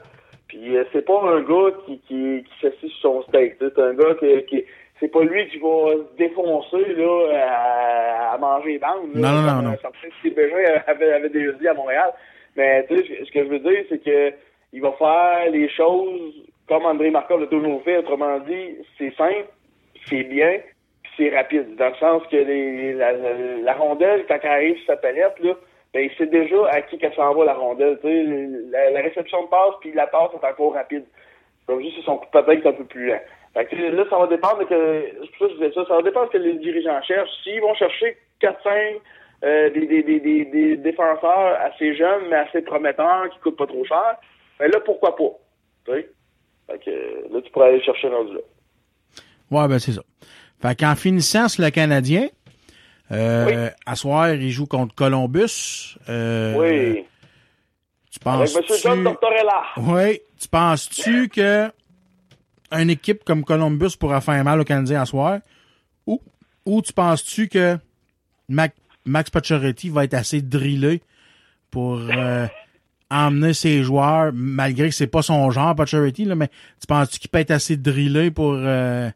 Puis euh, c'est pas un gars qui, qui, qui s'assied sur son steak. C'est un gars qui, qui c'est pas lui qui va se défoncer là, à, à manger les bandes. Non, non, non, non. Steve Bégin avait, avait déjà dit à Montréal. Mais tu sais, ce que je veux dire, c'est que il va faire les choses comme André Markov l'a toujours fait. Autrement dit, c'est simple, c'est bien, c'est rapide. Dans le sens que les, la, rondelle, quand elle arrive sur sa palette, là, ben, il sait déjà à qui qu'elle s'en va, la rondelle. La, la réception de passe, puis la passe est encore rapide. Comme juste, son coup de patin un peu plus lent. Là, ça va dépendre de que, c'est pour ça que je disais ça, ça va dépendre que les dirigeants cherchent. S'ils vont chercher 4-5 euh, des, des, des, des, défenseurs assez jeunes, mais assez prometteurs, qui coûtent pas trop cher, ben là, pourquoi pas? Fait que, là, tu pourrais aller chercher rendu là. ouais ben c'est ça fait qu'en finissant sur le Canadien euh, à soir il joue contre Columbus euh, Oui. tu Avec penses M. John Tortorella. Oui. Tu penses-tu que une équipe comme Columbus pourra faire mal au Canadien à soir? Ou, ou tu penses-tu que Mac- Max Pacioretty va être assez drillé pour euh, emmener ses joueurs, malgré que c'est pas son genre, Pacioretty, là, mais tu penses-tu qu'il peut être assez drillé pour euh,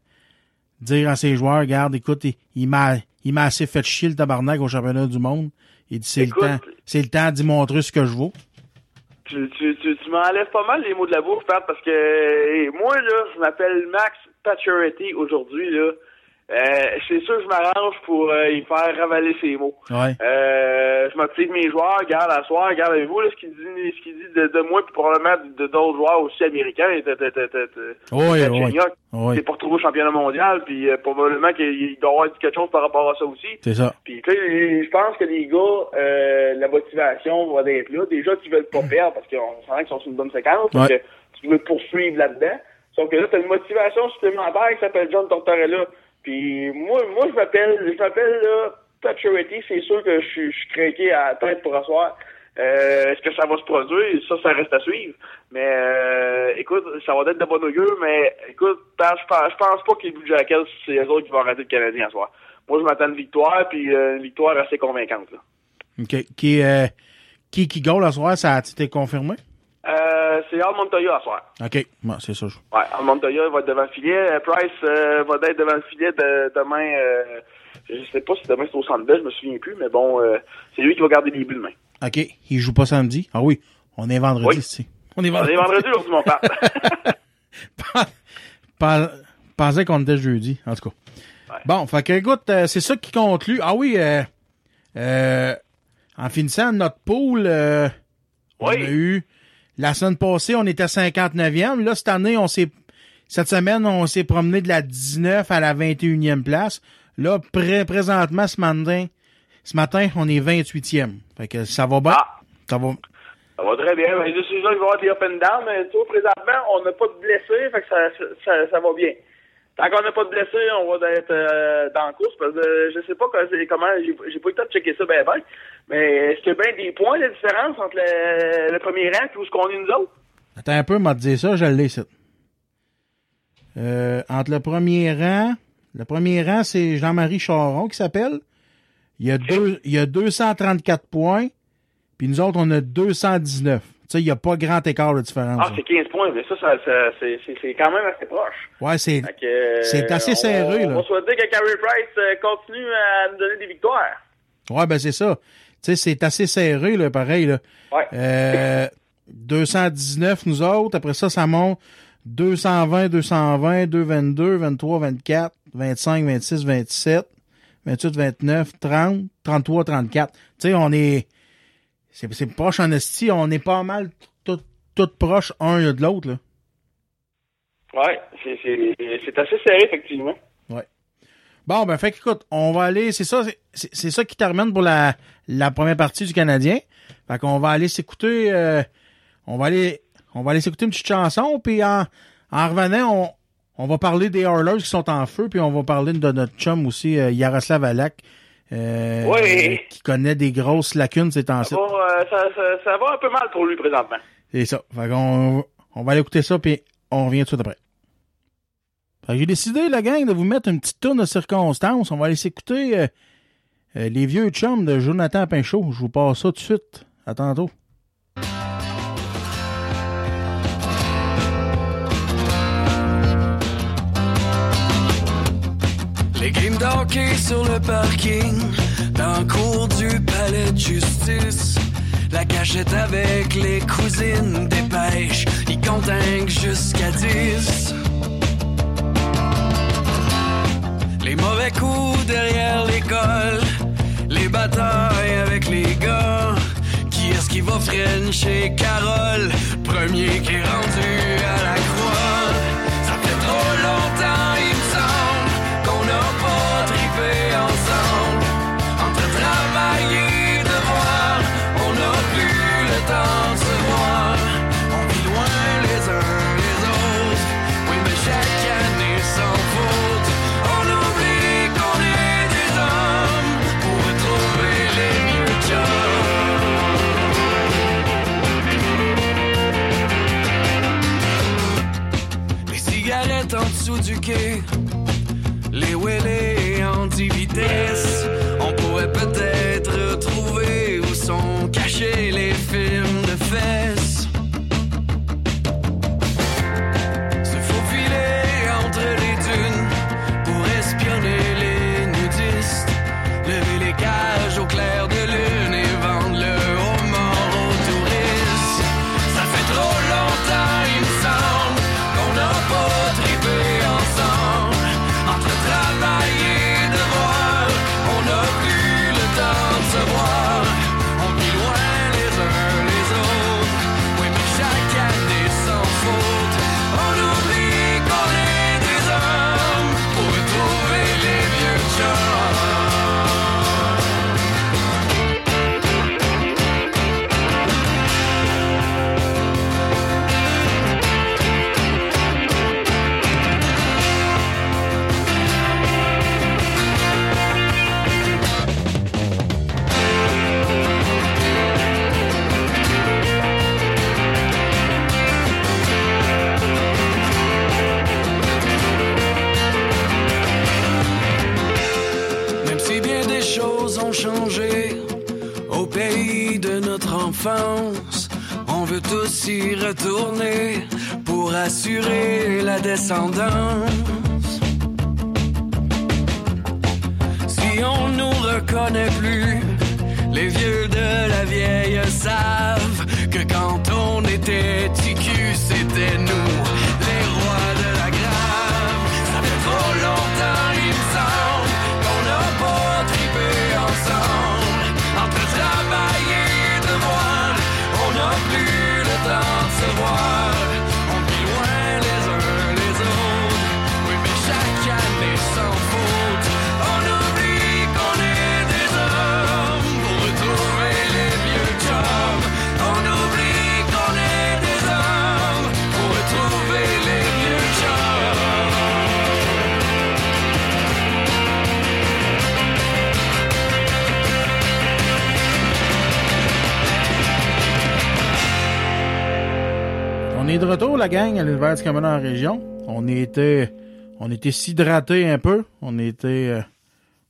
dire à ses joueurs, regarde, écoute, il, m'a il m'a assez fait chier le tabarnak au championnat du monde. Il dit, c'est le temps, c'est le temps d'y montrer ce que je vaux. Tu, tu, tu, tu m'enlèves pas mal les mots de la bouche, Pat, parce que moi, là, je m'appelle Max Paturity aujourd'hui, là. Euh, c'est sûr que je m'arrange pour euh, y faire ravaler ses mots. Ouais. Euh, je de mes joueurs, regarde à soir, regarde avec vous là, ce qu'il dit, ce qu'il dit de, de moi, puis probablement de d'autres joueurs aussi américains. et de- de- de- de- ouais. Chignoc. Ouais. C'est pas retrouvé au championnat mondial, puis euh, probablement qu'il doit avoir quelque chose par rapport à ça aussi. C'est ça. Puis tu sais, je pense que les gars, euh, la motivation va être là. Déjà qu'ils veulent pas perdre parce qu'on sent qu'ils sont sur une bonne séquence, Ouais. que tu veux poursuivre là-dedans. Sauf que là, t'as une motivation supplémentaire qui s'appelle John Tortorella. Puis moi, moi je m'appelle, je m'appelle là Paturity. C'est sûr que je suis je suis craqué à tête pour asseoir. Euh, Est-ce que ça va se produire? Ça, ça reste à suivre. Mais euh, écoute, ça va être de bon augure, mais écoute, je pense, pense pas que les Blue Jackets, c'est eux autres qui vont arrêter le Canadien à soir. Moi, je m'attends une victoire, puis euh, une victoire assez convaincante. Là. OK. Qui, euh, qui, qui goal à soir, ça a été confirmé? Euh, c'est Al Montoya à soir. OK. Bon, c'est ça. Ouais, Al Montoya va être devant le filet. Euh, Price euh, va être devant le filet de- demain. Euh, je sais pas si demain c'est au centre Bell, je me souviens plus, mais bon, c'est lui qui va garder les buts demain. OK. Il joue pas samedi? Ah oui. On est vendredi, Oui. ici. On est On vendredi. est vendredi aujourd'hui, mon père. Pas- Pensais qu'on était jeudi, en tout cas. Bon, fait que, écoute, c'est ça qui conclut. Ah oui, en finissant notre pool, euh, on a eu, la semaine passée, on était à 59e. Là, cette année, on s'est, cette semaine, on s'est promené de la 19 à la 21e place. Là, pré- présentement, ce matin, ce matin, on est 28e. Fait que ça va bien? Ça va? Ça va très bien. Qu'il va y avoir des up and down, mais vois, présentement, on n'a pas de blessés, fait que ça, ça, ça va bien. Tant qu'on n'a pas de blessés, on va être euh, dans la course. Parce que euh, je sais pas comment, j'ai pas eu le temps de checker ça ben ben. Mais est-ce qu'il y bien des points de différence entre le, le premier rang et où ce qu'on est nous autres? Attends un peu, m'a dit ça, je l'ai, ça. Euh, entre le premier rang, le premier rang, c'est Jean-Marie Charon qui s'appelle. Il y a deux, il y a 234 points, puis nous autres, on a 219. Il n'y a pas grand écart de différence. Ah, c'est 15 points, mais ça, ça, ça- c'est quand même assez proche. ouais, c'est, euh, c'est assez on- serré, On là. va souhaiter que Carey Price euh, continue à nous donner des victoires. Ouais, ben c'est ça. Tu sais, c'est assez serré, là, pareil, là. Ouais. Euh, 219, nous autres. Après ça, ça monte 220, 220, 222, 23, 24, 25, 26, 27, 28, 29, 30, 33, 34. Tu sais, on est... C'est, c'est proche en esti. On est pas mal tout, tout proche un de l'autre, là. Ouais, c'est- c'est c'est assez serré, effectivement. Ouais. Bon, ben, fait qu'écoute, on va aller, c'est ça, c'est- c'est c'est ça qui termine pour la, la première partie du Canadien. Fait qu'on va aller s'écouter, euh, on va aller, on va aller s'écouter une petite chanson, puis en, en revenant, on, on va parler des Hurlers qui sont en feu, puis on va parler de notre chum aussi, euh, Yaroslav Alak, euh, Oui. qui connaît des grosses lacunes ces temps-ci. Ça, va, euh, ça, ça- ça va un peu mal pour lui présentement. C'est ça. Fait on va aller écouter ça, puis on revient tout de suite après. J'ai décidé, la gang, de vous mettre une petite tourne de circonstance. On va aller s'écouter euh, les vieux chums de Jonathan Pinchot. Je vous passe ça tout de suite. À tantôt. Les games d'hockey sur le parking, dans le cours du palais de justice. La cachette avec les cousines des pêches, ils comptent jusqu'à 10. Les mauvais coups derrière l'école, les batailles avec les gars. Qui est-ce qui va chez Carole? Premier qui est rendu à la croix. Du quai, les wheelés en 10 On veut tous y retourner pour assurer la descendance. Si on nous reconnaît plus, les vieux de la vieille savent que quand on était TQ, c'était nous, est de retour, la gang, à l'univers du Cameroun en région. On était, on était s'hydrater un peu. On était, euh,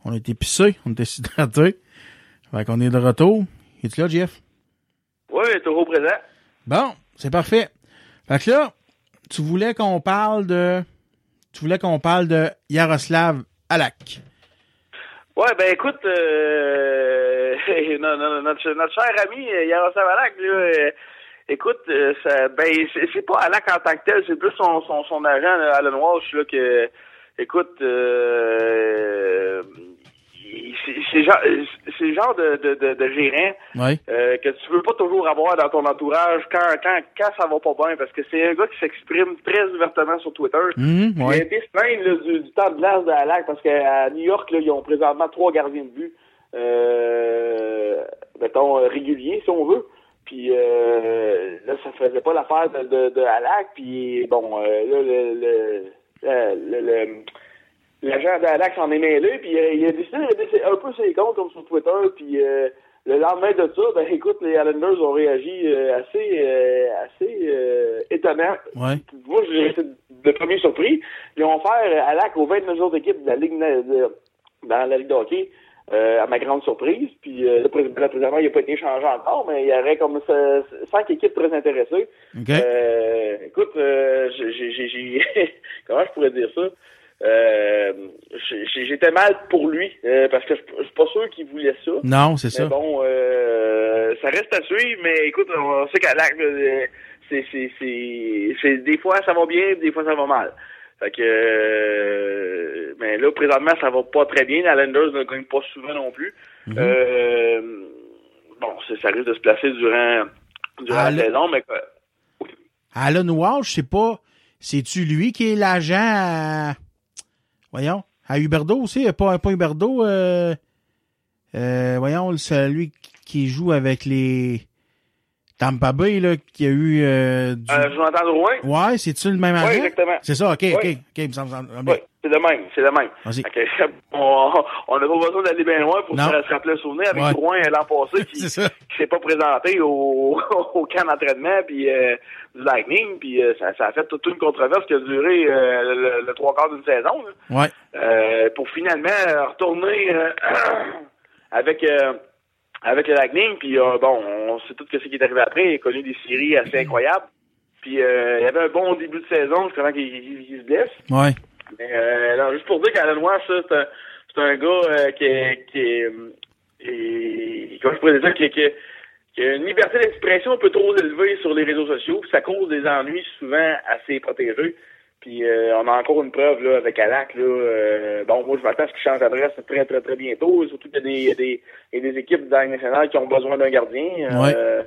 on était pissé. On était s'hydrater. Fait qu'on est de retour. Es-tu là, Jeff? Oui, toujours présent. Bon, c'est parfait. Fait que là, tu voulais qu'on parle de, tu voulais qu'on parle de Yaroslav Alak. Ouais, ben écoute, euh, non, notre, notre cher ami euh, Yaroslav Alak, là, euh, écoute, euh, ça, ben c'est pas Alak en tant que tel, c'est plus son, son, son agent, là, Alan Walsh, là, que, écoute, euh, c'est genre, le genre de, de, de, de gérant euh, que tu veux pas toujours avoir dans ton entourage quand, quand, quand ça va pas bien, parce que c'est un gars qui s'exprime très ouvertement sur Twitter. Il a été se plaindre là, du, du temps de glace de parce qu'à New York, là, ils ont présentement trois gardiens de but, euh, mettons, réguliers, si on veut. Puis euh, là, ça faisait pas l'affaire de, de, de Alak. Puis bon, euh, là, le, le, le, le- le- l'agent d'Alax en est mêlé. Puis euh, il a décidé de laisser un peu ses comptes comme sur Twitter. Puis euh, le lendemain de ça, ben écoute, les Islanders ont réagi euh, assez, euh, assez euh, étonnant. Ouais. Moi, j'ai été de premier surpris. Ils ont offert Alak aux 29 autres équipes de la Ligue de- dans la Ligue de hockey. Euh, à ma grande surprise. Puis euh, là, prés- là, présentement, il n'a pas été changé encore, mais il y aurait comme ça- cinq équipes très intéressées. OK. Euh, écoute, euh, j'ai, j'ai- j'ai- comment je pourrais dire ça? Euh, j'étais mal pour lui euh, parce que je suis pas sûr qu'il voulait ça. Non, c'est ça. Mais bon, euh, ça reste à suivre, mais écoute, on sait qu'à l'acte, c'est, c'est, c'est, c'est- des fois ça va bien, des fois ça va mal. Fait que, euh, mais là, présentement, ça va pas très bien. Les Islanders ne gagnent pas souvent non plus. Mhm. Euh, bon, ça risque de se placer durant, durant Ah, la saison, mais quoi. Alan Walsh, je sais pas, c'est-tu lui qui est l'agent à... Voyons, à Huberdo aussi, pas, pas Huberdo, euh, euh, voyons, c'est lui qui joue avec les Tampa Bay, là, qui a eu euh, du... Euh, Jonathan Drouin? Ouais, c'est-tu le même agent? Oui, exactement. C'est ça, ok, ok, Oui. ok, il me semble- semble- Oui, c'est le même, c'est le même. Que, on n'a pas besoin d'aller bien loin pour Non. se, rappeler le souvenir avec Ouais. Drouin euh, l'an passé qui, qui s'est pas présenté au, au camp d'entraînement puis euh, du Lightning puis euh, ça, ça a fait toute une controverse qui a duré le, le trois quarts d'une saison là. Ouais. Pour finalement retourner avec avec le Lightning puis euh, bon on sait tout ce qui est arrivé après il a connu des séries assez incroyables puis euh, il y avait un bon début de saison jusqu'à qu'il se blesse Ouais. mais euh, non, juste pour dire qu'Alan ça, c'est un, c'est un gars euh, qui est, qui est, et- comment je pourrais dire, qui, qui, qui a une liberté d'expression un peu trop élevée sur les réseaux sociaux, puis ça cause des ennuis souvent assez protégés. Puis euh, on a encore une preuve là avec Alak. Là, euh, bon, moi je m'attends à ce qu'il change d'adresse très très très bientôt. Surtout qu'il y a des, il y a des, équipes dans nationale qui ont besoin d'un gardien. Euh,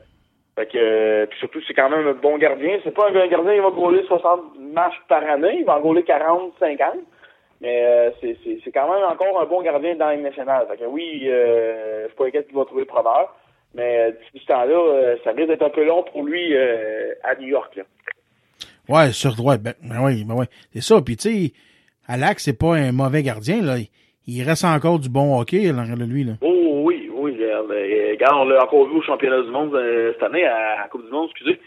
fait que, puis surtout, c'est quand même un bon gardien. C'est pas un gardien qui va gauler 60 matchs par année. Il va en gauler 40, 50. Mais c'est, quand même encore un bon gardien dans la nationale. Fait que oui, je suis pas inquiet qu'il va trouver le preneur. Mais d'ici ce temps-là, ça risque d'être un peu long pour lui à New York. Là. Ouais, sur droit. Ben, ben oui, ben oui. C'est ça. Puis tu sais, Alak, c'est pas un mauvais gardien, là. Il- reste encore du bon hockey, là, de lui, là. Oh oui, oui. Regarde, euh, regarde, on l'a encore vu au championnat du monde euh, cette année, à la Coupe du Monde, excusez.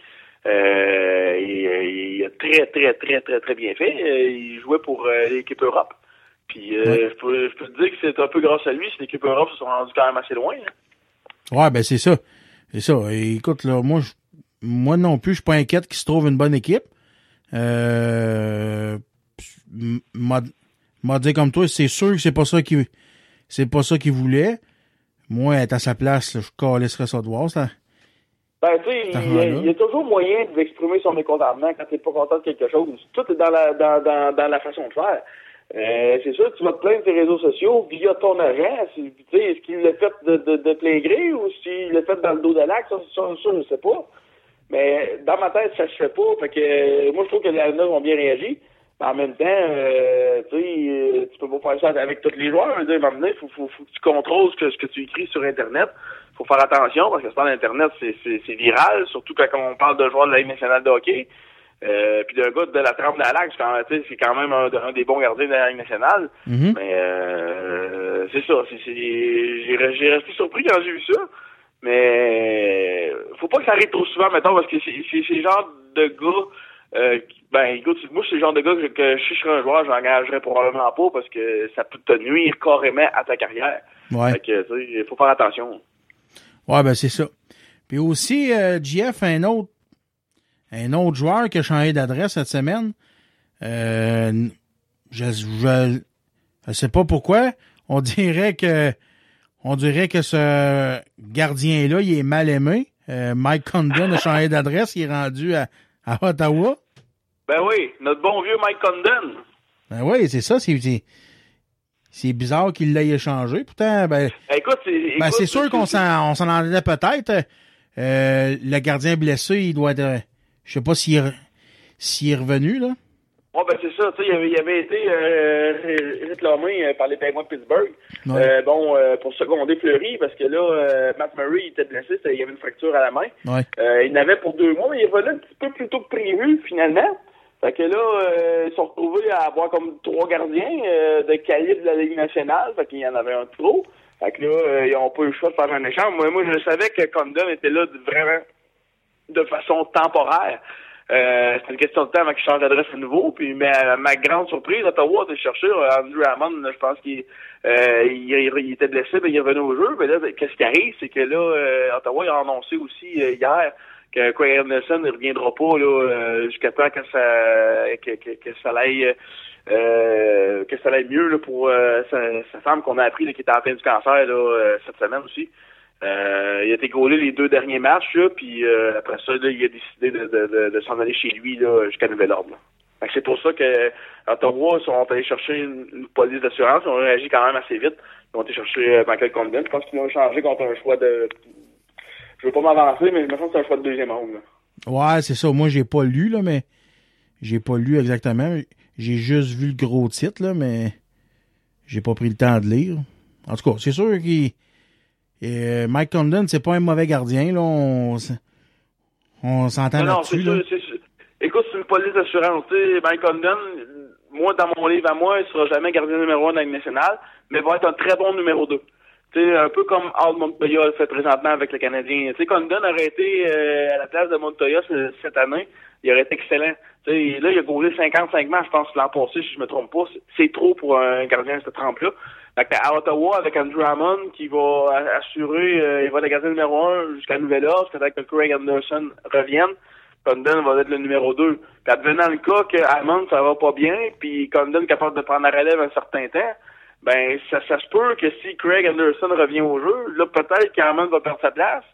Euh, il, il a très, très, très, très, très bien fait. Il jouait pour euh, l'équipe Europe. Puis euh, je, peux, je peux te dire que c'est un peu grâce à lui si l'équipe Europe se sont rendus quand même assez loin. hein. Ouais, ben c'est ça. C'est ça. Et écoute, là, moi, je- moi non plus, je suis pas inquiète qu'il se trouve une bonne équipe. Euh, m'a dit comme toi, c'est sûr que c'est pas ça qu'il c'est pas ça qu'il voulait. Moi, être à sa place, là, je calisserais ça de voir, ça. Ben, tu sais, il, y a- là. il y a toujours moyen d'exprimer son mécontentement quand t'es pas content de quelque chose. Tout est dans la, dans, dans, dans la façon de faire. Euh, c'est sûr, tu vas te plaindre des réseaux sociaux via ton agent. Tu sais, est-ce qu'il l'a fait de, de, de plein gré ou s'il l'a fait dans le dos de l'axe? Ça, ça, ça, je sais pas. Mais dans ma tête, ça se fait pas. Fait que euh, moi, je trouve que les Islanders ont bien réagi. Mais en même temps, euh, tu sais, euh, tu peux pas faire ça avec tous les joueurs. Je veux dire, à un moment donné, faut, faut, faut que tu contrôles ce que, ce que tu écris sur Internet. faut faire attention parce que sur Internet, c'est, viral, surtout quand on parle de joueurs de la Ligue nationale de hockey. Euh, puis d'un gars de la trempe de la Lac, c'est quand même, tu sais, c'est quand même un, un des bons gardiens de la Ligue nationale. Mhm. Mais euh, c'est ça. J'ai resté surpris quand j'ai vu ça. Mais faut pas que ça arrive trop souvent, mettons, parce que c'est, c'est, c'est le genre de gars euh, ben écoute, moi c'est le genre de gars que, que si je serais un joueur, j'engagerais probablement pas parce que ça peut te nuire carrément à ta carrière. Ouais. Fait que faut faire attention. Ouais, ben c'est ça. Puis aussi, euh, GF, un autre un autre joueur qui a changé d'adresse cette semaine. Euh, je, je, je sais pas pourquoi. On dirait que on dirait que ce gardien-là, il est mal aimé. Euh, Mike Condon a changé d'adresse, il est rendu à, à Ottawa. Ben oui, notre bon vieux Mike Condon. Ben oui, c'est ça, c'est, c'est, bizarre qu'il l'ait échangé. Pourtant, ben, Écoute, c'est, ben, écoute, c'est sûr qu'on s'en, on s'en peut-être. Euh, le gardien blessé, il doit être, euh, je sais pas s'il est, s'il est revenu, là. Ouais, ben c'est ça, tu sais, il avait, il avait été euh, réclamé euh, par les Penguins de Pittsburgh. Ouais. Euh, bon, euh, pour seconder Fleury, parce que là, euh, Matt Murray il était blessé, il avait une fracture à la main. Ouais. Euh, il n'avait pour deux mois, mais il est revenu un petit peu plus tôt que prévu, finalement. Fait que là, euh, ils se sont retrouvés à avoir comme trois gardiens euh, de calibre de la Ligue nationale. Fait qu'il y en avait un trop. Fait que là, euh, ils n'ont pas eu le choix de faire un échange. Moi, moi, je savais que Condon était là de- vraiment de façon temporaire. Euh, c'est une question de temps avant qu'il change d'adresse à nouveau. Puis, mais à ma grande surprise, Ottawa a été chercher euh, Andrew Hammond. là, je pense qu'il euh, il, était blessé, mais il est revenu au jeu. Mais là, qu'est-ce qui arrive, c'est que là, euh, Ottawa a annoncé aussi euh, hier que Craig Anderson ne reviendra pas là euh, jusqu'à temps que ça que, que, que ça aille que ça aille mieux là, pour sa, sa femme qu'on a appris qui était en plein du cancer là, cette semaine aussi. Euh, il a été gaulé les deux derniers matchs, puis euh, après ça, il a décidé de, s'en aller chez lui jusqu'à nouvel ordre. C'est pour ça que Ottawa sont allés chercher une, police d'assurance. Ils ont réagi quand même assez vite. Ils ont été chercher euh, Michael Condon. Je pense qu'ils l'ont changé contre un choix de... Je veux pas m'avancer, mais je me sens que c'est un choix de deuxième ronde. Ouais, c'est ça. Moi, j'ai pas lu, là, mais j'ai pas lu exactement. J'ai juste vu le gros titre, là, mais j'ai pas pris le temps de lire. En tout cas, c'est sûr qu'il. Euh, Mike Condon, c'est pas un mauvais gardien, là. On, s'entend là-dessus, là. Écoute, c'est une police d'assurance. Mike Condon, moi, dans mon livre à moi, il sera jamais gardien numéro un de la nationale, mais va être un très bon numéro deux. Tu sais, un peu comme Al Montoya le fait présentement avec le Canadien. Sais, Condon aurait été euh, à la place de Montoya ce- cette année, il aurait été excellent. Sais, là, il a gaulé 55 matchs, je pense, l'an passé, si je me trompe pas. C'est- C'est trop pour un gardien de cette trempe-là. Fait à Ottawa, avec Andrew Hammond, qui va assurer, euh, il va être le numéro un jusqu'à nouvel ordre, temps que Craig Anderson revienne. Condon va être le numéro 2. Puis advenant le cas que Hammond, ça va pas bien, puis Condon capable de prendre la relève un certain temps, ben ça, se peut que si Craig Anderson revient au jeu, là peut-être qu'Hammond va perdre sa place,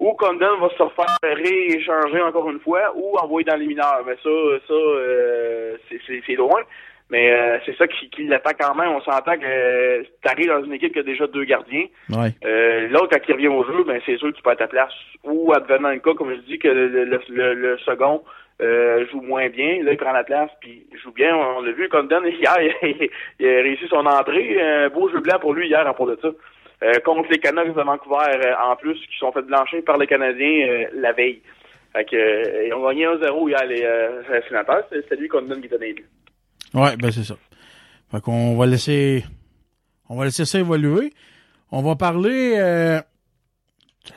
ou Condon va se refaire rééchanger encore une fois, ou envoyer dans les mineurs. Mais ça, ça euh, c'est loin. Mais euh, c'est ça qui, qui l'attend quand même. On s'entend que tu arrives dans une équipe qui a déjà deux gardiens. Ouais. Euh, L'autre, quand il revient au jeu, ben c'est sûr que tu peux être à ta place. Ou advenant le cas, comme je dis, que le, le, le, le second euh, joue moins bien. Là, il prend la place, puis il joue bien. On l'a vu, Condon, hier, il, il a réussi son entrée. Un beau jeu blanc pour lui hier, à propos de ça. Euh, contre les Canucks de Vancouver, euh, en plus, qui sont fait blanchir par les Canadiens euh, la veille. Fait que, euh, ils ont gagné 1-0 hier, les euh, sénateurs. C'est c'est lui Condon qui donnait les buts. Ouais, ben c'est ça. Fait qu'on va laisser. On va laisser ça évoluer. On va parler. euh,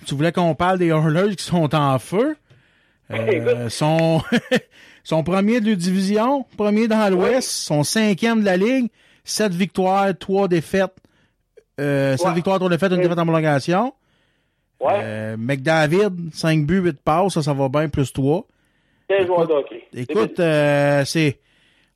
tu voulais qu'on parle des Oilers qui sont en feu. Euh, son, son premier de la division, premier dans l'Ouest, son cinquième de la Ligue, sept victoires, trois défaites. Euh, sept Ouais. victoires, trois défaites, une défaite en prolongation. Ouais. Euh, McDavid, 5 buts, 8 passes, ça, ça va bien, plus 3. 15 joueurs de hockey. Écoute, euh, c'est.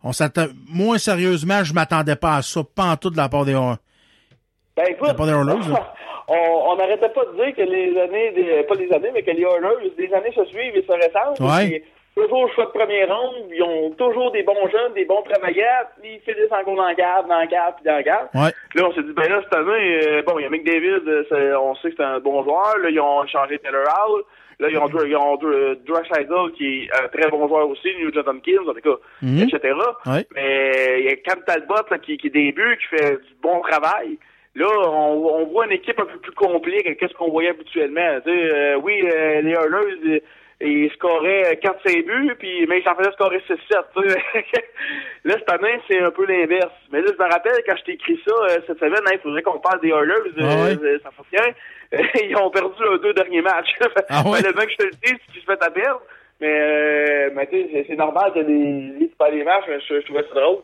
On s'attend. Moins sérieusement, je m'attendais pas à ça, pas en tout de la part des. Ben écoute, La part des Oilers, là. on n'arrêtait pas de dire que les années, des, pas les années, mais que les Oilers, les années se suivent et se ressemblent. Ouais. Toujours choix de première ronde, ils ont toujours des bons jeunes, des bons travailleurs, puis ils finissent encore dans la cave, dans la cave, puis dans cave. Ouais. Là, on s'est dit, ben là, cette année, euh, bon, il y a McDavid, euh, c'est- on sait que c'est un bon joueur. Là, ils ont changé Taylor Hall. Là, ils ont, Dr- ils ont Dr- Draisaitl, qui est un très bon joueur aussi, New Jonathan Kins, en tout cas, Mhm. etc. Ouais. Mais il y a Cam Talbot là, qui, qui débute, qui fait du bon travail. Là, on, on voit une équipe un peu plus complète que qu'est-ce qu'on voyait habituellement. Tu sais, euh, oui, euh, les Oilers, euh, ils scoraient 4-5 buts, puis, mais ils s'en faisaient scorer 6-7. tu sais. là, cette année, c'est un peu l'inverse. Mais là, je me rappelle, quand je t'ai écrit ça euh, cette semaine, hein, il faudrait qu'on parle des Oilers, euh, Ah ouais? euh, ça fonctionne. ils ont perdu leurs deux derniers matchs. Ah ouais? le mec, je te le dis, tu te fais ta perdre. Mais, euh, mais tu sais, c'est- normal que les Leafs pas les matchs, mais je, je trouvais ça drôle.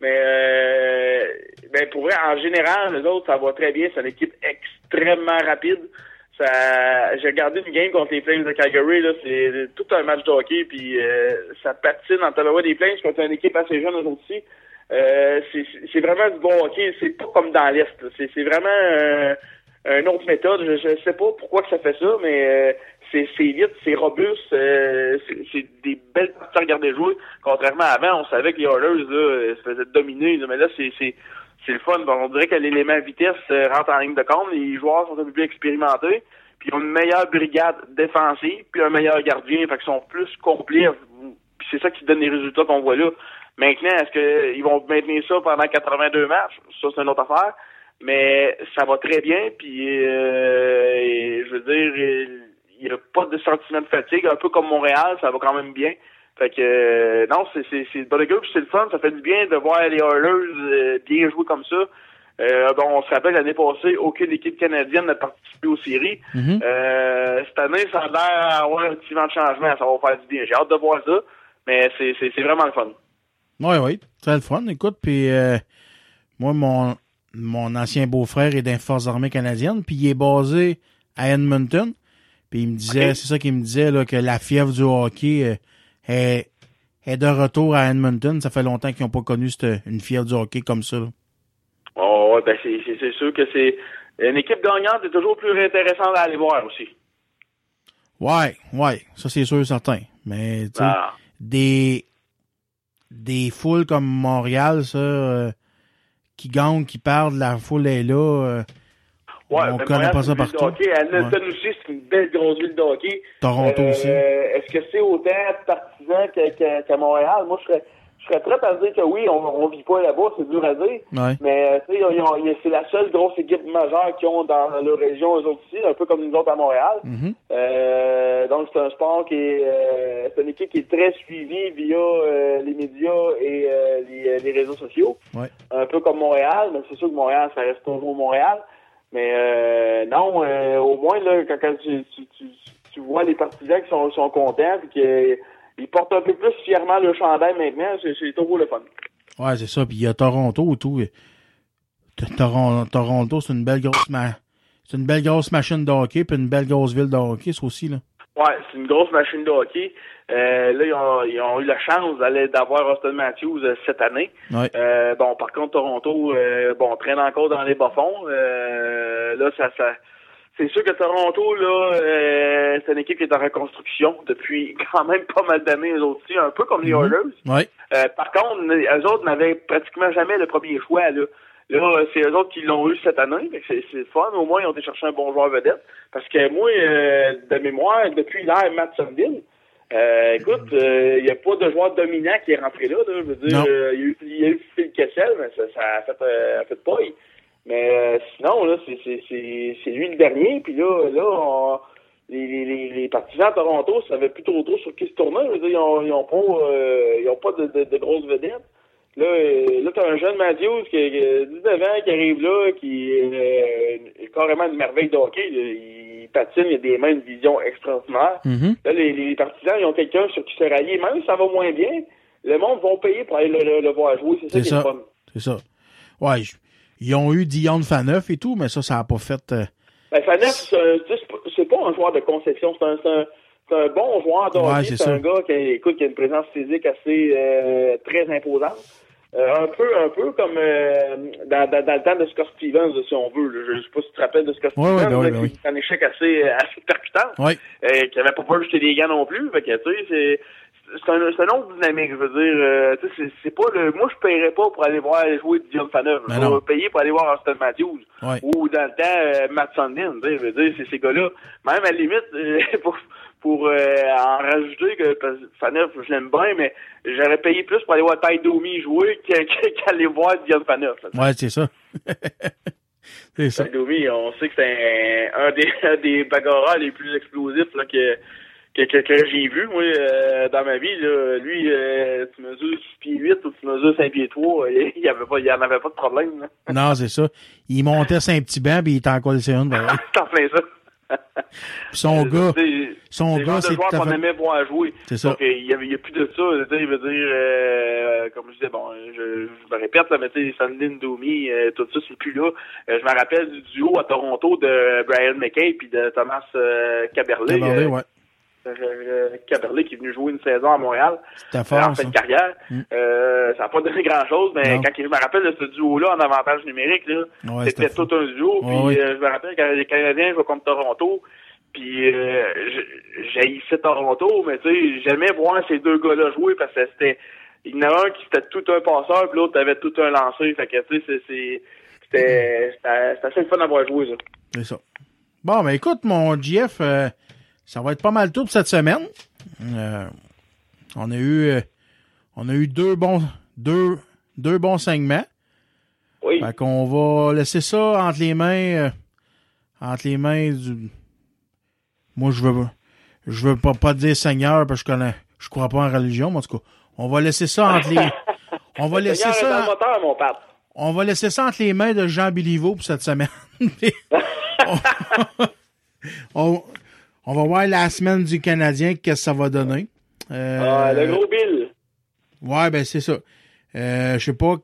Mais euh, ben pour vrai, en général, les autres, ça va très bien. C'est une équipe extrêmement rapide. Ça, j'ai regardé une game contre les Flames de Calgary, là, c'est tout un match de hockey, puis euh, ça patine en tabarouette des Flames contre une équipe assez jeune aussi. Euh, c'est, vraiment du bon hockey, c'est pas comme dans l'Est. C'est, vraiment euh, une autre méthode. Je, je sais pas pourquoi que ça fait ça, mais euh, c'est, vite, c'est robuste, euh, c'est, des belles parties à regarder jouer. Contrairement à avant, on savait que les Oilers là, se faisaient dominer, mais là c'est, c'est, le fun. Bon, on dirait que l'élément vitesse euh, rentre en ligne de compte. Les joueurs sont un peu plus expérimentés. Puis ils ont une meilleure brigade défensive, puis un meilleur gardien. Fait qu'ils sont plus complets. Puis c'est ça qui donne les résultats qu'on voit là. Maintenant, est-ce qu'ils vont maintenir ça pendant 82 matchs? Ça, c'est une autre affaire. Mais ça va très bien. Puis, euh, je veux dire, il n'y a pas de sentiment de fatigue. Un peu comme Montréal, ça va quand même bien. Fait que euh, non, c'est c'est c'est c'est le fun, ça fait du bien de voir les Oilers euh, bien jouer comme ça. Euh, bon, on se rappelle l'année passée, aucune équipe canadienne n'a participé aux séries. Mhm. Euh, cette année, ça a l'air d'avoir un petit vent de changement, ça va faire du bien. J'ai hâte de voir ça, mais c'est c'est c'est vraiment le fun. Oui, oui. C'est le fun. Écoute, puis euh, moi, mon, mon ancien beau-frère est les Forces armées canadiennes, puis il est basé à Edmonton. Puis il me disait, c'est ça qu'il me disait, là, que la fièvre du hockey est, est de retour à Edmonton. Ça fait longtemps qu'ils n'ont pas connu cette- une fièvre du hockey comme ça. là. Oh, ouais, ben c'est sûr que c'est une équipe gagnante est toujours plus intéressante à aller voir aussi. Ouais, ouais, ça c'est sûr certain. Mais tu sais, Ah. des des foules comme Montréal, ça, euh, qui gagnent, qui perdent, la foule est là. euh, Ouais, on ben, connaît pas ça partout. hockey. Edmonton aussi, c'est une belle grosse ville de hockey. Toronto Euh, aussi. Est-ce que c'est autant partisan qu'à Montréal? Moi, je serais, je serais prêt à dire que oui, on, vit pas là-bas, c'est dur à dire. Ouais. Mais euh, c'est la seule grosse équipe majeure qu'ils ont dans leur région, eux autres aussi, un peu comme nous autres à Montréal. Mhm. Euh, donc c'est un sport qui est, euh, c'est une équipe qui est très suivie via euh, les médias et les, les réseaux sociaux Ouais. un peu comme Montréal, mais c'est sûr que Montréal, ça reste toujours Montréal. Mais euh, non, euh, au moins, là, quand, tu, tu, tu, tu vois les partisans qui sont, sont contents et qu'ils portent un peu plus fièrement le chandail maintenant, c'est toujours le fun. Ouais, c'est ça. Puis il y a Toronto et tout. Toronto, c'est une belle grosse ma- c'est une belle grosse machine de hockey, puis une belle grosse ville de hockey, aussi, là. Ouais, c'est une grosse machine de hockey. Euh, là, ils ont, ils ont eu la chance d'aller d'avoir Austin Matthews euh, cette année. Ouais. Euh, bon, par contre, Toronto, euh, bon, traîne encore dans les bas-fonds. Euh, là, ça, ça, c'est sûr que Toronto, là, euh, c'est une équipe qui est en reconstruction depuis quand même pas mal d'années, eux autres aussi, un peu comme les Mhm. Oilers. Ouais. Euh, par contre, eux autres n'avaient pratiquement jamais le premier choix. Là, là c'est eux autres qui l'ont eu cette année. C'est c'est le fun. Au moins, ils ont été chercher un bon joueur vedette. Parce que moi, euh, de mémoire, depuis l'ère Matt Sundin, euh, écoute, il n'y a pas de joueur dominant qui est rentré là. là. Je veux dire, euh, il y a eu, il y a eu Phil Kessel, mais ça, ça a fait, euh, a fait paille. Mais euh, sinon, là, c'est c'est- c'est- c'est lui le dernier. Puis là, là on- les, les, les, partisans de Toronto savaient plus trop trop sur qui se tourner. Je veux dire, ils ont, ils ont pas, euh, ils ont pas de, de, de grosses vedettes. Là, euh, là t'as un jeune Matthews qui a qui a 19 ans qui arrive là, qui est euh, carrément une merveille de hockey. là. Il patine, il a des mains, une vision extraordinaire. Mhm. Là, les, les partisans, ils ont quelqu'un sur qui se rallier. Même si ça va moins bien, le monde va payer pour aller le, le- le voir jouer. C'est ça C'est qui est fun. C'est ça. Ouais, ils ont eu Dion Faneuf et tout, mais ça, ça n'a pas fait. euh, Ben, Faneuf, c'est sais, c'est pas- un joueur de conception, c'est un, c'est un, bon joueur de Ouais, hockey. c'est un gars qui, écoute, qui a une présence physique assez euh, très imposante. Euh, un peu, un peu comme euh, dans, dans, dans le temps de Scott Stevens, si on veut. là. Je sais pas si tu te rappelles de Scott Ouais, ouais, Stevens, ben ouais, ben est un échec assez, assez percutant. Oui. Euh, qui avait pas peur de jeter des gants non plus. Fait que, tu sais, c'est, c'est un, une autre dynamique, je veux dire. euh, c'est, c'est pas le, moi, je paierais pas pour aller voir jouer Dion Faneuf. Ben Je vais payer pour aller voir Austin Matthews. Ouais. Ou dans le temps, euh, Matt Sundin, je veux dire, c'est ces gars-là. Même à la limite, euh, pour, pour euh, en rajouter que parce que Faneuf, je l'aime bien, mais j'aurais payé plus pour aller voir Ty Domi jouer qu'aller voir Dion Faneuf. Ouais, c'est ça. c'est ça. Ty Domi, on sait que c'est un, un des, un des bagarreurs les plus explosifs là, que, que, que, que j'ai vu, moi, euh, dans ma vie. Là. Lui, euh, tu mesures 6 pieds 8 ou tu mesures 5 pieds 3, il y avait pas, il y en avait pas de problème. Là. Non, c'est ça. Il montait un petit banc, puis il était encore une. ben ouais. C'est en plein ça. Son gars, C'est- son gars, c'est joueur qu'on aimait voir jouer. C'est ça. Donc, euh, il y avait, il y a plus de ça. Il veut dire, euh, comme je disais, bon, je, je me répète, là, mais tu sais, Sandin Domi, euh, tout ça, c'est plus là. Euh, je me rappelle du duo à Toronto de Brian McKay puis de Thomas euh, Caberlet. Caberlet, euh, ouais. Euh, Caberlet qui est venu jouer une saison à Montréal. Fort, en fin de carrière. Mm. Euh, ça n'a pas donné grand-chose, mais Non. quand je me rappelle de ce duo-là en avantage numérique, Ouais, c'était tout un duo. Puis euh, je me rappelle quand les Canadiens jouaient contre Toronto, puis euh, j'haïssais Toronto, mais tu sais, j'aimais voir ces deux gars-là jouer parce que c'était... Il y en a un qui était tout un passeur, puis l'autre avait tout un lanceur. Fait que, tu sais, c'est- c'était assez le fun d'avoir joué, ça. C'est ça. Bon, ben écoute, mon GF, euh, ça va être pas mal tout pour cette semaine. Euh, on a eu euh, on a eu deux bons deux deux bons segments. Oui. Fait qu'on va laisser ça entre les mains euh, entre les mains du Moi je veux je veux pas, pas dire Seigneur parce que je connais je crois pas en religion, mais en tout cas, on va laisser ça entre les on va laisser ça le moteur, mon pape. on va laisser ça entre les mains de Jean Biliveau pour cette semaine. on, on va voir la semaine du Canadien, qu'est-ce que ça va donner. Euh, Ah, le gros Bill. Ouais, ben c'est ça. Euh, je sais pas.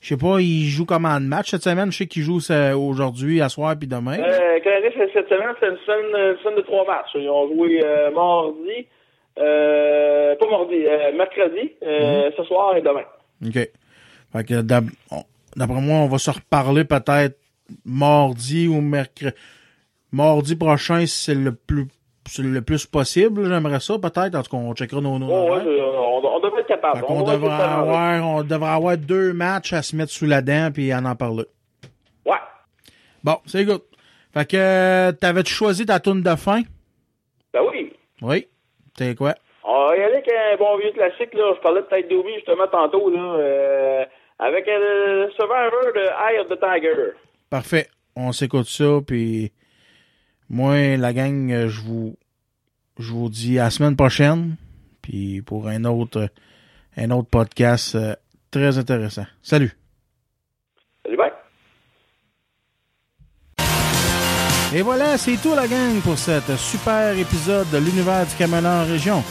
Je sais pas, il joue comment de match cette semaine? Je sais qu'il joue ça, aujourd'hui, à soir puis demain. Euh, Canadien, cette semaine, c'est une semaine, une semaine de trois matchs. Ils ont joué euh, mardi, euh, pas mardi, euh, mercredi, euh, ce soir et demain. OK. Fait que on- d'après moi, on va se reparler peut-être mardi ou mercredi. Mardi prochain, c'est le plus c'est le plus possible. J'aimerais ça, peut-être. En tout cas, on checkera nos, nos Oh, ouais, je- on, on devrait être capable. On va devrait avoir, on devrait avoir deux matchs à se mettre sous la dent puis en en parler. Ouais. Bon, c'est good. Fait que, euh, t'avais-tu choisi ta tourne de fin? Ben oui. Oui. C'est quoi? On va y aller avec un bon vieux classique, là. Je parlais de Tête Domi justement tantôt, là. euh, avec euh, le Survivor de Eye of the Tiger. Parfait. On s'écoute ça, puis moi, la gang, euh, je vous, je vous dis à la semaine prochaine, puis pour un autre, un autre podcast euh, très intéressant. Salut. Salut, bye. Et voilà, c'est tout la gang pour cet super épisode de l'univers du Camelot en région.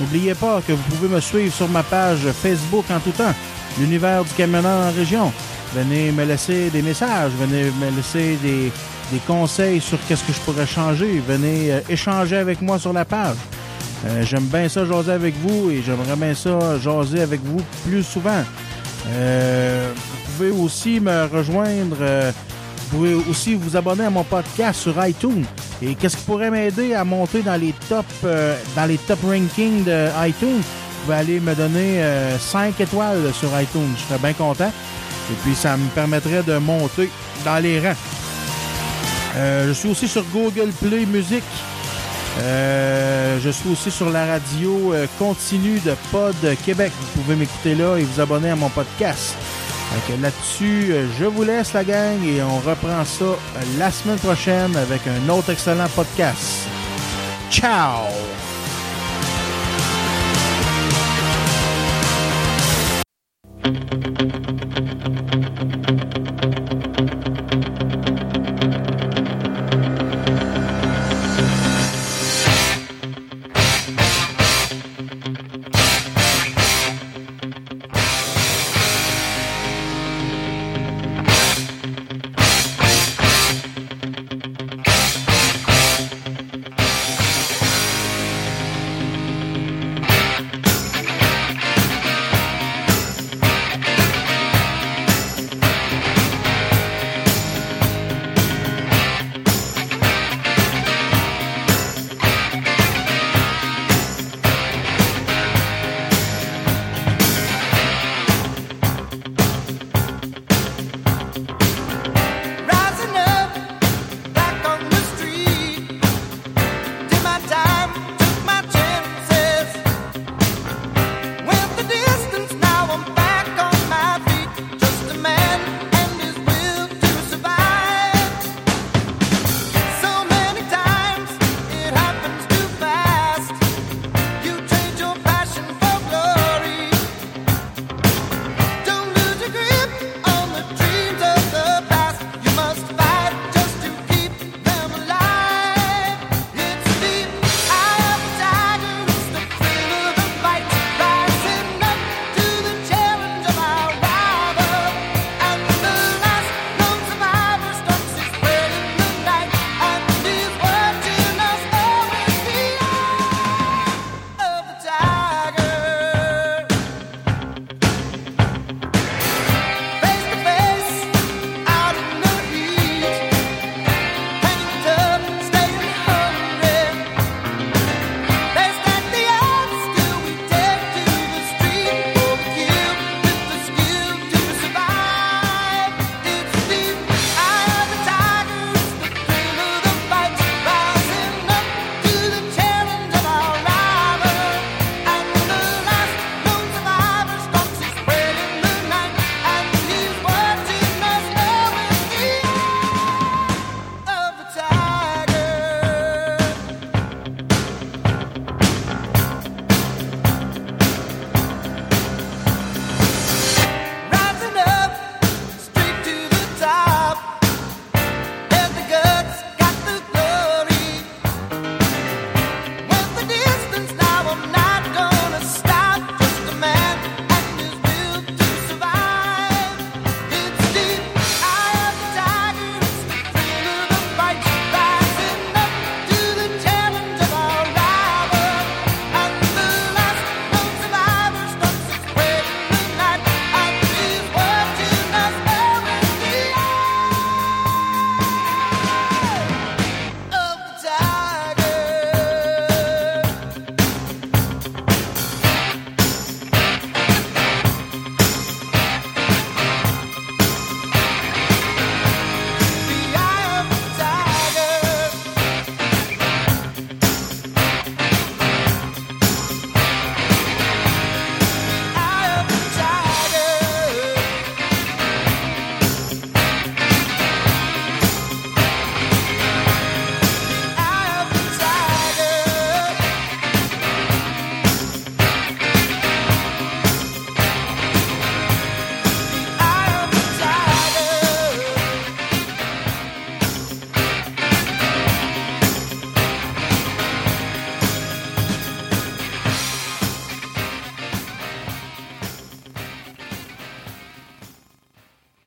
N'oubliez pas que vous pouvez me suivre sur ma page Facebook en tout temps, l'univers du Camelot en région. Venez me laisser des messages, venez me laisser des, des conseils sur qu'est-ce que je pourrais changer. Venez euh, échanger avec moi sur la page. Euh, J'aime bien ça jaser avec vous et j'aimerais bien ça jaser avec vous plus souvent. Euh, vous pouvez aussi me rejoindre. vous pouvez aussi vous abonner à mon podcast sur iTunes. Et qu'est-ce qui pourrait m'aider à monter dans les top dans les top rankings de iTunes? Vous pouvez aller me donner 5 étoiles sur iTunes. Je serais bien content. Et puis ça me permettrait de monter dans les rangs. Euh, je suis aussi sur Google Play Music. Euh, je suis aussi sur la radio euh, continue de Pod Québec. Vous pouvez m'écouter là et vous abonner à mon podcast. Là-dessus, je vous laisse la gang et on reprend ça la semaine prochaine avec un autre excellent podcast. Ciao!